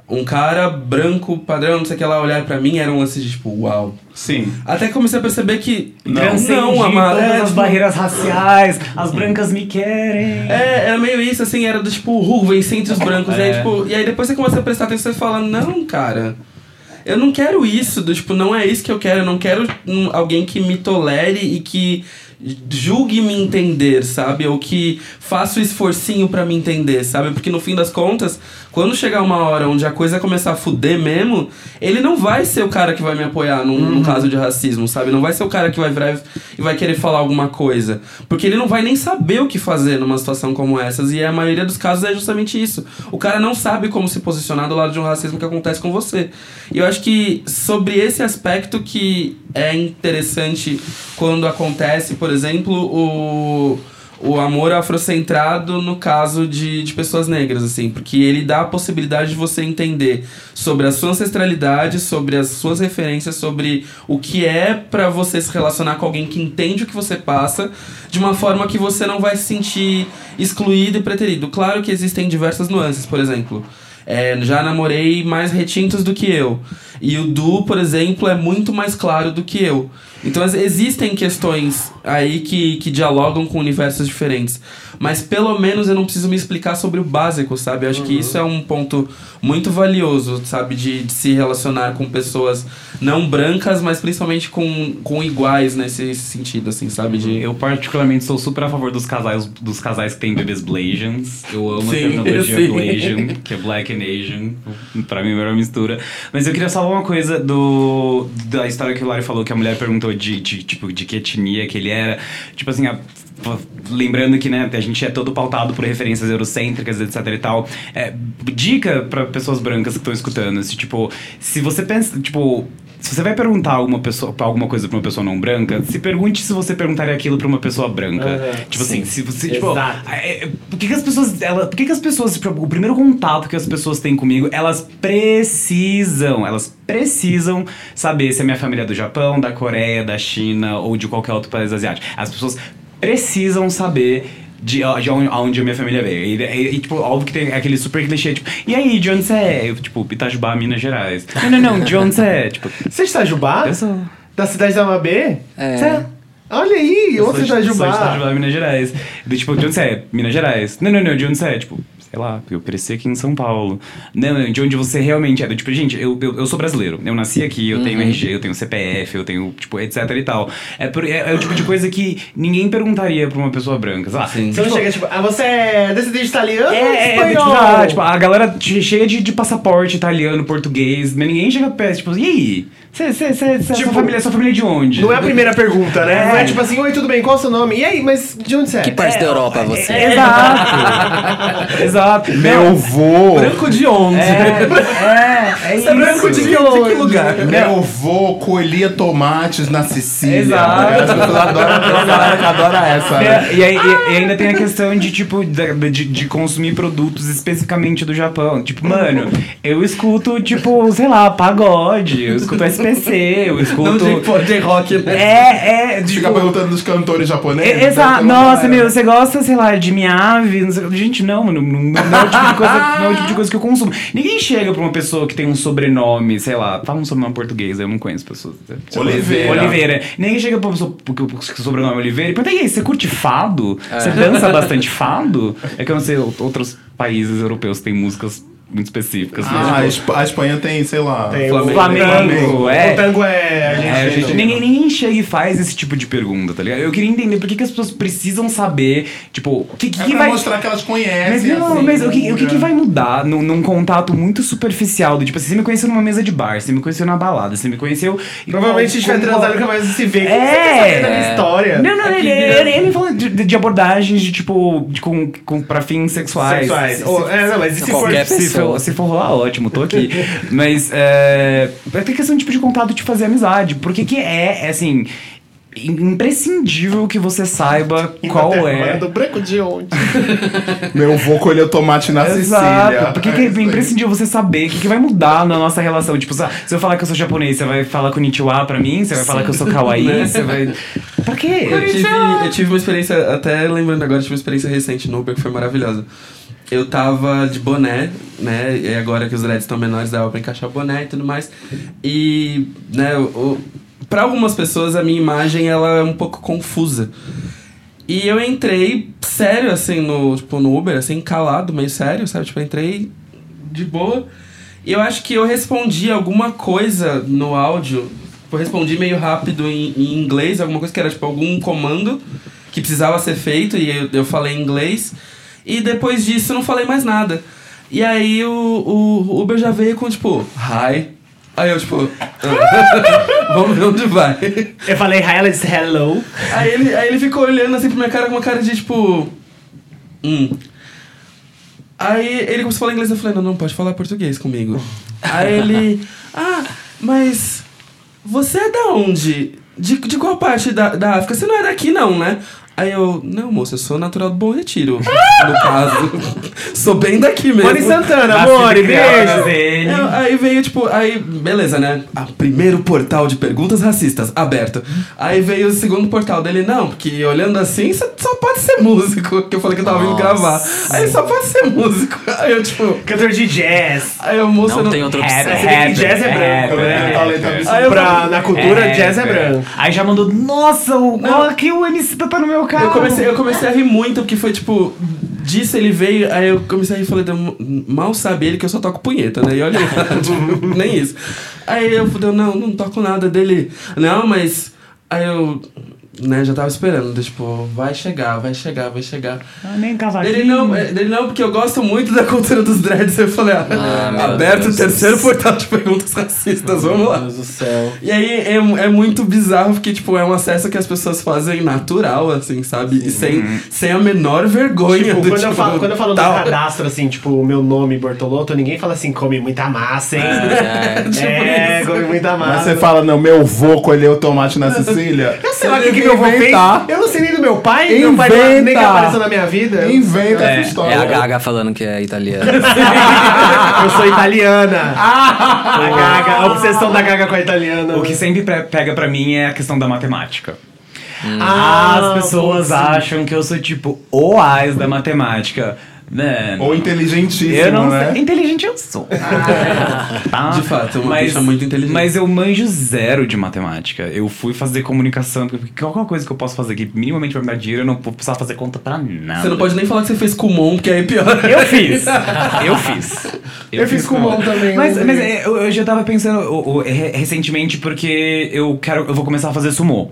um cara branco, padrão, não sei o que lá, olhar pra mim, era um lance de, tipo, uau. Sim. Até comecei a perceber que... Transcendi não, amado. todas é, as tipo, barreiras raciais, as brancas me querem. É, era meio isso, assim, era do tipo, Rubens entre os brancos. E, aí, É. tipo, e aí depois você começa a prestar atenção e fala, não, cara. Eu não quero isso, do, tipo, não é isso que eu quero. Eu não quero hum, alguém que me tolere e que julgue me entender, sabe? Ou que faça o esforcinho pra me entender, sabe? Porque no fim das contas, quando chegar uma hora onde a coisa começar a fuder mesmo, ele não vai ser o cara que vai me apoiar num, num caso de racismo, sabe? Não vai ser o cara que vai virar e vai querer falar alguma coisa. Porque ele não vai nem saber o que fazer numa situação como essas. E a maioria dos casos é justamente isso. O cara não sabe como se posicionar do lado de um racismo que acontece com você. E eu acho que sobre esse aspecto que é interessante quando acontece, por exemplo, o o amor afrocentrado no caso de, de pessoas negras, assim, porque ele dá a possibilidade de você entender sobre a sua ancestralidade, sobre as suas referências, sobre o que é pra você se relacionar com alguém que entende o que você passa, de uma forma que você não vai se sentir excluído e preterido. Claro que existem diversas nuances, por exemplo. É, já namorei mais retintos do que eu. E o Du, por exemplo, é muito mais claro do que eu. Então ex- existem questões aí que, que dialogam com universos diferentes. Mas pelo menos eu não preciso me explicar sobre o básico, sabe? Eu acho que isso é um ponto muito valioso, sabe? De, de se relacionar com pessoas não brancas, mas principalmente com, com iguais nesse sentido, assim, sabe? De, Eu particularmente sou super a favor dos casais, dos casais que têm bebês Blasians. Eu amo Sim, a terminologia sim. Blasian, que é Black and Asian. Pra mim, é a melhor mistura. Mas eu queria só falar uma coisa do, da história que o Lari falou, que a mulher perguntou de, de, tipo, de que etnia que ele era. Tipo assim, a- lembrando que né, a gente é todo pautado por referências eurocêntricas, etc e tal. É, dica pra pessoas brancas que estão escutando, se, tipo, se você pensa, tipo... Se você vai perguntar alguma, pessoa, alguma coisa pra uma pessoa não branca, se pergunte se você perguntaria aquilo pra uma pessoa branca. Aham, tipo assim, se você. Tipo, Exato. é, é, por que, que as pessoas. Ela, por que, que as pessoas. Tipo, o primeiro contato que as pessoas têm comigo, elas precisam. Elas precisam saber se a minha família é do Japão, da Coreia, da China ou de qualquer outro país asiático. As pessoas precisam saber. De, de onde, a minha família veio. E, e, e, tipo, óbvio que tem aquele super clichê, tipo, e aí, de onde você é? Eu, tipo, Itajubá, Minas Gerais. Não, não, não, de onde você é? Tipo, Você é de Itajubá? eu sou. Da cidade da Mabê? É. Você é? Olha aí, Eu outro sou de- Sou de Itajubá. Itajubá, Minas Gerais. Do, tipo, de onde você é? Minas Gerais. Não, não, não, de onde você é? Tipo, sei lá, eu cresci aqui em São Paulo. Não, não, de onde você realmente é. Do, tipo, gente, eu, eu, eu sou brasileiro. Eu nasci aqui, eu tenho RG, eu tenho CPF, eu tenho, tipo, etc e tal. É, por- é, é o tipo de coisa que ninguém perguntaria pra uma pessoa branca. Lá. Sim. Você não Tipo, chega tipo, ah, você é descendente italiano ou é, é, é, tipo, ah, tipo, a galera che- cheia de, de passaporte italiano, português, mas ninguém chega perto, tipo, e aí? Cê, cê, cê, cê, Tipo, sua, família, sua família é de onde? Não é a primeira pergunta, né? É. Não é tipo assim, oi, tudo bem, qual é o seu nome? E aí, mas de onde você é? Que parte da Europa você é? Exato. Exato. Meu vô. Branco de onde? É, é, é Você é branco de que, onde? que lugar? Meu vô colhia tomates na Sicília. Exato. Uma galera que adora essa, né? É, e, aí, e- e ainda tem a questão de, tipo, de, de consumir produtos especificamente do Japão. Tipo, mano, eu escuto, tipo, sei lá, pagode, eu escuto Eu Não escuto. de, de rock, né? É, é, Fica tipo. perguntando dos cantores japoneses. É, deve Exato. Nossa, meu, você gosta, sei lá, de Miave? Não sei- Gente, não, mano. Não, não, não é o tipo de coisa, não é o tipo de coisa que eu consumo. Ninguém chega pra uma pessoa que tem um sobrenome, sei lá, fala um sobrenome português, eu não conheço pessoas. Oliveira. Oliveira. Ninguém chega pra uma pessoa porque o sobrenome é Oliveira e pergunta, e aí, você curte fado? Você dança bastante fado? É que eu não sei, outros países europeus têm músicas muito específicas. Ah, a Esp- a Espanha tem, sei lá. Tem Flamengo. o Flamengo, é. O tango é É, argentino. gente, ninguém, ninguém chega e faz esse tipo de pergunta, tá ligado? Eu queria entender por que, que as pessoas precisam saber, tipo, o que, que, É que pra vai. mostrar que elas Mas conhecem. não, assim, mas o que, o que, que né? vai mudar num, num contato muito superficial? Do, tipo, assim, você me conheceu numa mesa de bar, você me conheceu na balada, você me conheceu. Provavelmente a gente vai transar nunca mais se vê. É. Você quer saber da minha história. Não, não, ele, ele, ele falou de, de abordagens de tipo, de, com, com, pra fins sexuais. Sexuais. Ou- é, não, mas e se for... Se pessoa. Se for rolar, ótimo, tô aqui. Mas é. Vai ter questão tipo, de contato de fazer amizade. Porque que é, é, assim. Imprescindível que você saiba qual é. Do branco de onde? Meu vô colheu tomate na Sicília. Exato. Porque que É é imprescindível você saber o que, que vai mudar na nossa relação. Tipo, se eu falar que eu sou japonês, você vai falar com Nichiwa pra mim? Você vai falar que eu sou kawaii? Você vai. Pra quê? Eu tive, eu tive uma experiência, até lembrando agora, tive uma experiência recente no Uber que foi maravilhosa. Eu tava de boné, né? E agora que os dreads estão menores, dava pra encaixar o boné e tudo mais. E, né, o, pra algumas pessoas a minha imagem ela é um pouco confusa. E eu entrei sério, assim, no, tipo, no Uber, assim, calado, meio sério, sabe? Tipo, entrei de boa. E eu acho que eu respondi alguma coisa no áudio. Eu respondi meio rápido em, em inglês, alguma coisa que era, tipo, algum comando que precisava ser feito, e eu, eu falei em inglês. E depois disso eu não falei mais nada. E aí o, o Uber já veio com, tipo, hi. Aí eu, tipo, "Ah, vamos ver onde vai. Eu falei, hi, ela disse hello. Aí ele, aí ele ficou olhando assim pra minha cara com uma cara de tipo. Hum. Aí ele começou a falar inglês, eu falei, não, não, pode falar português comigo. Aí ele. Ah, mas. Você é da onde? De, de qual parte da, da África? Você não é daqui, não, né? Aí eu, não, moça, eu sou natural do Bom Retiro. no caso. sou bem daqui mesmo. Mori Santana, amor, beijo. Não, aí veio, tipo, aí, beleza, né? Ah, primeiro portal de perguntas racistas, aberto. Aí veio o segundo portal dele, não, porque olhando assim, você só pode ser músico. Que eu falei que eu tava vindo Nossa. gravar. Aí só pode ser músico. Aí eu, tipo, Cantor de jazz. aí o moço Não tem outra opção. Rap, que jazz é branco, né? Aí eu Pra, na cultura, É, jazz é é. branco. Aí já mandou, nossa, o, aqui o MC tá no meu carro. Eu comecei, eu comecei a rir muito, porque foi tipo. Disso ele veio, aí eu comecei a rir e falei, mal sabe ele que eu só toco punheta, né? E olha, tipo, nem isso. Aí eu falei, não, não toco nada dele. Não, mas. Aí eu. Né, já tava esperando, tipo, vai chegar, vai chegar, vai chegar. Ah, nem cavaquinho. Ele não, é, ele não, porque eu gosto muito da cultura dos dreads. Eu falei, ah, Ah, aberto Deus. o terceiro portal de perguntas racistas, vamos lá. Meu Deus do céu. E aí é, é muito bizarro, porque, tipo, é um acesso que as pessoas fazem natural, assim, sabe? E sem, sem a menor vergonha Tipo, do quando, eu tipo, falo, quando eu falo no tal. cadastro, assim, tipo, o meu nome Bortolotto, ninguém fala assim, come muita massa, hein? É, É, come muita Mas massa. você fala, não, meu vô colheu tomate na Sicília. Eu sei lá o que, que fez. inventar. Eu não sei nem do meu pai. Meu pai Inventa. nem que apareceu na minha vida. Inventa É, essa história. é a Gaga falando que é italiana. Eu sou italiana. a Gaga, a obsessão da Gaga com a italiana. O que sempre pre- pega pra mim é a questão da matemática. Ah, As pessoas acham que eu sou tipo o AIS da matemática. Né? Ou inteligentíssimo, eu não né? sei. Inteligente eu sou. Tá? De fato, é uma bicha muito inteligente. Mas eu manjo zero de matemática. Eu fui fazer comunicação, porque qualquer coisa que eu posso fazer que minimamente vai me dar dinheiro, eu não vou precisar fazer conta pra nada. Você não pode nem falar que você fez Kumon, porque aí é pior. Eu fiz. Eu fiz. Eu fiz com mão também. Mas, né? mas é, eu, eu já tava pensando recentemente porque eu quero. Eu vou começar a fazer sumô.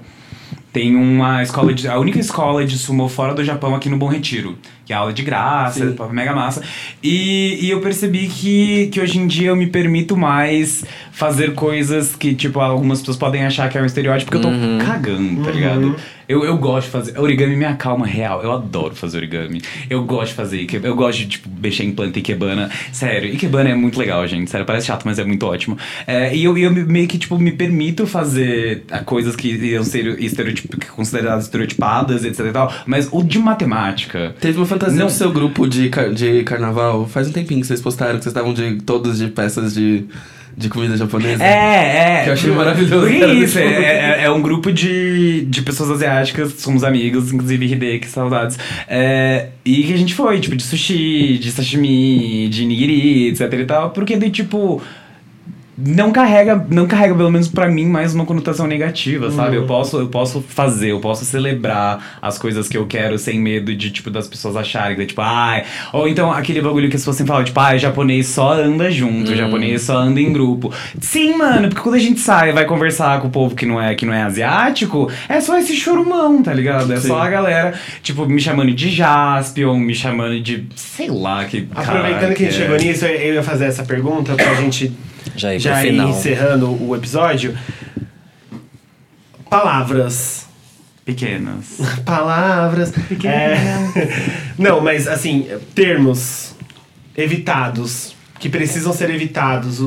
Tem uma escola de. A única escola de sumô fora do Japão aqui no Bom Retiro. Que é aula de graça, Sim. é mega massa. E, e eu percebi que, que hoje em dia eu me permito mais fazer coisas que, tipo, algumas pessoas podem achar que é um estereótipo, porque eu tô cagando, tá ligado? Eu, eu gosto de fazer. Origami me acalma real. Eu adoro fazer origami. Eu gosto de fazer. ike- Eu gosto de, tipo, mexer em planta ikebana. Sério, ikebana é muito legal, gente. Sério, parece chato, mas é muito ótimo. É, e eu, eu me- meio que, tipo, me permito fazer ah, coisas que iam ser estereotip, consideradas estereotipadas, etc e tal. Mas o de matemática. Teve uma fantasia Não. no seu grupo de, car- de carnaval, faz um tempinho que vocês postaram, que vocês estavam de todos de peças de, de comida japonesa. É, é. Que eu achei maravilhoso, isso, é, tipo- é, é um grupo de, de pessoas asiáticas, somos amigos, inclusive Hide, que saudades. É, e que a gente foi, tipo, de sushi, de sashimi, de nigiri, etc e tal. Porque daí, tipo. Não carrega, não carrega pelo menos pra mim mais uma conotação negativa, sabe? Eu posso, eu posso fazer, eu posso celebrar as coisas que eu quero sem medo de tipo das pessoas acharem que tipo, ai, ou então aquele bagulho que as pessoas sempre falam, tipo, ah, japonês só anda junto, japonês só anda em grupo. Sim, mano, porque quando a gente sai e vai conversar com o povo que não é que não é asiático, é só esse chorumão, tá ligado? É só a galera, tipo, me chamando de Jaspion, me chamando de, sei lá, que Aproveitando cara, que a gente é. chegou nisso, eu ia fazer essa pergunta pra gente Já já encerrando o episódio. Palavras. pequenas. Palavras. É... Não, mas assim, termos evitados, que precisam ser evitados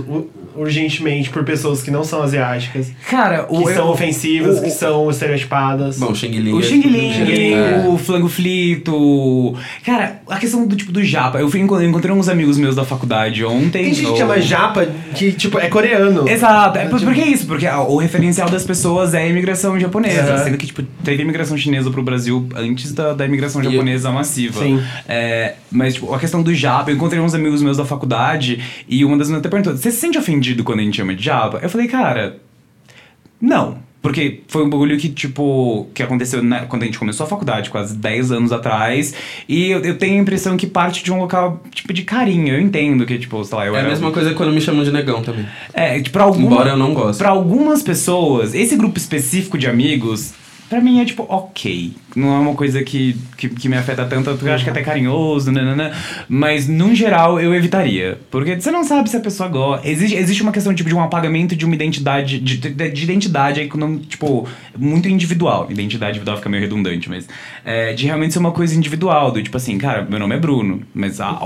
urgentemente por pessoas que não são asiáticas, Cara, que o são eu- ofensivas, o- que são estereotipadas. Bom, Xing Ling. O Xing Ling, Ling. o Flango Flito. Cara, a questão do tipo do japa. Eu fui eu encontrei uns amigos meus da faculdade ontem. Tem gente ou- que chama japa que, tipo, é coreano. Exato, é por, por que isso? Porque o referencial das pessoas é a imigração japonesa. Aham. Sendo que, tipo, teve imigração chinesa pro Brasil antes da, da imigração E- japonesa massiva. Sim. É, mas, tipo, a questão do japa, eu encontrei uns amigos meus da faculdade e uma das minhas até perguntou: você se sente ofendido quando a gente chama de japa? Eu falei, cara, não. Porque foi um bagulho que, tipo, que aconteceu na- quando a gente começou a faculdade, quase 10 anos atrás. E eu, eu tenho a impressão que parte de um local, tipo, de carinho. Eu entendo que, tipo, sei lá, eu É a mesma coisa quando me chamam de negão também. É, tipo, pra alguma, Embora eu não goste. Pra algumas pessoas, esse grupo específico de amigos, pra mim é tipo, ok. Não é uma coisa que, que, que me afeta tanto, porque eu acho que é até carinhoso, nanana. Mas, no geral, eu evitaria. Porque você não sabe se a pessoa gosta. Existe, existe uma questão, tipo, de um apagamento de uma identidade, de, de, de identidade aí, não, tipo, muito individual. Identidade individual fica meio redundante, mas... é, de realmente ser uma coisa individual, do tipo assim, cara, meu nome é Bruno, mas a,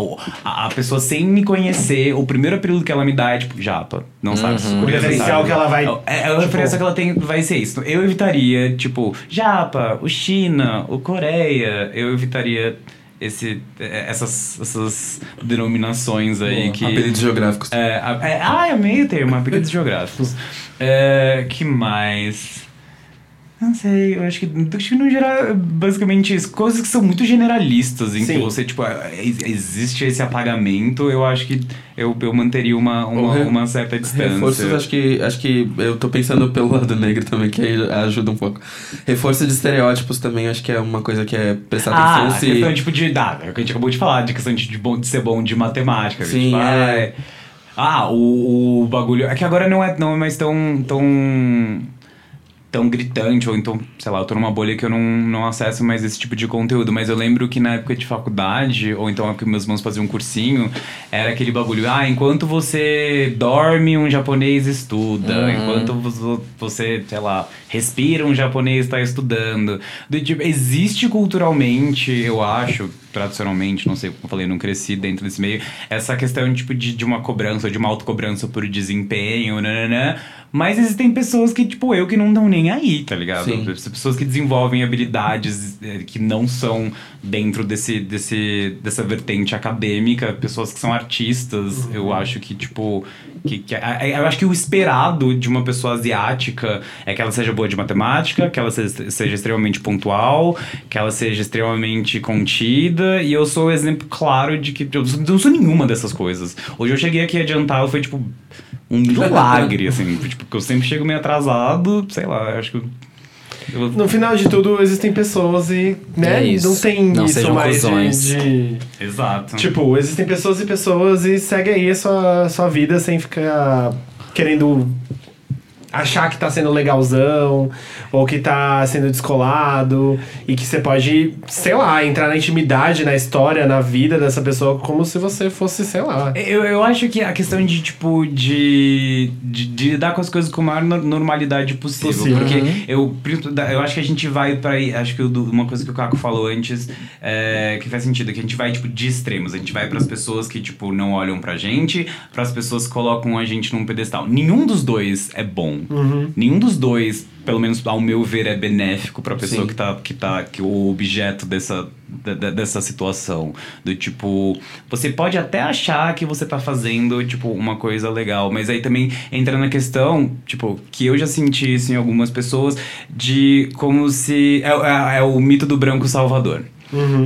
a, a pessoa sem me conhecer, o primeiro apelido que ela me dá é, tipo, japa. Não sabe. O referencial que ela vai. É, é o referencial que ela tem vai ser isso. Eu evitaria, tipo, Japa, o China, o Coreia. Eu evitaria esse, é, essas, essas denominações aí que. Apelidos geográficos. É, é, ah, eu meio termo, apelidos geográficos. É, que mais? Não sei, eu acho que, que no geral é basicamente isso. Coisas que são muito generalistas, em que Sim. você, tipo, é, ex- existe esse apagamento, eu acho que eu, eu manteria uma, uma, re- uma certa distância. Reforços, acho que, acho que eu tô pensando pelo lado negro também, que ajuda um pouco. Reforço de estereótipos também, acho que é uma coisa que é prestar Ah, atenção a se. questão tipo de. Ah, é o que a gente acabou de falar, de questão de, de, bom, de ser bom de matemática. que, Sim, tipo, ah, é- Ah, o, o bagulho. É que agora não é, não é mais tão. tão tão gritante, ou então, sei lá, eu tô numa bolha que eu não, não acesso mais esse tipo de conteúdo. Mas eu lembro que na época de faculdade, ou então que meus irmãos faziam um cursinho, era aquele bagulho, ah, enquanto você dorme, um japonês estuda. Enquanto vo- você, sei lá, respira, um japonês está estudando. Do tipo, existe culturalmente, eu acho, tradicionalmente, não sei como eu falei, não cresci dentro desse meio, essa questão tipo, de, de uma cobrança, de uma autocobrança por desempenho, nananã. Mas existem pessoas que, tipo, eu que não estão nem aí, tá ligado? Sim. Pessoas que desenvolvem habilidades eh, que não são dentro desse, desse, dessa vertente acadêmica, pessoas que são artistas, eu acho que, tipo. Que, que, eu acho que o esperado de uma pessoa asiática é que ela seja boa de matemática, que ela seja, seja extremamente pontual, que ela seja extremamente contida, e eu sou o exemplo claro de que eu não sou nenhuma dessas coisas. Hoje eu cheguei aqui adiantado, foi tipo um milagre, assim, tipo, porque eu sempre chego meio atrasado, sei lá, acho que. eu- No final de tudo, existem pessoas e, né, É isso. não tem Não isso sejam mais de, de- Exato. Tipo, existem pessoas e pessoas e segue aí a sua, sua vida sem ficar querendo achar que tá sendo legalzão ou que tá sendo descolado e que você pode, sei lá, entrar na intimidade, na história, na vida dessa pessoa como se você fosse, sei lá. Eu, eu acho que a questão de, tipo, de, de, de lidar com as coisas com a maior nor- normalidade possível. Possível. Porque Uhum. eu, eu acho que a gente vai pra. Acho que uma coisa que o Caco falou antes é, que faz sentido, que a gente vai, tipo, de extremos. A gente vai pras pessoas que, tipo, não olham pra gente, pras pessoas que colocam a gente num pedestal. Nenhum dos dois é bom. Nenhum dos dois, pelo menos ao meu ver, é benéfico pra pessoa Sim. que tá, que tá, que o objeto dessa, de- de- dessa situação. Do tipo, você pode até achar que você tá fazendo, tipo, uma coisa legal, mas aí também entra na questão, tipo, que eu já senti isso em algumas pessoas, de como se. É, é- é o mito do branco salvador.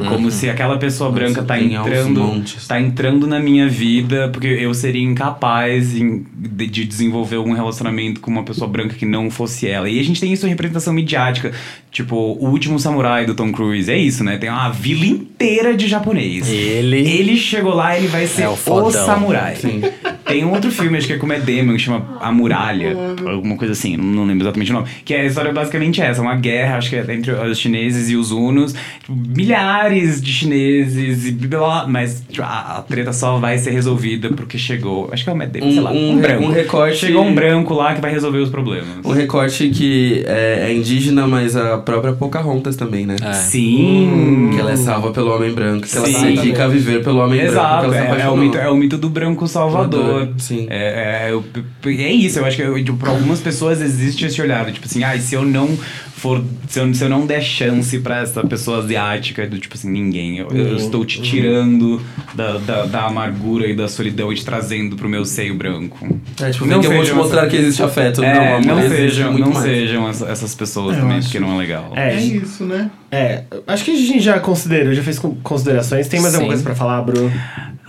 Como se aquela pessoa branca tá entrando, tá entrando na minha vida, porque eu seria incapaz em- de, de desenvolver um relacionamento com uma pessoa branca que não fosse ela. E a gente tem isso em representação midiática. Tipo, o último samurai do Tom Cruise. É isso, né? Tem uma vila inteira de japonês. Ele- Ele chegou lá, ele vai ser É o o, samurai. Tem um outro filme, acho que é com o Matt Damon, que chama A Muralha. Alguma coisa assim, não- lembro exatamente o nome. Que é a história basicamente essa, uma guerra, acho que é entre os chineses e os hunos. Tipo, milhares de chineses e blá, mas tipo, a, a treta só vai ser resolvida porque chegou, acho que é o Matt Damon, Um- sei lá, um um, branco. um recorte- Chegou um branco lá que vai resolver os problemas. Um recorte que é, é indígena, mas a própria Pocahontas também, né? É. Sim. Que ela é salva pelo homem branco, que ela Sim. se dedica a viver pelo homem branco. Exato, ela se é, é o mito, é o mito do branco salvador. Sim. É, é, eu- é isso, eu acho que eu, tipo, pra algumas pessoas existe esse olhar, tipo assim, ah, se eu não for. Se eu, se eu não der chance pra essa pessoa asiática, do tipo assim, ninguém. Eu, eu estou te tirando da, da, da amargura e da solidão e te trazendo pro meu seio branco. É, tipo, que eu vou te mostrar essa- que existe afeto. É, não, amor, não sejam, não mais. sejam essa- essas pessoas Eu também, acho. porque não é legal. É, É isso, né? É, acho que a gente já considerou, já fez con- considerações. Tem mais alguma Sim. coisa pra falar, Bruno?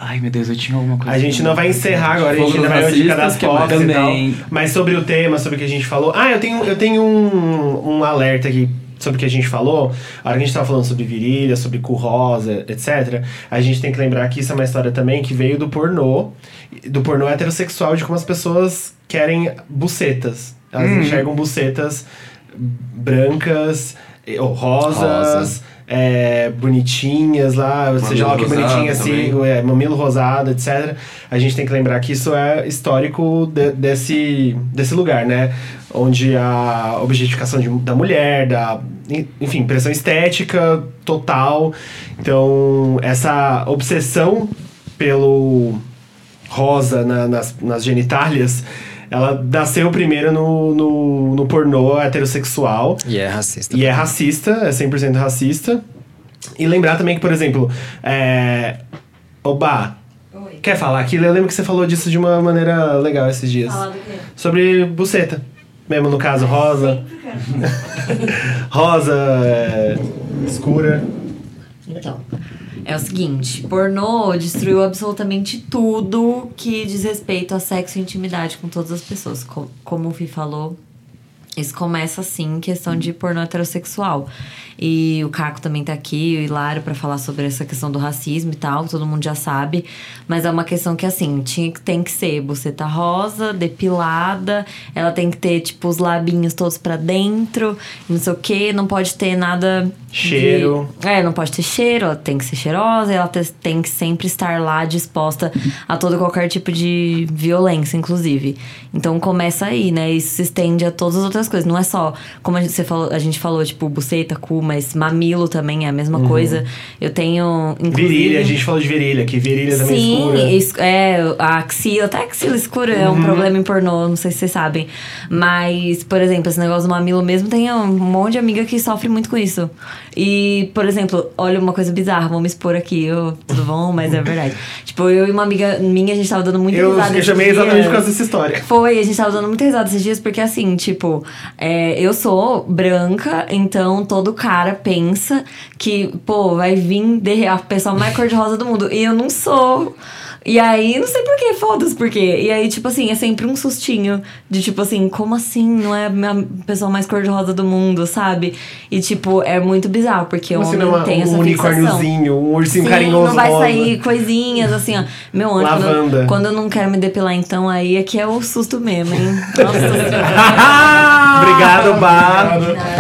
Ai, meu Deus, eu tinha alguma coisa. A gente não vai encerrar agora, a gente ainda vai Dica das? Pops e tal. Mas sobre o tema, sobre o que a gente falou. Ah, eu tenho, eu tenho um, um alerta aqui sobre o que a gente falou. A hora que a gente tava falando sobre virilha, sobre cu rosa, etc. A gente tem que lembrar que isso é uma história também que veio do pornô. Do pornô heterossexual, de como as pessoas querem bucetas. Elas enxergam bucetas brancas, eh, ou rosas. Rosa. É, bonitinhas lá, seja lá o que bonitinha assim, é, mamilo rosado, etc. A gente tem que lembrar que isso é histórico de- desse, desse lugar, né? Onde a objetificação de- da mulher, da, en- enfim, pressão estética total. Então, essa obsessão pelo rosa na- nas, nas genitálias, ela nasceu primeiro no, no, no pornô heterossexual. E é racista. E é racista, é 100% racista. E lembrar também que, por exemplo, é... Oba, Oi. quer falar aquilo? Eu lembro que você falou disso de uma maneira legal esses dias. Falar do quê? Sobre buceta. Mesmo no caso, rosa. rosa é, escura. Então, é o seguinte, pornô destruiu absolutamente tudo que diz respeito a sexo e intimidade com todas as pessoas. Co- como o Fih falou, isso começa assim, em questão de pornô heterossexual. E o Caco também tá aqui, o Hilário, pra falar sobre essa questão do racismo e tal, que todo mundo já sabe. Mas é uma questão que, assim, tinha, tem que ser buceta rosa, depilada, ela tem que ter, tipo, os labinhos todos pra dentro, não sei o quê, não pode ter nada. de- Cheiro. é, não pode ter cheiro, ela tem que ser cheirosa, ela te- tem que sempre estar lá disposta a todo qualquer tipo de violência, inclusive. Então começa aí, né? Isso se estende a todas as outras coisas. Não é só, como a gente, você falou, a gente falou, tipo, buceta, cu, mas mamilo também é a mesma coisa. Eu tenho. Inclusive, Virilha, a gente falou de virilha, que virilha também Sim, escura. es- é, a axila, até a axila escura é um Uhum. problema em pornô, não sei se vocês sabem. Mas, por exemplo, esse negócio do mamilo mesmo, tem um monte de amiga que sofre muito com isso. E, por exemplo, olha uma coisa bizarra, vou me expor aqui, ô, tudo bom? Mas é verdade. tipo, eu e uma amiga minha, a gente tava dando muita Eu, risada. eu chamei exatamente por causa dessa história. Foi, a gente tava dando muita risada esses dias, porque assim, tipo, é, eu sou branca, então todo cara pensa que, pô, vai vir a pessoa mais cor-de-rosa do mundo. E eu não sou. E aí, não sei porquê, foda-se por quê. E aí, tipo assim, é sempre um sustinho de tipo assim, como assim não é a pessoa mais cor-de-rosa do mundo, sabe? E tipo, é muito bizarro, porque Como o se homem não é tem essa um fixação. unicórniozinho, um ursinho Sim, carinhoso não vai rosa. sair coisinhas assim, ó. Meu anjo, quando, quando eu não quero me depilar, então aí é que é o susto mesmo, hein? Nossa Obrigado, Bar.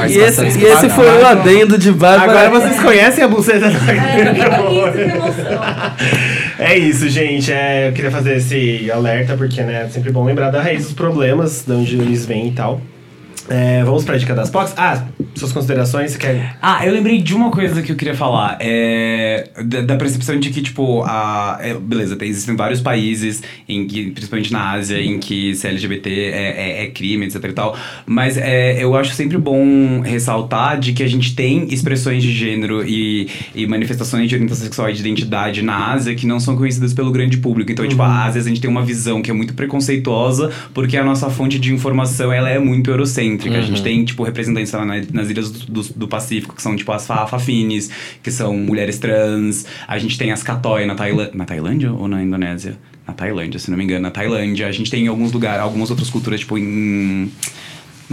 E esse, e esse foi o adendo de Bárbara. Agora vocês conhecem a buceta da Senhora. É isso, gente. É, eu queria fazer esse alerta, porque né, é sempre bom lembrar da raiz dos problemas, de onde eles vêm e tal. É, vamos pra dica das POCs? Ah, suas considerações, você quer. Ah, eu lembrei de uma coisa que eu queria falar. É, da, da percepção de que, tipo, a, é, beleza, tem, existem vários países, em que, principalmente na Ásia, em que ser LGBT é, é, é crime, etc e tal. Mas é, eu acho sempre bom ressaltar de que a gente tem expressões de gênero e, e manifestações de orientação sexual e de identidade na Ásia que não são conhecidas pelo grande público. Então, tipo, às vezes a gente tem uma visão que é muito preconceituosa porque a nossa fonte de informação ela é muito eurocêntrica. Eurocêntrica. A gente tem, tipo, representantes lá na- nas ilhas do, do- do Pacífico, que são, tipo, as fa- Fafines, que são mulheres trans. A gente tem as Katoi na, Tailã na Tailândia ou na Indonésia? Na Tailândia, se não me engano, na Tailândia. A gente tem em alguns lugares, algumas outras culturas, tipo, em.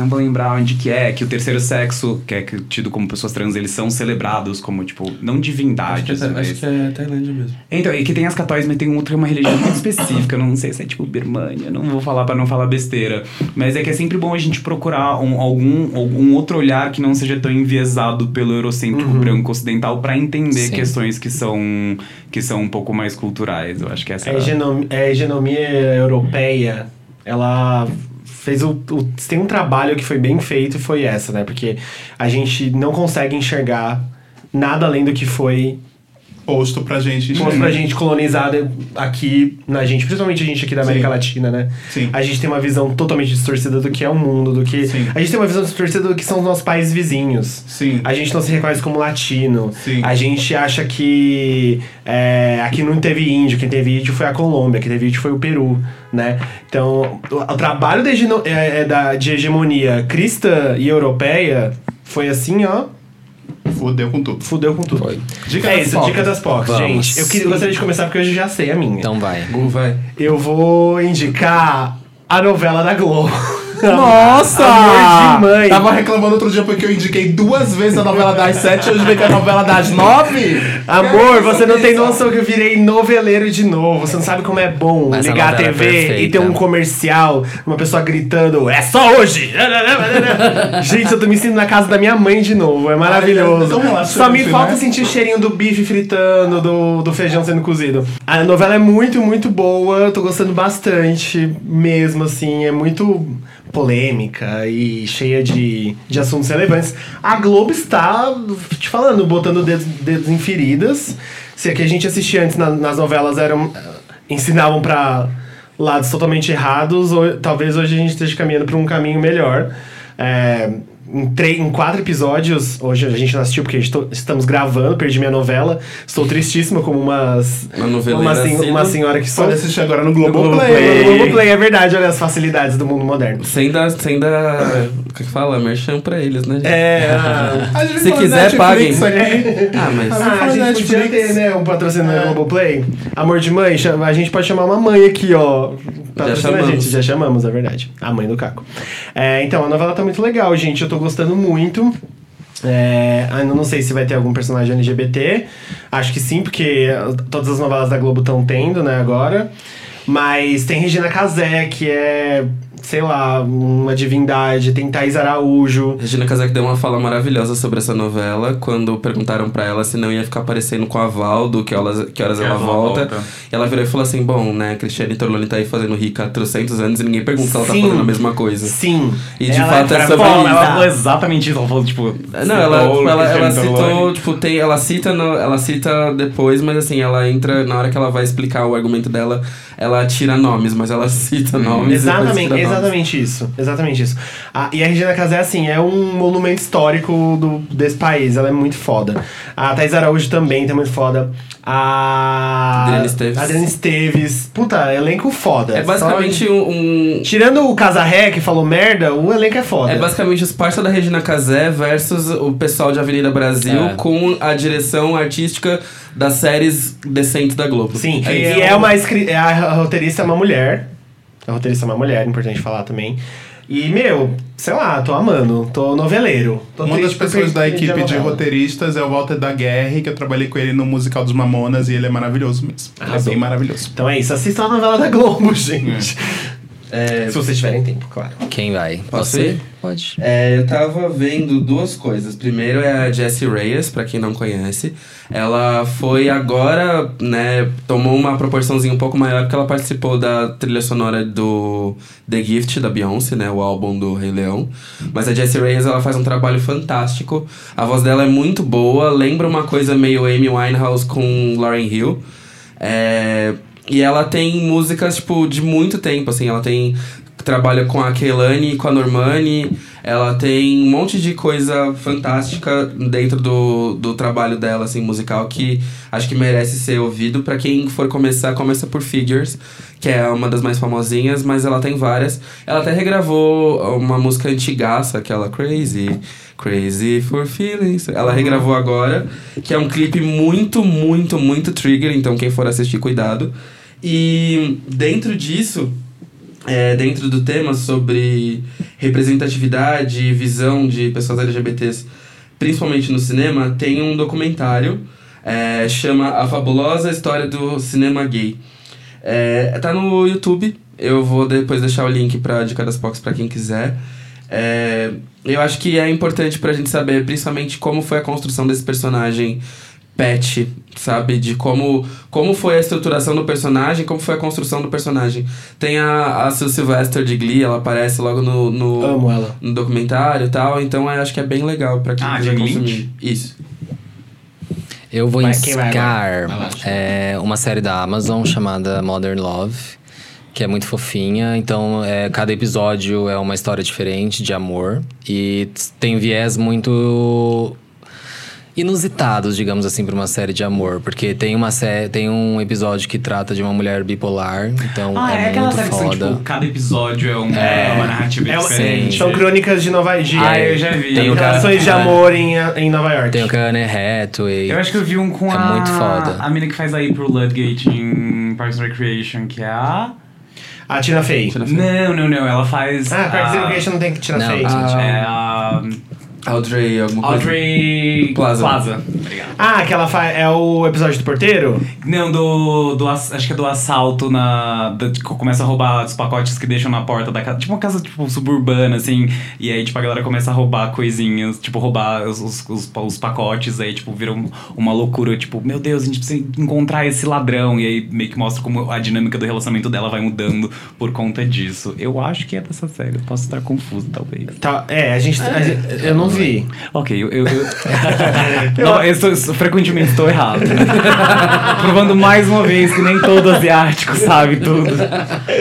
Não vou lembrar onde que é, que o terceiro sexo, que é tido como pessoas trans, eles são celebrados como, tipo, não Acho que, divindades, é, mas... acho que é Tailândia mesmo. Então, e que tem as católicas, mas tem outra, uma religião muito específica, não sei se é tipo Birmania, não vou falar pra não falar besteira. Mas é que é sempre bom a gente procurar um, algum, algum outro olhar que não seja tão enviesado pelo eurocêntrico branco ocidental pra entender Sim. questões que são, que são um pouco mais culturais. Eu acho que essa A hegenom- a hegemonia europeia, ela fez o, o- Tem um trabalho que foi bem feito e foi essa, né? Porque a gente não consegue enxergar nada além do que foi Posto pra gente. posto pra gente colonizada aqui na gente, principalmente a gente aqui da América Sim. Latina, né? Sim. A gente tem uma visão totalmente distorcida do que é o mundo, do que. Sim. A gente tem uma visão distorcida do que são os nossos países vizinhos. Sim. A gente não se reconhece como latino. Sim. A gente acha que é, aqui não teve índio, quem teve índio foi a Colômbia, quem teve índio foi o Peru, né? Então, o, o trabalho de, é, é da, de hegemonia cristã e europeia foi assim, ó, Fudeu com tudo. fudeu com tudo. Foi. Dica é das isso, focas. dica das POCs, Vamos. gente. Eu queria, gostaria de começar porque hoje eu já sei a minha. Então vai. Vai. Eu vou indicar a novela da Globo. Nossa! Amor de mãe. Tava reclamando outro dia porque eu indiquei duas vezes a novela das sete, hoje veio com a novela das nove. Amor, você não tem noção que eu virei noveleiro de novo. Você não sabe como é bom Mas a ligar a é TV e perfeita. ter um comercial, uma pessoa gritando, é só hoje! Gente, eu tô me sentindo na casa da minha mãe de novo, é maravilhoso. Ai, é Só me né? falta sentir o cheirinho do bife fritando, do, do feijão sendo cozido. A novela é muito, muito boa, eu tô gostando bastante mesmo, assim, é muito polêmica e cheia de, de assuntos relevantes. A Globo está, te falando, botando dedos, dedos em feridas. Se a que a gente assistia antes na- nas novelas eram ensinavam pra lados totalmente errados, ou, talvez hoje a gente esteja caminhando para um caminho melhor. É, em, três, em quatro episódios, hoje a gente não assistiu porque a gente tô- estamos gravando, perdi minha novela. Estou tristíssima como umas, Uma uma, sen- uma senhora que sou. Pode assistir agora no Globoplay. No Globoplay, é verdade, olha as facilidades do mundo moderno. Sem dar, sem dar. O que fala? Merchan pra eles, né? gente? É, A gente Se quiser, paguem. aqui. Ah, mas. Ah, a gente podia Netflix. ter, né, um patrocínio da Globoplay. Amor de mãe, a gente pode chamar uma mãe aqui, ó. Patrocina a gente, já chamamos, é verdade. A mãe do Caco. É, então, a novela tá muito legal, gente. Eu tô gostando muito. É, ainda não sei se vai ter algum personagem LGBT. Acho que sim, porque todas as novelas da Globo estão tendo, né, agora. Mas tem Regina Casé, que é, sei lá, uma divindade. Tem Thaís Araújo. Regina Casé deu uma fala maravilhosa sobre essa novela quando perguntaram pra ela se não ia ficar parecendo com a Valdo, que horas, que horas ela ela volta. volta. E ela virou e falou assim: Bom, né, Cristiane Torloni tá aí fazendo rica há 300 anos e ninguém pergunta se ela tá Sim. fazendo a mesma coisa. Sim. E de Ela fato é pra sobre isso. Ela falou exatamente isso, ela falou, tipo... Não, ela, ela, ela Cristiano citou, tipo, tem, ela cita no, ela cita depois, mas assim, ela entra, na hora que ela vai explicar o argumento dela, ela tira nomes, mas ela cita nomes. Exatamente, tira nomes. exatamente isso. Exatamente isso. Ah, e a Regina Casé, assim, é um monumento histórico do, desse país. Ela é muito foda. A Thais Araújo também tá muito foda. A. Adriana Esteves. A Adriana Esteves. Puta, elenco foda. É basicamente Só- um, um- Tirando o Casarré, que falou merda, o elenco é foda. É basicamente os parça da Regina Casé versus o pessoal de Avenida Brasil É. com a direção artística das séries decentes da Globo. Sim, É e isso. é uma é a roteirista é uma mulher. A roteirista é uma mulher, importante falar também. E, meu, sei lá, tô amando, tô noveleiro. Tô Uma das pessoas da a equipe de roteiristas é o Walter da Guerre, que eu trabalhei com ele no musical dos Mamonas e ele é maravilhoso mesmo. Ele é bem maravilhoso. Então é isso, assistam a novela da Globo, gente. Se vocês tiverem tempo, claro. Quem vai? Posso Você? ir? Pode. É, eu tava vendo duas coisas. Primeiro é a Jessie Reyes, pra quem não conhece. Ela foi agora, né, tomou uma proporçãozinha um pouco maior porque ela participou da trilha sonora do The Gift da Beyoncé, né, o álbum do Rei Leão. Mas a Jessie Reyes, ela faz um trabalho fantástico. A voz dela é muito boa, lembra uma coisa meio Amy Winehouse com Lauryn Hill. É, e ela tem músicas, tipo, de muito tempo, assim. Ela tem trabalha com a Kehlani com a Normani. Ela tem um monte de coisa fantástica dentro do, do trabalho dela, assim, musical, que acho que merece ser ouvido. Pra quem for começar, começa por Figures, que é uma das mais famosinhas, mas ela tem várias. Ela até regravou uma música antigaça, aquela Crazy, Crazy for Feelings. Ela regravou agora, que é um clipe muito, muito, muito trigger, então quem for assistir, cuidado. E dentro disso, é, dentro do tema sobre representatividade e visão de pessoas LGBTs, principalmente no cinema, tem um documentário, é, chama A Fabulosa História do Cinema Gay. É, tá no YouTube, eu vou depois deixar o link pra Dica das Pocs pra quem quiser. É, eu acho que é importante pra gente saber, principalmente, como foi a construção desse personagem Pet, sabe? De como, como foi a estruturação do personagem, como foi a construção do personagem. Tem a, a Sue Sylvester de Glee, ela aparece logo no, no, Amo ela. no documentário e tal, então eu acho que é bem legal pra quem Ah, quiser consumir. Lynch? Isso. Eu vou Vai, indicar é, uma série da Amazon chamada Modern Love, que é muito fofinha. Então, é, cada episódio é uma história diferente de amor e tem viés muito inusitados, digamos assim, para uma série de amor, porque tem uma sé tem um episódio que trata de uma mulher bipolar, então Ah, é, é, aquela muito série que são, foda. tipo, cada episódio é, um, é uma narrativa É diferente. São crônicas de Nova York. Ah, eu já vi. Tem Relações de É. amor em, em Nova York. Tem o Anne Hathaway. Eu acho que eu vi um com É a... muito foda. A mina que faz aí pro Ludgate em Parks and Recreation, que é a... A Tina Fey. Não, não, não. Ela faz... Ah, Parks and Recreation não tem que Tina Não, Fey. É a... Audrey, alguma coisa. Audrey... Plaza. Plaza. Obrigado. Ah, que ela faz. É o episódio do porteiro? Não, do, do. ass- Acho que é do assalto na. da- que começa a roubar os pacotes que deixam na porta da casa. Tipo uma casa, tipo, suburbana, assim. E aí, tipo, a galera começa a roubar coisinhas, tipo, roubar os, os, os, os pacotes. Aí, tipo, vira um- uma loucura. Tipo, meu Deus, a gente precisa encontrar esse ladrão. E aí meio que mostra como a dinâmica do relacionamento dela vai mudando por conta disso. Eu acho que é dessa série. Eu posso estar confuso, talvez. Tá, é, a gente. a gente- eu não vi. Ok, eu. eu, eu... não, eu estou, frequentemente estou errado. Provando mais uma vez que nem todo asiático sabe tudo.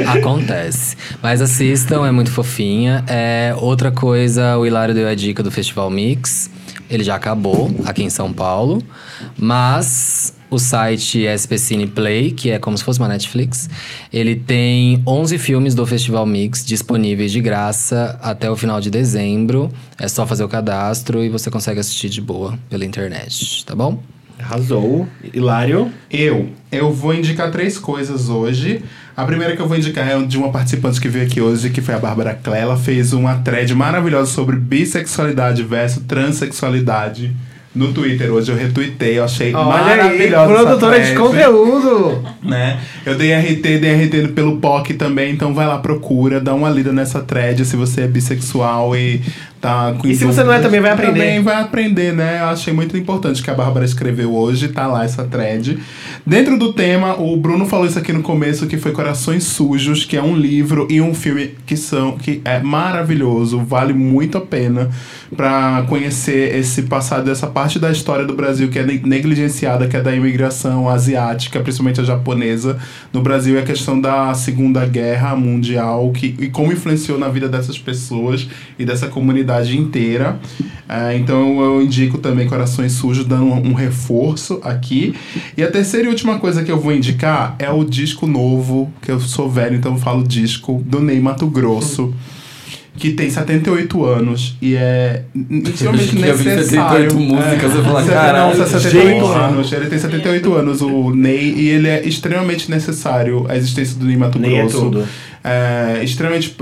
Acontece. Mas assistam, é muito fofinha. É, outra coisa, o Hilário deu a dica do Festival Mix. Ele já acabou aqui em São Paulo. Mas o site SP Cine Play, que é como se fosse uma Netflix, ele tem 11 filmes do Festival Mix disponíveis de graça até o final de dezembro. É só fazer o cadastro e você consegue assistir de boa pela internet, tá bom? Arrasou. Hilário. Eu, eu vou indicar três coisas hoje. A primeira que eu vou indicar é de uma participante que veio aqui hoje, que foi a Bárbara Clé. Ela fez uma thread maravilhosa sobre bissexualidade versus transexualidade no Twitter. Hoje eu retuitei, eu achei aí, maravilhosa. produtora de conteúdo. Né? Eu dei RT, dei RT pelo POC também, então vai lá, procura, dá uma lida nessa thread se você é bissexual e tá E se você não é, também vai aprender. Também vai aprender, né? Eu achei muito importante que a Bárbara escreveu hoje, tá lá essa thread. Dentro do tema, o Bruno falou isso aqui no começo, que foi Corações Sujos, que é um livro e um filme que são que é maravilhoso, vale muito a pena para conhecer esse passado, essa parte da história do Brasil que é ne- negligenciada, que é da imigração asiática, principalmente a japonesa, no Brasil é a questão da Segunda Guerra Mundial que, e como influenciou na vida dessas pessoas e dessa comunidade inteira. É, então eu indico também Corações Sujos, dando um, um reforço aqui. E a terceira e última coisa que eu vou indicar é o disco novo, que eu sou velho, então eu falo disco, do Ney Mato Grosso. Que tem 78 anos e é extremamente Eu vi necessário. 78 músicas, eu falo, caralho, não, 78 gente. anos. Ele tem 78 anos, o Ney, e ele é extremamente necessário a existência do Ney Mato Ney é Grosso. tudo. É, extremamente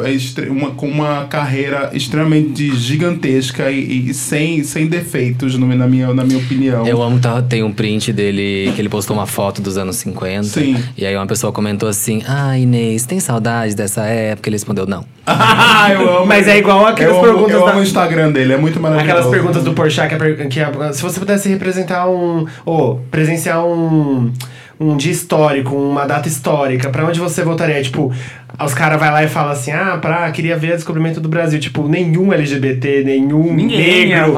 é uma, com uma carreira extremamente gigantesca e, e sem, sem defeitos, no- na, minha, na minha opinião. Eu amo, tá, tem um print dele que ele postou uma foto dos anos 50. Sim. E aí uma pessoa comentou assim: Ah, Inês, tem saudade dessa época? Ele respondeu: Não. Ah, eu amo. Mas é igual aquelas eu amo, perguntas Eu da- amo o Instagram dele, é muito maravilhoso. Aquelas perguntas do Porchat que, é que é- se você pudesse representar um. ou presenciar um. Um dia histórico, uma data histórica, pra onde você voltaria? Tipo, Os caras vai lá e falam assim: ah, pra, queria ver o descobrimento do Brasil. Tipo, nenhum LGBT, nenhum Ninguém negro,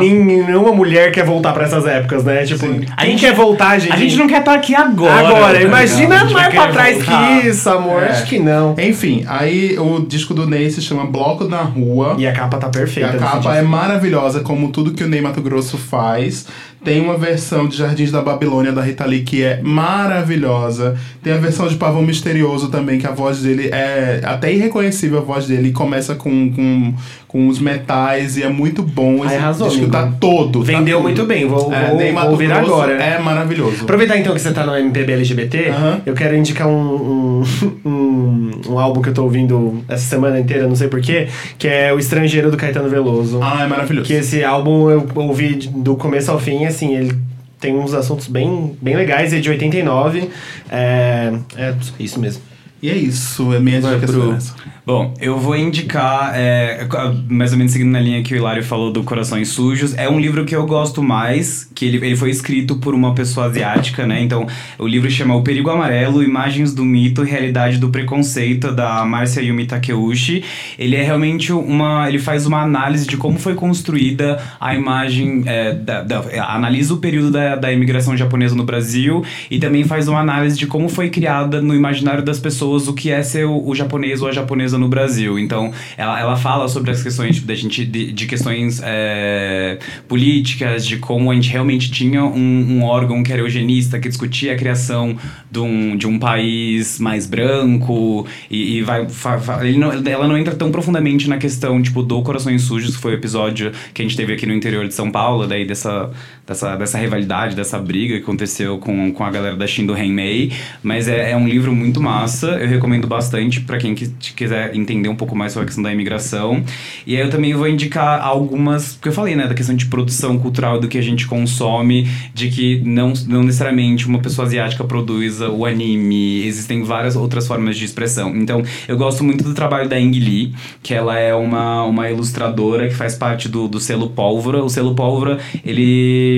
nenhuma mulher quer voltar pra essas épocas, né? Tipo, A quem gente- quer voltar, gente? A gente não quer estar aqui agora. Agora, tá imagina? A mais pra querer trás voltar. que isso, amor. É. Acho que não. Enfim, aí o disco do Ney se chama Bloco na Rua. E a capa tá E perfeita. a nesse capa disco. é maravilhosa, como tudo que o Ney Mato Grosso faz. Tem uma versão de Jardins da Babilônia da Rita Lee que é maravilhosa. Tem a versão de Pavão Misterioso também, que a voz dele é até irreconhecível a voz dele. Começa com, com, com os metais e é muito bom. Aí Esse arrasou, disco amigo. tá todo. tá Vendeu todo. muito bem, vou- É, vou- vou Mato ouvir Grosso agora. É maravilhoso. Aproveitar então que você tá no MPB LGBT, Aham. eu quero indicar um, um, um, um álbum que eu tô ouvindo essa semana inteira, não sei porquê, que é O Estrangeiro do Caetano Veloso. Ah, é maravilhoso. Que esse álbum eu ouvi do começo ao fim, assim, ele tem uns assuntos bem, bem legais, é de 89. É, é isso mesmo. E é isso, é minha Vai dica pro-. Bom, eu vou indicar, é, mais ou menos seguindo na linha que o Hilário falou do Corações Sujos. É um livro que eu gosto mais, que ele, ele foi escrito por uma pessoa asiática, né? Então, o livro chama O Perigo Amarelo, Imagens do Mito e Realidade do Preconceito, da Márcia Yumi Takeuchi. Ele é realmente uma... ele faz uma análise de como foi construída a imagem, é, da, da- analisa o período da, da imigração japonesa no Brasil e também faz uma análise de como foi criada no imaginário das pessoas o que é ser o, o japonês ou a japonesa no Brasil. Então, ela, ela fala sobre as questões tipo, da gente, de, de questões é, políticas, de como a gente realmente tinha um, um órgão que era eugenista, que discutia a criação de um, de um país mais branco e, e vai... fa- fa- não- ela não entra tão profundamente na questão, tipo, do Corações Sujos, que foi o episódio que a gente teve aqui no interior de São Paulo, daí dessa, dessa, dessa rivalidade, dessa briga que aconteceu com, com a galera da Shin do Renmei, mas é, é um livro muito massa, eu recomendo bastante para quem que- quiser entender um pouco mais sobre a questão da imigração. E aí eu também vou indicar algumas, porque eu falei, né, da questão de produção cultural do que a gente consome, de que não, não necessariamente uma pessoa asiática produza o anime, existem várias outras formas de expressão. Então, eu gosto muito do trabalho da Ing Lee, que ela é uma, uma ilustradora que faz parte do, do selo Pólvora. O selo Pólvora, ele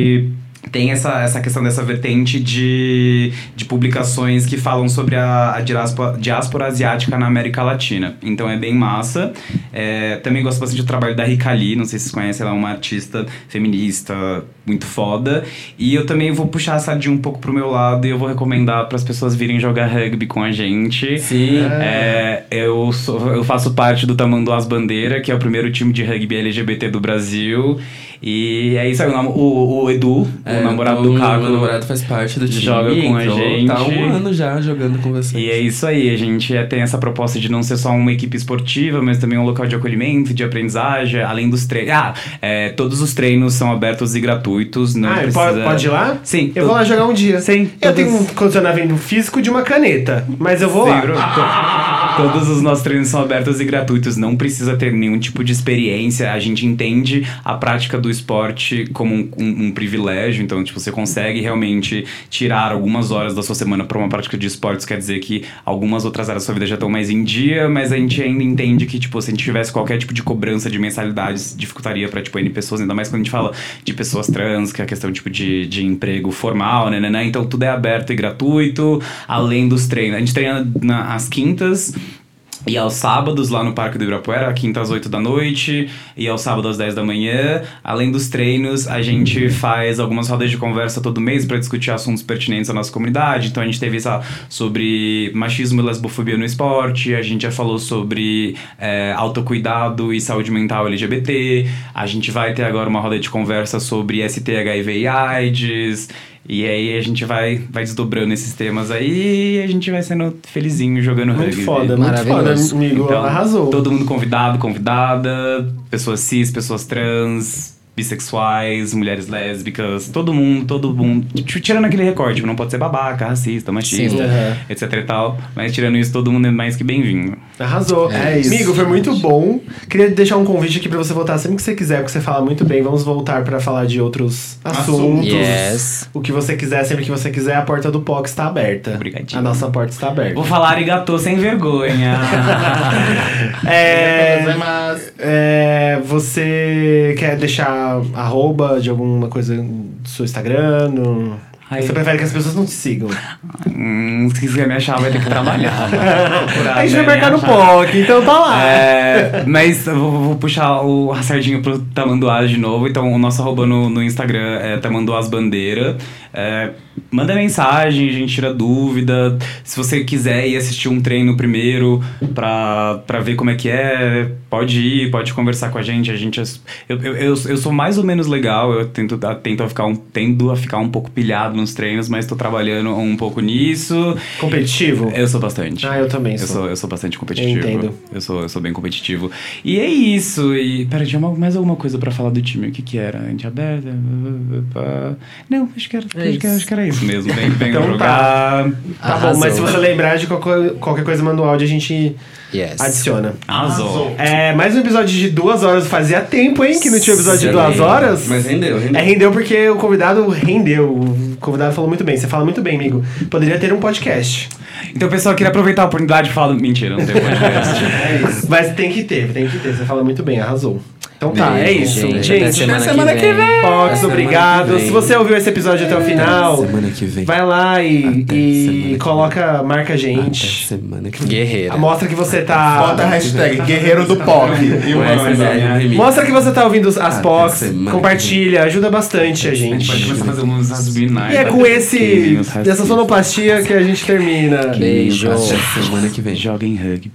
tem essa, essa questão dessa vertente de, de publicações que falam sobre a, a diáspora, diáspora asiática na América Latina. Então é bem massa. É, também gosto bastante do trabalho da Rika Lee, não sei se vocês conhecem, ela é uma artista feminista muito foda. E eu também vou puxar a sardinha um pouco pro meu lado e eu vou recomendar para as pessoas virem jogar rugby com a gente. Sim. É, eu, sou, eu faço parte do Tamanduás Bandeira, que é o primeiro time de rugby LGBT do Brasil. E é isso aí, o, nam- o, o Edu, É, o namorado do Caco. Meu namorado faz parte do time. joga com a gente. Tá um ano já jogando com vocês. E é isso aí, a gente é- tem essa proposta de não ser só uma equipe esportiva, mas também um local de acolhimento, de aprendizagem, além dos treinos. Ah, é, todos os treinos são abertos e gratuitos, não ah, precisa... pode, ir lá? Sim. Eu vou lá jogar um dia. Sim, Eu todos- tenho um condicionamento físico de uma caneta, mas eu vou Sim, lá. Bruno. Todos os nossos treinos são abertos e gratuitos, não precisa ter nenhum tipo de experiência. A gente entende a prática do esporte como um, um- um privilégio, então, tipo, você consegue realmente tirar algumas horas da sua semana para uma prática de esportes, quer dizer que algumas outras áreas da sua vida já estão mais em dia, mas a gente ainda entende que, tipo, se a gente tivesse qualquer tipo de cobrança de mensalidades, dificultaria para tipo, N pessoas, ainda mais quando a gente fala de pessoas trans, que é a questão, tipo, de, de emprego formal, né, né, né? Então, tudo é aberto e gratuito, além dos treinos. A gente treina na, às quintas, e aos sábados, lá no Parque do Ibirapuera, quinta às 8 da noite, e ao sábado às 10 da manhã. Além dos treinos, a gente faz algumas rodas de conversa todo mês para discutir assuntos pertinentes à nossa comunidade. Então a gente teve essa sobre machismo e lesbofobia no esporte, a gente já falou sobre é, autocuidado e saúde mental LGBT. A gente vai ter agora uma roda de conversa sobre ST, HIV e AIDS. E aí a gente vai, vai desdobrando esses temas aí e a gente vai sendo felizinho jogando Muito rugby. foda, muito foda, amigo. Então, Arrasou. Todo mundo convidado, convidada, pessoas cis, pessoas trans, bissexuais, mulheres lésbicas, todo mundo, todo mundo. T- Tirando aquele recorte, tipo, não pode ser babaca, racista, machista, etc e tal. Mas tirando isso, todo mundo é mais que bem-vindo. Arrasou. É isso. Amigo, foi muito bom. Queria deixar um convite aqui pra você voltar sempre que você quiser, porque você fala muito bem. Vamos voltar pra falar de outros assuntos. Yes. O que você quiser, sempre que você quiser, a porta do POC está aberta. Obrigadinho. A nossa porta está aberta. Vou falar arigatô sem vergonha. É, Mas... é, você quer deixar arroba de alguma coisa do seu Instagram? No... Ai, Você prefere que as pessoas não te sigam. hum, se quiser me achar, vai ter que trabalhar. né? Procurar, a gente vai né, marcar no. POC, então tá lá. É, mas eu vou, vou puxar o a sardinha pro Tamanduás de novo. Então, o nosso arroba no, no Instagram é Tamanduás Bandeira. É, manda mensagem, a gente tira dúvida. Se você quiser ir assistir um treino primeiro pra, pra ver como é que é, pode ir, pode conversar com a gente. A gente é- eu, eu, eu, eu sou mais ou menos legal, eu tento, tento a ficar um, tendo a ficar um pouco pilhado nos treinos, mas tô trabalhando um pouco nisso. Competitivo? Eu sou bastante. Ah, eu também Eu sou. sou, eu sou bastante competitivo. Eu entendo. Eu sou, eu sou bem competitivo. E é isso. E. Pera, tinha mais alguma coisa pra falar do time? O que que era? Gente aberta? Não, acho que era, acho que, acho que era isso mesmo. Vem, vem Então jogar. Tá bom, Arrasou. mas se você lembrar de qualquer, qualquer coisa, manda o áudio, a gente Yes. adiciona. Arrasou. É, mais um episódio de duas horas. Fazia tempo, hein, que não tinha episódio de duas horas. Mas rendeu, rendeu. É, rendeu porque o convidado rendeu. Convidado falou muito bem. Você fala muito bem, amigo. Poderia ter um podcast. Então, pessoal, eu queria aproveitar a oportunidade e falar. Mentira, não tem podcast. É isso. Mas tem que ter, tem que ter. Você fala muito bem, arrasou. Então tá, é Beijo, isso. gente. Gente, Até semana que vem. Fox, Até obrigado. semana vem. Se você ouviu esse episódio até o final, Semana que vem. vai lá e, Até e semana coloca, marca a Até gente. semana que vem. Guerreira. Mostra que você tá. Bota a hashtag Guerreiro do Pop. E é. Mostra que você tá ouvindo as Até semana que compartilha, ajuda bastante a gente. Pode começar a fazer uns rasbinais. E é com esse, essa sonoplastia que a gente termina. Beijo. Até semana que vem. Joga em rugby.